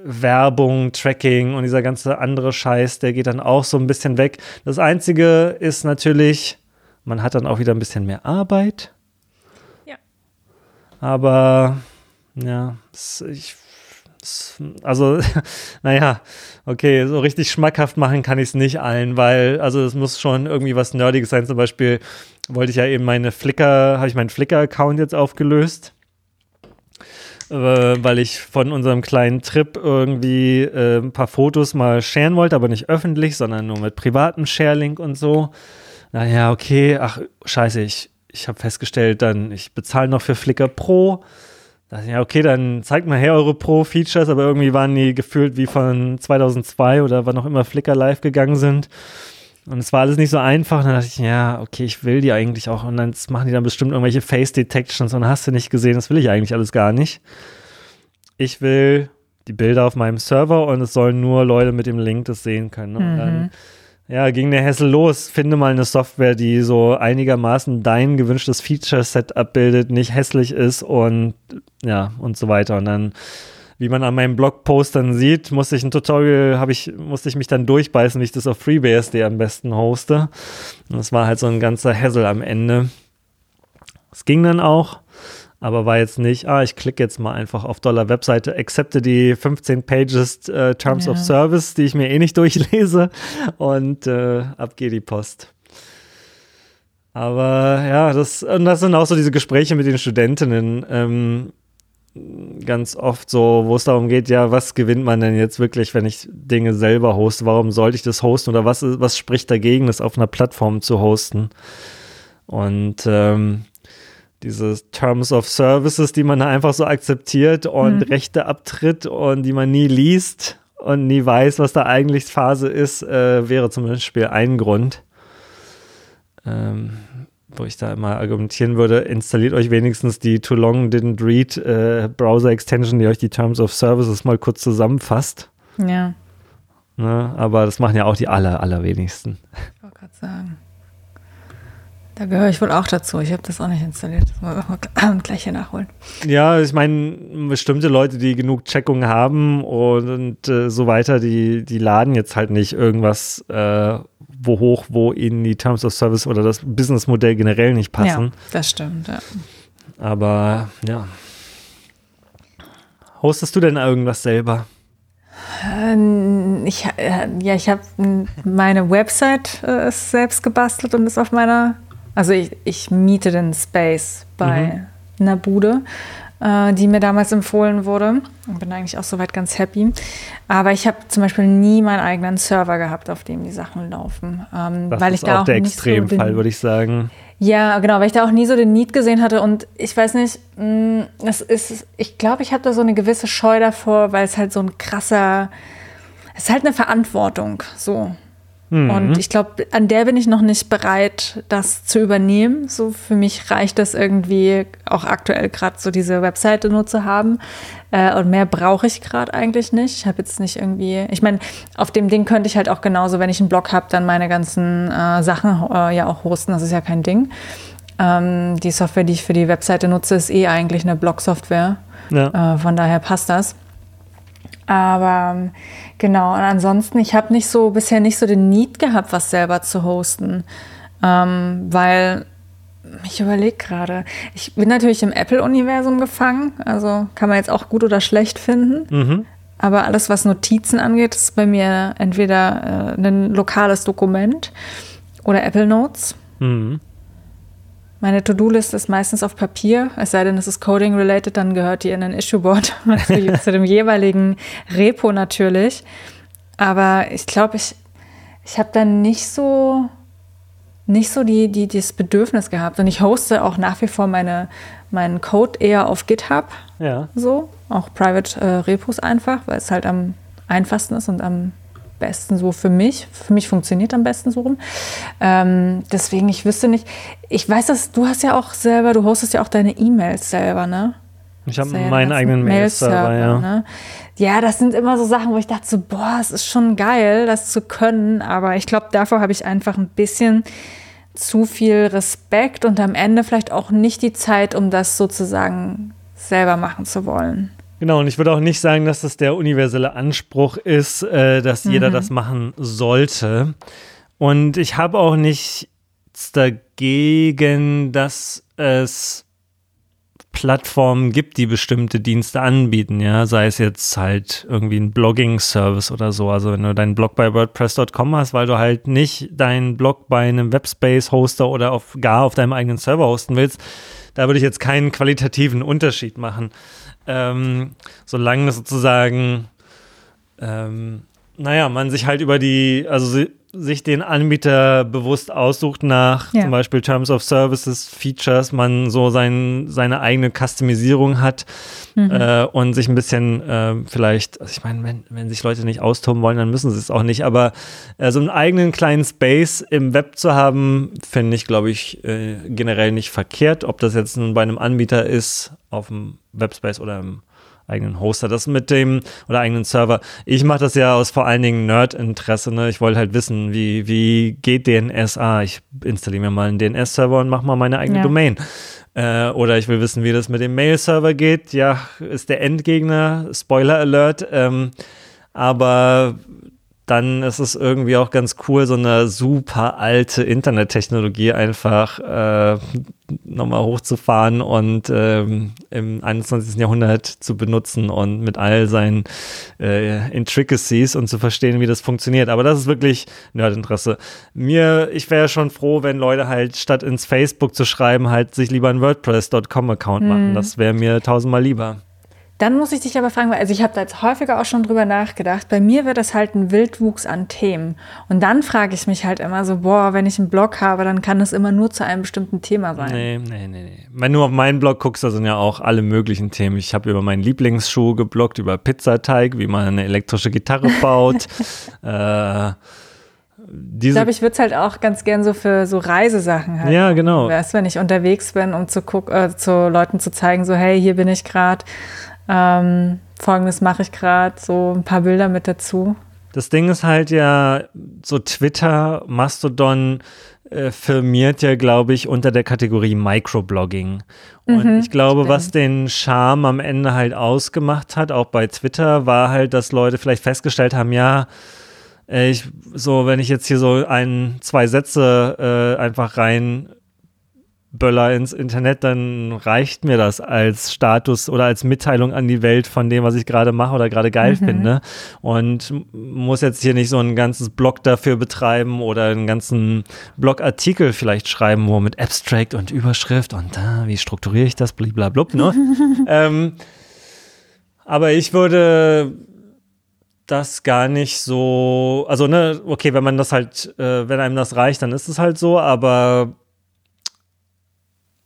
Werbung, Tracking und dieser ganze andere Scheiß, der geht dann auch so ein bisschen weg. Das Einzige ist natürlich, man hat dann auch wieder ein bisschen mehr Arbeit. Ja. Aber ja, ich also, naja, okay, so richtig schmackhaft machen kann ich es nicht allen, weil, also es muss schon irgendwie was Nerdiges sein. Zum Beispiel wollte ich ja eben meine Flickr, habe ich meinen Flickr-Account jetzt aufgelöst, äh, weil ich von unserem kleinen Trip irgendwie äh, ein paar Fotos mal sharen wollte, aber nicht öffentlich, sondern nur mit privatem Sharelink und so. Naja, okay, ach, scheiße, ich, ich habe festgestellt, dann, ich bezahle noch für Flickr Pro dachte, ja, okay, dann zeigt mal her eure Pro-Features, aber irgendwie waren die gefühlt wie von 2002 oder wann auch immer Flickr live gegangen sind. Und es war alles nicht so einfach. Dann dachte ich, ja, okay, ich will die eigentlich auch. Und dann machen die dann bestimmt irgendwelche Face-Detections und hast du nicht gesehen, das will ich eigentlich alles gar nicht. Ich will die Bilder auf meinem Server und es sollen nur Leute mit dem Link das sehen können. Und dann mhm. Ja, ging der Hessel los. Finde mal eine Software, die so einigermaßen dein gewünschtes Feature-Set abbildet, nicht hässlich ist und ja, und so weiter. Und dann, wie man an meinem Blogpost dann sieht, musste ich ein Tutorial, habe ich, musste ich mich dann durchbeißen, wie ich das auf FreeBSD am besten hoste. Und das war halt so ein ganzer Hassel am Ende. Es ging dann auch aber war jetzt nicht, ah, ich klicke jetzt mal einfach auf Dollar Webseite, accepte die 15 Pages äh, Terms ja. of Service, die ich mir eh nicht durchlese und äh, ab geht die Post. Aber ja, das, und das sind auch so diese Gespräche mit den Studentinnen. Ähm, ganz oft so, wo es darum geht, ja, was gewinnt man denn jetzt wirklich, wenn ich Dinge selber hoste? Warum sollte ich das hosten oder was, was spricht dagegen, das auf einer Plattform zu hosten? Und ähm, diese Terms of Services, die man einfach so akzeptiert und mhm. Rechte abtritt und die man nie liest und nie weiß, was da eigentlich Phase ist, äh, wäre zum Beispiel ein Grund, ähm, wo ich da immer argumentieren würde, installiert euch wenigstens die Too Long Didn't Read äh, Browser Extension, die euch die Terms of Services mal kurz zusammenfasst. Ja. Ne? Aber das machen ja auch die aller, allerwenigsten. Ich wollte gerade sagen. Da gehöre ich wohl auch dazu. Ich habe das auch nicht installiert. Das wollen wir gleich hier nachholen. Ja, ich meine, bestimmte Leute, die genug Checkungen haben und, und äh, so weiter, die, die laden jetzt halt nicht irgendwas äh, wo hoch, wo ihnen die Terms of Service oder das Businessmodell generell nicht passen. Ja, das stimmt, ja. Aber ja. Hostest du denn irgendwas selber? Ähm, ich, äh, ja, ich habe meine Website äh, selbst gebastelt und ist auf meiner also ich, ich miete den Space bei mhm. einer Bude. äh, die mir damals empfohlen wurde. Und bin eigentlich auch soweit ganz happy. Aber ich habe zum Beispiel nie meinen eigenen Server gehabt, auf dem die Sachen laufen. Ähm, das weil ist ich da auch, der Extremfall, so würde ich sagen. Ja, genau, weil ich da auch nie so den Need gesehen hatte und ich weiß nicht, mm, es ist, ich glaube, ich habe da so eine gewisse Scheu davor, weil es halt so ein krasser, es ist halt eine Verantwortung, so. Mhm. Und ich glaube, an der bin ich noch nicht bereit, das zu übernehmen. So für mich reicht das irgendwie auch aktuell gerade so diese Webseite nur zu haben. Äh, und mehr brauche ich gerade eigentlich nicht. Ich habe jetzt nicht irgendwie, ich meine, auf dem Ding könnte ich halt auch genauso, wenn ich einen Blog habe, dann meine ganzen äh, Sachen äh, ja auch hosten. Das ist ja kein Ding. Ähm, die Software, die ich für die Webseite nutze, ist eh eigentlich eine Blog-Software. Ja. Äh, von daher passt das. Aber ähm, genau, und ansonsten, ich habe nicht so bisher nicht so den Need gehabt, was selber zu hosten. Ähm, weil ich überlege gerade, ich bin natürlich im Apple-Universum gefangen, also kann man jetzt auch gut oder schlecht finden. Mhm. Aber alles, was Notizen angeht, ist bei mir entweder äh, ein lokales Dokument oder Apple Notes. Mhm. Meine To-Do-List ist meistens auf Papier, es sei denn, es ist Coding-related, dann gehört die in ein Issue-Board zu dem jeweiligen Repo natürlich. Aber ich glaube, ich, ich habe dann nicht so, nicht so die, die, das Bedürfnis gehabt. Und ich hoste auch nach wie vor meine, meinen Code eher auf GitHub. Ja. So, auch Private äh, Repos einfach, weil es halt am einfachsten ist und am besten so für mich. Für mich funktioniert am besten so rum. Ähm, deswegen, ich wüsste nicht. Ich weiß, dass du hast ja auch selber, du hostest ja auch deine E-Mails selber, ne? Ich habe ja meinen eigenen Mail-Server, ja. Ne? Ja, das sind immer so Sachen, wo ich dachte so, boah, es ist schon geil, das zu können. Aber ich glaube, davor habe ich einfach ein bisschen zu viel Respekt und am Ende vielleicht auch nicht die Zeit, um das sozusagen selber machen zu wollen. Genau, und ich würde auch nicht sagen, dass das der universelle Anspruch ist, äh, dass mhm. jeder das machen sollte. Und ich habe auch nichts dagegen, dass es Plattformen gibt, die bestimmte Dienste anbieten, ja, sei es jetzt halt irgendwie ein Blogging-Service oder so. Also wenn du deinen Blog bei WordPress.com hast, weil du halt nicht deinen Blog bei einem Webspace-Hoster oder auf, gar auf deinem eigenen Server hosten willst, da würde ich jetzt keinen qualitativen Unterschied machen ähm, solange sozusagen, ähm, naja, man sich halt über die, also sich den Anbieter bewusst aussucht nach ja. zum Beispiel Terms of Services, Features, man so sein, seine eigene Customisierung hat mhm. äh, und sich ein bisschen äh, vielleicht, also ich meine, wenn, wenn sich Leute nicht austoben wollen, dann müssen sie es auch nicht, aber äh, so einen eigenen kleinen Space im Web zu haben, finde ich, glaube ich, äh, generell nicht verkehrt. Ob das jetzt nun bei einem Anbieter ist, auf dem Webspace oder im eigenen Hoster, das mit dem oder eigenen Server. Ich mache das ja aus vor allen Dingen Nerd-Interesse. Ne? Ich wollte halt wissen, wie, wie geht DNS? Ah, ich installiere mir mal einen DNS-Server und mache mal meine eigene ja. Domain. Äh, oder ich will wissen, wie das mit dem Mail-Server geht. Ja, ist der Endgegner, Spoiler Alert. Ähm, aber dann ist es irgendwie auch ganz cool, so eine super alte Internettechnologie einfach äh, nochmal hochzufahren und ähm, im 21. Jahrhundert zu benutzen und mit all seinen äh, Intricacies und zu verstehen, wie das funktioniert. Aber das ist wirklich Nerdinteresse. Mir, ich wäre schon froh, wenn Leute halt statt ins Facebook zu schreiben, halt sich lieber einen WordPress.com-Account machen. Mhm. Das wäre mir tausendmal lieber. Dann muss ich dich aber fragen, also ich habe da jetzt häufiger auch schon drüber nachgedacht. Bei mir wird das halt ein Wildwuchs an Themen. Und dann frage ich mich halt immer so, boah, wenn ich einen Blog habe, dann kann es immer nur zu einem bestimmten Thema sein. Nee, nee, nee, nee. Wenn du auf meinen Blog guckst, da sind ja auch alle möglichen Themen. Ich habe über meinen Lieblingsschuh gebloggt, über Pizzateig, wie man eine elektrische Gitarre baut. äh, diese ich glaube, ich würde es halt auch ganz gern so für so Reisesachen halt. Ja, genau. Weißt, wenn ich unterwegs bin, um zu gucken, äh, zu Leuten zu zeigen, so hey, hier bin ich gerade. Ähm, Folgendes mache ich gerade, so ein paar Bilder mit dazu. Das Ding ist halt ja, so Twitter, Mastodon äh, firmiert ja, glaube ich, unter der Kategorie Microblogging. Und mhm, ich glaube, stimmt. was den Charme am Ende halt ausgemacht hat, auch bei Twitter, war halt, dass Leute vielleicht festgestellt haben, ja, ich, so, wenn ich jetzt hier so ein, zwei Sätze äh, einfach rein Böller ins Internet, dann reicht mir das als Status oder als Mitteilung an die Welt von dem, was ich gerade mache oder gerade geil mhm. finde. Und muss jetzt hier nicht so ein ganzes Blog dafür betreiben oder einen ganzen Blogartikel vielleicht schreiben, wo mit Abstract und Überschrift und äh, wie strukturiere ich das, blablabla, ne? ähm, aber ich würde das gar nicht so, also ne, okay, wenn man das halt, äh, wenn einem das reicht, dann ist es halt so, aber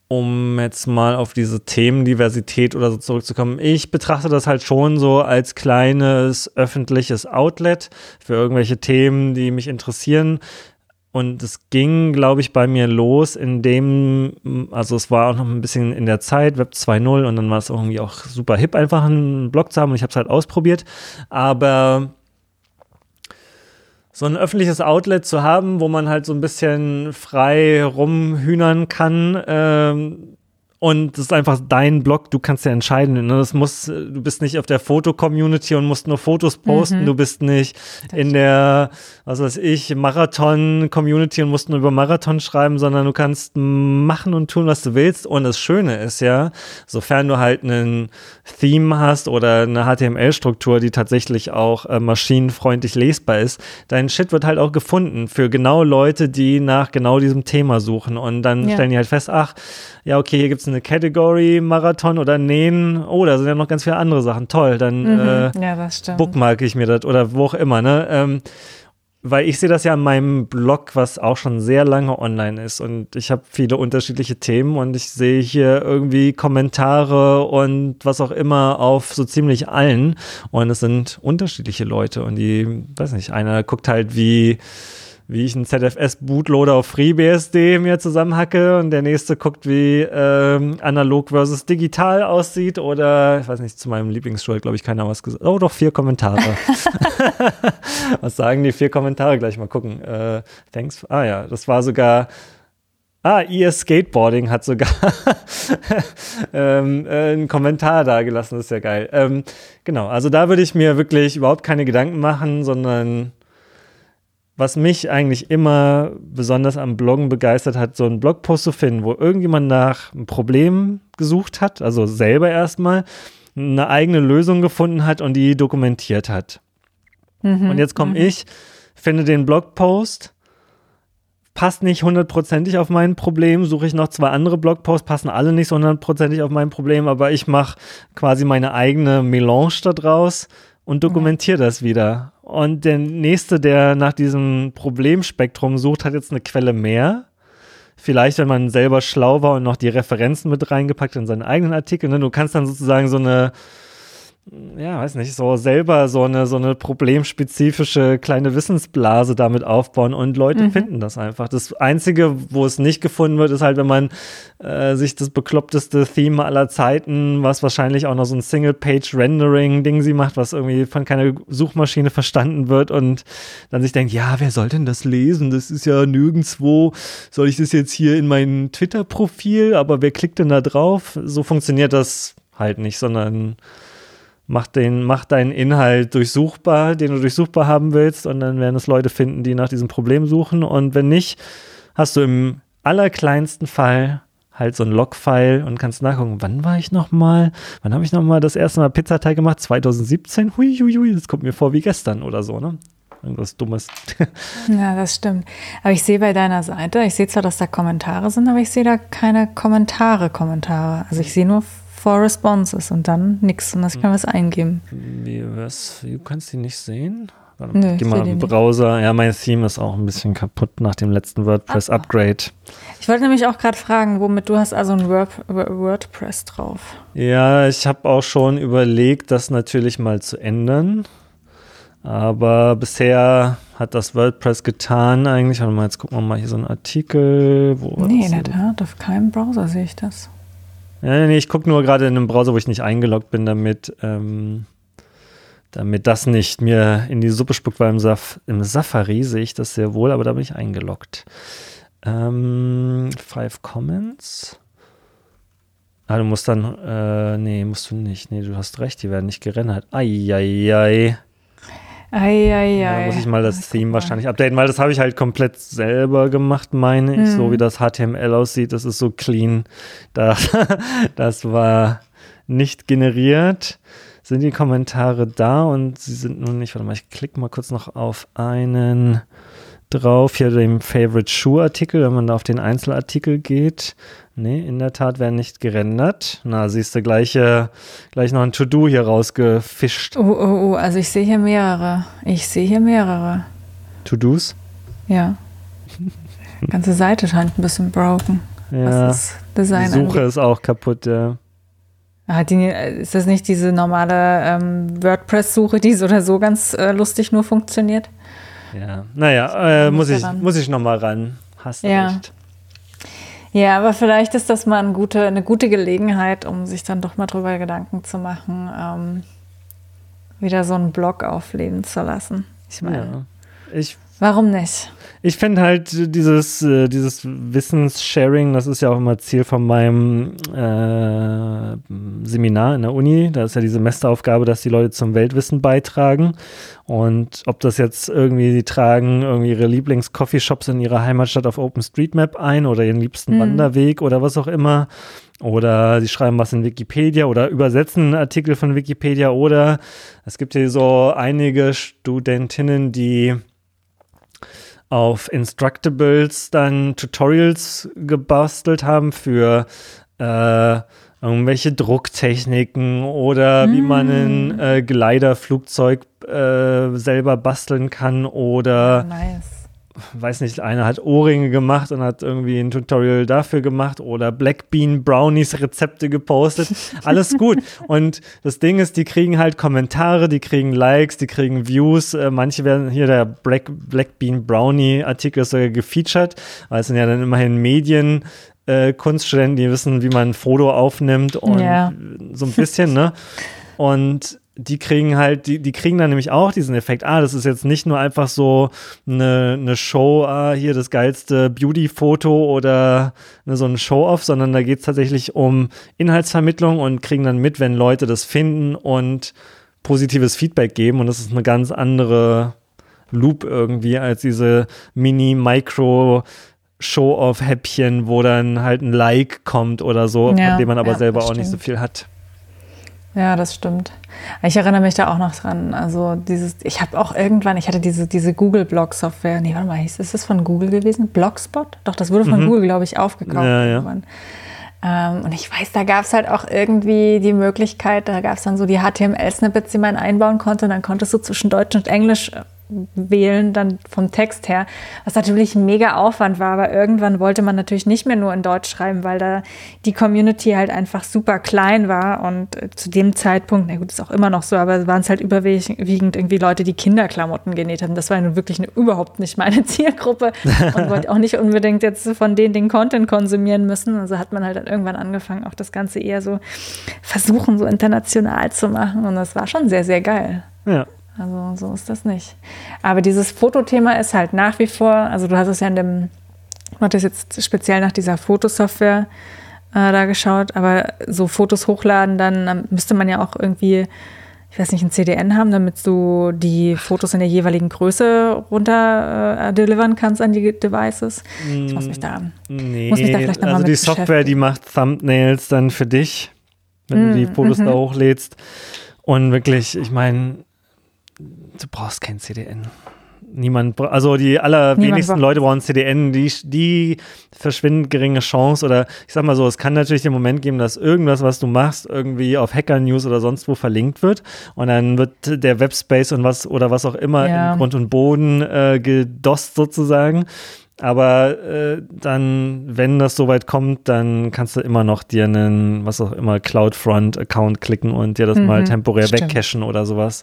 um jetzt mal auf diese Themendiversität oder so zurückzukommen, ich betrachte das halt schon so als kleines öffentliches Outlet für irgendwelche Themen, die mich interessieren. Und es ging, glaube ich, bei mir los, indem, also es war auch noch ein bisschen in der Zeit, Web 2.0 und dann war es irgendwie auch super hip, einfach einen Blog zu haben und ich habe es halt ausprobiert. Aber so ein öffentliches Outlet zu haben, wo man halt so ein bisschen frei rumhühnern kann, ähm, und das ist einfach dein Blog, du kannst ja entscheiden. Ne? Das muss, du bist nicht auf der Foto-Community und musst nur Fotos posten, mhm. du bist nicht das in der, was weiß ich, Marathon-Community und musst nur über Marathon schreiben, sondern du kannst machen und tun, was du willst. Und das Schöne ist ja, sofern du halt einen Theme hast oder eine HTML-Struktur, die tatsächlich auch äh, maschinenfreundlich lesbar ist, dein Shit wird halt auch gefunden für genau Leute, die nach genau diesem Thema suchen. Und dann ja. stellen die halt fest, ach, ja, okay, hier gibt es eine Category Marathon oder Nähen. Oh, da sind ja noch ganz viele andere Sachen. Toll, dann mhm. äh, ja, bookmarke ich mir das oder wo auch immer, ne? Ähm, weil ich sehe das ja an meinem Blog, was auch schon sehr lange online ist und ich habe viele unterschiedliche Themen und ich sehe hier irgendwie Kommentare und was auch immer auf so ziemlich allen und es sind unterschiedliche Leute und die, weiß nicht, einer guckt halt wie wie ich einen ZFS-Bootloader auf FreeBSD mir zusammenhacke und der nächste guckt, wie ähm, analog versus digital aussieht oder, ich weiß nicht, zu meinem Lieblingsstuhl hat, glaube ich, keiner was gesagt. Oh, doch, vier Kommentare. was sagen die vier Kommentare? Gleich mal gucken. Äh, thanks. Ah ja, das war sogar Ah, ES Skateboarding hat sogar ähm, äh, einen Kommentar da gelassen, das ist ja geil. Ähm, genau, also da würde ich mir wirklich überhaupt keine Gedanken machen, sondern was mich eigentlich immer besonders am Bloggen begeistert hat, so einen Blogpost zu finden, wo irgendjemand nach einem Problem gesucht hat, also selber erstmal eine eigene Lösung gefunden hat und die dokumentiert hat. Mhm, und jetzt komme mhm. ich, finde den Blogpost, passt nicht hundertprozentig auf mein Problem, suche ich noch zwei andere Blogposts, passen alle nicht so hundertprozentig auf mein Problem, aber ich mache quasi meine eigene Melange da draus und dokumentiere ja. das wieder. Und der nächste, der nach diesem Problemspektrum sucht, hat jetzt eine Quelle mehr. Vielleicht, wenn man selber schlau war und noch die Referenzen mit reingepackt in seinen eigenen Artikel. Ne? Du kannst dann sozusagen so eine ja, weiß nicht, so selber so eine, so eine problemspezifische kleine Wissensblase damit aufbauen und Leute mhm. finden das einfach. Das Einzige, wo es nicht gefunden wird, ist halt, wenn man äh, sich das bekloppteste Theme aller Zeiten, was wahrscheinlich auch noch so ein Single-Page-Rendering-Ding sie macht, was irgendwie von keiner Suchmaschine verstanden wird und dann sich denkt, ja, wer soll denn das lesen? Das ist ja nirgendwo, soll ich das jetzt hier in mein Twitter-Profil, aber wer klickt denn da drauf? So funktioniert das halt nicht, sondern mach, den, mach deinen Inhalt durchsuchbar, den du durchsuchbar haben willst, und dann werden es Leute finden, die nach diesem Problem suchen. Und wenn nicht, hast du im allerkleinsten Fall halt so ein Logfile und kannst nachgucken, wann war ich nochmal, wann habe ich nochmal das erste Mal Pizzateig gemacht? 2017? Hui, hui, hui, das kommt mir vor wie gestern oder so, ne? Irgendwas Dummes. ja, das stimmt. Aber ich sehe bei deiner Seite, ich sehe zwar, dass da Kommentare sind, aber ich sehe da keine Kommentare, Kommentare. Also ich sehe nur for responses und dann nichts und ich kann was eingeben. Wie, was? Du kannst die nicht sehen? Nö, Geh mal im Browser. Ja, mein Theme ist auch ein bisschen kaputt nach dem letzten WordPress-Upgrade. Ich wollte nämlich auch gerade fragen, womit du hast also ein Word WordPress drauf. Ja, ich habe auch schon überlegt, das natürlich mal zu ändern. Aber bisher hat das WordPress getan eigentlich. Warte mal, jetzt gucken wir mal hier so einen Artikel. Wo nee, in der Tat, auf keinem Browser sehe ich das. Ja, nee, ich gucke nur gerade in einem Browser, wo ich nicht eingeloggt bin, damit, ähm, damit das nicht mir in die Suppe spuckt, weil im, Saf im Safari sehe ich das sehr wohl, aber da bin ich eingeloggt. Ähm, Five Comments. Ah, du musst dann, äh, nee, musst du nicht. Nee, du hast recht, die werden nicht gerendert. Eieiei. Ei, ei, Da ei. muss ich mal das Ich Theme wahrscheinlich updaten, weil das habe ich halt komplett selber gemacht, meine ich, Mhm. so wie das HTML aussieht. Das ist so clean. Das, das war nicht generiert. Sind die Kommentare da und sie sind nun nicht. Warte mal, ich klicke mal kurz noch auf einen drauf. Hier dem Favorite Shoe Artikel, wenn man da auf den Einzelartikel geht. Nee, in der Tat werden nicht gerendert. Na, siehst du, gleich, äh, gleich noch ein To-Do hier rausgefischt. Oh, oh, oh, also ich sehe hier mehrere. Ich sehe hier mehrere. To-Dos? Ja. Ganze Seite scheint ein bisschen broken. Ja. Die Suche angeht. ist auch kaputt, ja. Ah, die, ist das nicht diese normale ähm, WordPress-Suche, die so oder so ganz äh, lustig nur funktioniert? Ja, naja, äh, muss, ich, muss ich nochmal ran. Hast Ja. recht. Ja, aber vielleicht ist das mal eine gute, eine gute Gelegenheit, um sich dann doch mal drüber Gedanken zu machen, ähm, wieder so einen Blog aufleben zu lassen. Ich meine, Ja. Ich, warum nicht? ich finde halt dieses, äh, dieses Wissenssharing, das ist ja auch immer Ziel von meinem äh, Seminar in der Uni. Da ist ja die Semesteraufgabe, dass die Leute zum Weltwissen beitragen. Und ob das jetzt irgendwie, sie tragen irgendwie ihre Lieblings-Coffeeshops in ihrer Heimatstadt auf OpenStreetMap ein oder ihren liebsten Mhm. Wanderweg oder was auch immer. Oder sie schreiben was in Wikipedia oder übersetzen einen Artikel von Wikipedia oder es gibt hier so einige Studentinnen, die auf Instructables dann Tutorials gebastelt haben für äh, irgendwelche Drucktechniken oder wie man ein äh, Gliderflugzeug äh, selber basteln kann oder nice. Weiß nicht, einer hat Ohrringe gemacht und hat irgendwie ein Tutorial dafür gemacht oder Black Bean Brownies Rezepte gepostet. Alles gut. Und das Ding ist, die kriegen halt Kommentare, die kriegen Likes, die kriegen Views. Äh, manche werden hier der Black, Black Bean Brownie Artikel ist sogar gefeatured, weil es sind ja dann immerhin Medien. Äh, Kunststudenten, die wissen, wie man ein Foto aufnimmt und Ja. so ein bisschen, ne? Und die kriegen halt, die, die kriegen dann nämlich auch diesen Effekt, ah, das ist jetzt nicht nur einfach so eine, eine Show, ah, hier das geilste Beauty-Foto oder ne, so ein Show-Off, sondern da geht es tatsächlich um Inhaltsvermittlung und kriegen dann mit, wenn Leute das finden und positives Feedback geben. Und das ist eine ganz andere Loop irgendwie als diese Mini-Micro- Show-off-Häppchen, wo dann halt ein Like kommt oder so, Ja, von dem man aber ja, selber auch nicht so viel hat. Ja, das stimmt. Ich erinnere mich da auch noch dran. Also dieses, ich habe auch irgendwann, ich hatte diese, diese Google-Blog-Software. Nee, warte mal, ist das von Google gewesen? Blogspot? Doch, das wurde von Google, glaube ich, aufgekauft Mhm. Ja, ja. irgendwann. Ähm, und ich weiß, da gab es halt auch irgendwie die Möglichkeit, da gab es dann so die HTML-Snippets, die man einbauen konnte. Und dann konntest du zwischen Deutsch und Englisch äh, wählen, dann vom Text her, was natürlich ein mega Aufwand war, aber irgendwann wollte man natürlich nicht mehr nur in Deutsch schreiben, weil da die Community halt einfach super klein war und äh, zu dem Zeitpunkt, na gut, ist auch immer noch so, aber waren es halt überwiegend irgendwie Leute, die Kinderklamotten genäht haben. Das war nun wirklich eine, überhaupt nicht meine Zielgruppe und wollte auch nicht unbedingt jetzt von denen den Content konsumieren müssen. Also hat man halt dann irgendwann angefangen, auch das Ganze eher so versuchen, so international zu machen und das war schon sehr, sehr geil. Ja. Also so ist das nicht. Aber dieses Fotothema ist halt nach wie vor, also du hast es ja in dem, du hattest jetzt speziell nach dieser Fotosoftware äh, da geschaut, aber so Fotos hochladen, dann ähm, müsste man ja auch irgendwie, ich weiß nicht, ein CDN haben, damit du die Fotos in der jeweiligen Größe runter äh, delivern kannst an die Devices. Ich muss mich da Nee, Muss mich da vielleicht noch mal also die Software, die macht Thumbnails dann für dich, wenn Mm, du die Fotos mhm. da hochlädst. Und wirklich, ich meine, du brauchst kein CDN. Niemand, also die allerwenigsten Leute brauchen CDN, die, die verschwindend geringe Chance oder ich sag mal so, es kann natürlich den Moment geben, dass irgendwas, was du machst, irgendwie auf Hacker News oder sonst wo verlinkt wird und dann wird der Webspace und was oder was auch immer Ja. in Grund und Boden äh, gedost sozusagen. Aber äh, dann, wenn das soweit kommt, dann kannst du immer noch dir einen, was auch immer, CloudFront-Account klicken und dir das mal temporär stimmt. wegcachen oder sowas.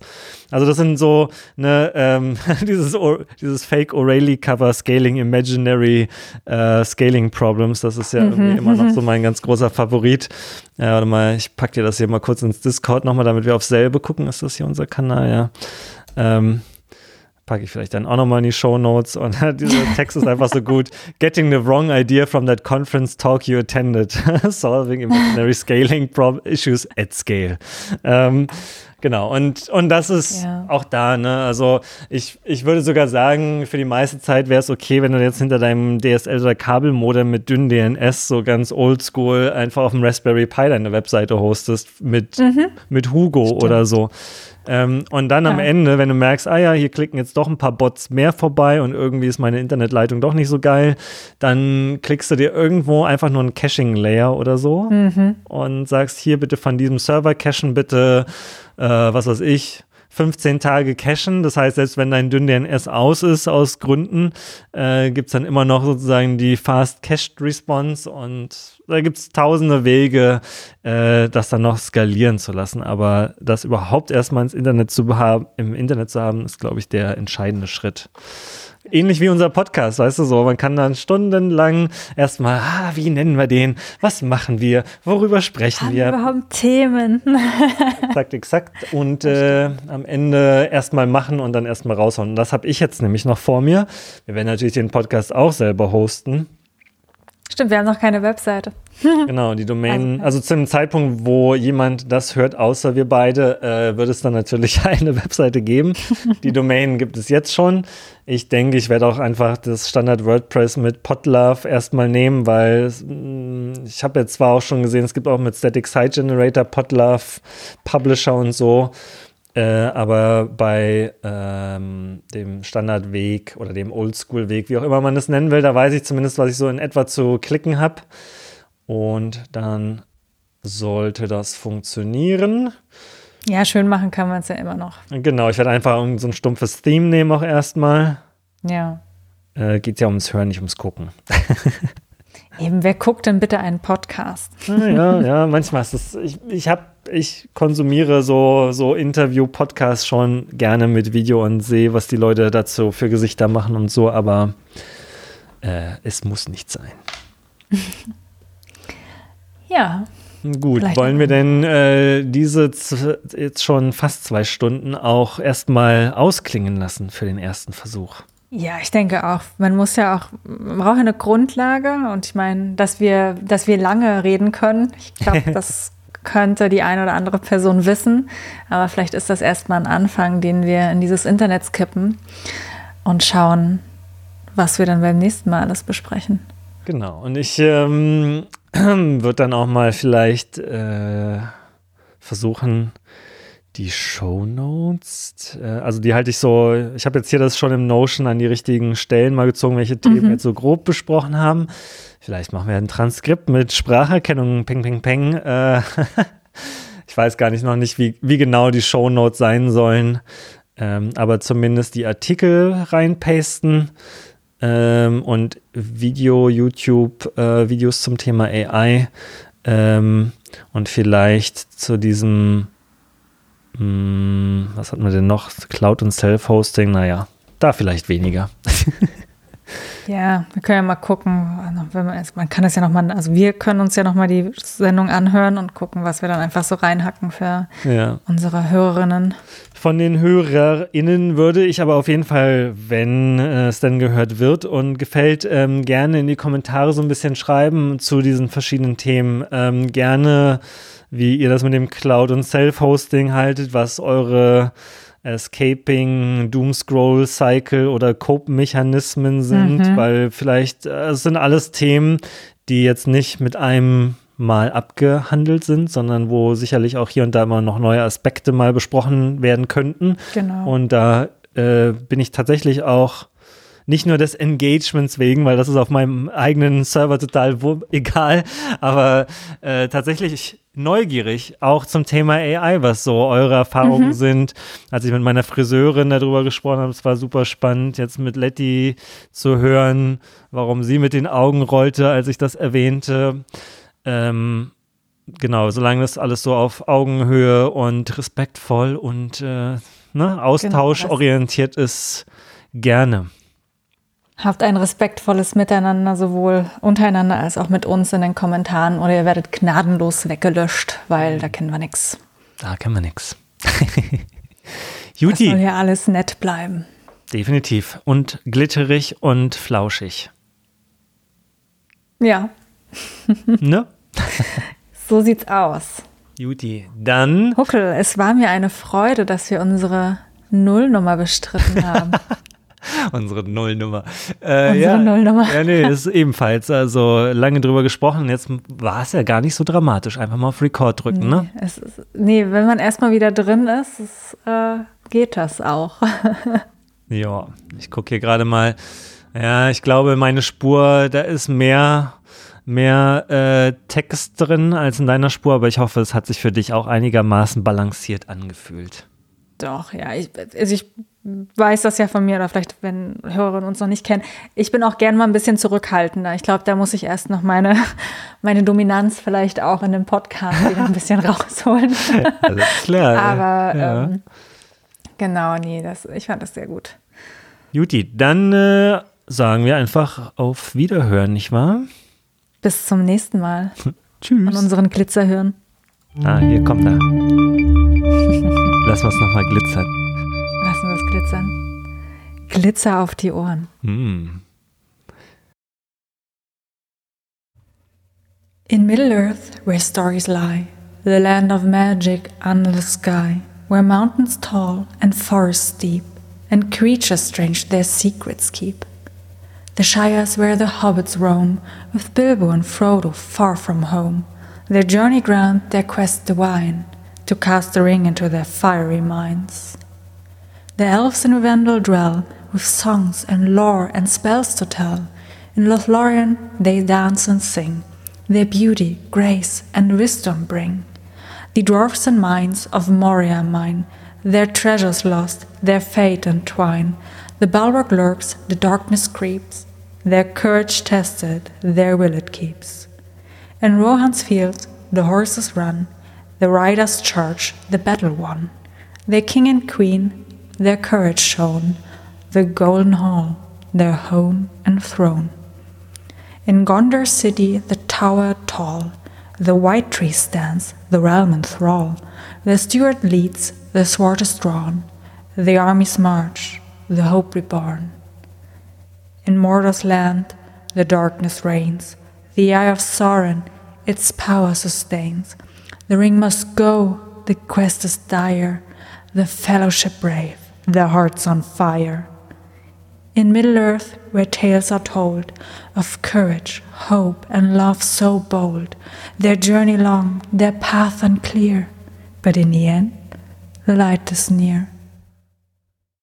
Also das sind so ne, ähm, dieses, dieses Fake O'Reilly-Cover Scaling Imaginary äh, Scaling Problems. Das ist ja irgendwie immer noch so mein ganz großer Favorit. Ja, warte mal, ich pack dir das hier mal kurz ins Discord nochmal, damit wir auf selbe gucken. Ist das hier unser Kanal? Ja. Ähm, packe ich vielleicht dann auch nochmal in die Show Notes und dieser Text ist einfach so gut. Getting the wrong idea from that conference talk you attended. Solving imaginary scaling issues at scale. Ähm, Genau, und, und das ist ja. auch da, ne? Also ich, ich würde sogar sagen, für die meiste Zeit wäre es okay, wenn du jetzt hinter deinem DSL oder Kabelmodem mit dünn DNS so ganz oldschool einfach auf dem Raspberry Pi deine Webseite hostest mit, mhm. mit Hugo Stimmt. oder so. Ähm, und dann ja. am Ende, wenn du merkst, ah ja, hier klicken jetzt doch ein paar Bots mehr vorbei und irgendwie ist meine Internetleitung doch nicht so geil, dann klickst du dir irgendwo einfach nur einen Caching-Layer oder so mhm. und sagst, hier bitte von diesem Server cachen, bitte, äh, was weiß ich, 15 Tage cachen. Das heißt, selbst wenn dein dünn DNS aus ist, aus Gründen, äh, gibt es dann immer noch sozusagen die Fast Cached Response und da gibt es tausende Wege, äh, das dann noch skalieren zu lassen. Aber das überhaupt erstmal ins Internet zu im Internet zu haben, ist, glaube ich, der entscheidende Schritt ähnlich wie unser Podcast, weißt du so. Man kann dann stundenlang erstmal, ah, wie nennen wir den? Was machen wir? Worüber sprechen Haben wir? Wir haben Themen. exakt, exakt. Und äh, am Ende erstmal machen und dann erstmal raushauen. Und das habe ich jetzt nämlich noch vor mir. Wir werden natürlich den Podcast auch selber hosten. Stimmt, wir haben noch keine Webseite. genau, die Domain, also, also zu dem Zeitpunkt, wo jemand das hört, außer wir beide, äh, wird es dann natürlich eine Webseite geben. die Domain gibt es jetzt schon. Ich denke, ich werde auch einfach das Standard WordPress mit Podlove erstmal nehmen, weil mm, ich habe jetzt zwar auch schon gesehen, es gibt auch mit Static Site Generator, Podlove, Publisher und so. Äh, aber bei ähm, dem Standardweg oder dem Oldschool-Weg, wie auch immer man das nennen will, da weiß ich zumindest, was ich so in etwa zu klicken habe. Und dann sollte das funktionieren. Ja, schön machen kann man es ja immer noch. Genau, ich werde einfach so ein stumpfes Theme nehmen auch erstmal. Ja. Äh, Geht ja ums Hören, nicht ums Gucken. Eben, wer guckt denn bitte einen Podcast? Ja, ja, ja manchmal ist es, ich, ich ich konsumiere so, so Interview-Podcasts schon gerne mit Video und sehe, was die Leute dazu für Gesichter machen und so, aber äh, es muss nicht sein. ja. Gut, Vielleicht wollen wir denn äh, diese jetzt schon fast zwei Stunden auch erstmal ausklingen lassen für den ersten Versuch? Ja, ich denke auch. Man muss ja auch, man braucht eine Grundlage und ich meine, dass wir, dass wir lange reden können. Ich glaube, das könnte die eine oder andere Person wissen. Aber vielleicht ist das erstmal ein Anfang, den wir in dieses Internet skippen und schauen, was wir dann beim nächsten Mal alles besprechen. Genau. Und ich ähm, würde dann auch mal vielleicht äh, versuchen, die Show Notes, äh, also die halte ich so, ich habe jetzt hier das schon im Notion an die richtigen Stellen mal gezogen, welche Themen mhm. wir jetzt so grob besprochen haben. Vielleicht machen wir ein Transkript mit Spracherkennung, peng, peng, peng. Äh, ich weiß gar nicht noch nicht, wie, wie genau die Show Notes sein sollen, ähm, aber zumindest die Artikel reinpasten ähm, und Video, YouTube, äh, Videos zum Thema AI ähm, und vielleicht zu diesem hm, was hat man denn noch? Cloud und Self-Hosting, naja, da vielleicht weniger. ja, wir können ja mal gucken, wenn man, man kann das ja nochmal, also wir können uns ja nochmal die Sendung anhören und gucken, was wir dann einfach so reinhacken für ja. unsere Hörerinnen. Von den HörerInnen würde ich aber auf jeden Fall, wenn äh, es denn gehört wird und gefällt, ähm, gerne in die Kommentare so ein bisschen schreiben zu diesen verschiedenen Themen. Ähm, gerne wie ihr das mit dem Cloud- und Self-Hosting haltet, was eure Escaping, Doom-Scroll-Cycle oder Cope-Mechanismen sind, mhm. weil vielleicht, äh, es sind alles Themen, die jetzt nicht mit einem Mal abgehandelt sind, sondern wo sicherlich auch hier und da immer noch neue Aspekte mal besprochen werden könnten. Genau. Und da äh, bin ich tatsächlich auch nicht nur des Engagements wegen, weil das ist auf meinem eigenen Server total egal, aber äh, tatsächlich neugierig auch zum Thema AI, was so eure Erfahrungen mhm. sind. Als ich mit meiner Friseurin darüber gesprochen habe, es war super spannend, jetzt mit Letty zu hören, warum sie mit den Augen rollte, als ich das erwähnte. Ähm, genau, solange das alles so auf Augenhöhe und respektvoll und äh, ne, genau, austauschorientiert genau, ist, gerne. Habt ein respektvolles Miteinander, sowohl untereinander als auch mit uns in den Kommentaren, oder ihr werdet gnadenlos weggelöscht, weil da kennen wir nichts. Da kennen wir nichts. Juti. Das soll ja alles nett bleiben. Definitiv. Und glitterig und flauschig. Ja. ne? so sieht's aus. Juti, dann. Huckel, es war mir eine Freude, dass wir unsere Nullnummer bestritten haben. Unsere Nullnummer. Äh, Unsere ja, Nullnummer. Ja, nee, ist ebenfalls. Also lange drüber gesprochen. Jetzt war es ja gar nicht so dramatisch. Einfach mal auf Record drücken, ne? Nee, es ist, nee, wenn man erstmal wieder drin ist, es, äh, geht das auch. Ja, ich gucke hier gerade mal. Ja, ich glaube, meine Spur, da ist mehr, mehr äh, Text drin als in deiner Spur, aber ich hoffe, es hat sich für dich auch einigermaßen balanciert angefühlt. Doch, ja. Ich, also ich weiß das ja von mir, oder vielleicht, wenn Hörerinnen uns noch nicht kennen. Ich bin auch gern mal ein bisschen zurückhaltender. Ich glaube, da muss ich erst noch meine, meine Dominanz vielleicht auch in dem Podcast wieder ein bisschen rausholen. Alles klar. Aber ja. ähm, genau, nee, das, ich fand das sehr gut. Juti, dann äh, sagen wir einfach auf Wiederhören, nicht wahr? Bis zum nächsten Mal Tschüss. an unseren Glitzerhören. Ah, hier kommt er. Lass uns nochmal glitzern. Lassen wir es glitzern. Glitzer auf die Ohren. Mm. In Middle Earth, where stories lie, the land of magic under the sky, where mountains tall and forests deep, and creatures strange their secrets keep. The shires where the hobbits roam, with Bilbo and Frodo far from home, their journey ground, their quest divine, to cast the ring into their fiery minds. The elves in Rivendell dwell, with songs and lore and spells to tell. In Lothlorien they dance and sing, their beauty, grace, and wisdom bring. The dwarfs and mines of Moria mine, their treasures lost, their fate entwine. The bulwark lurks, the darkness creeps, their courage tested, their will it keeps. In Rohan's field the horses run, the riders charge, the battle won. Their king and queen, their courage shown, the golden hall, their home and throne. In Gondor city the tower tall, the white tree stands, the realm enthrall. The steward leads, the sword is drawn, the armies march, the hope reborn. In Mordor's land the darkness reigns, the eye of Sauron its power sustains. The ring must go, the quest is dire, the fellowship brave, their hearts on fire. In Middle Earth, where tales are told of courage, hope, and love so bold, their journey long, their path unclear, but in the end, the light is near.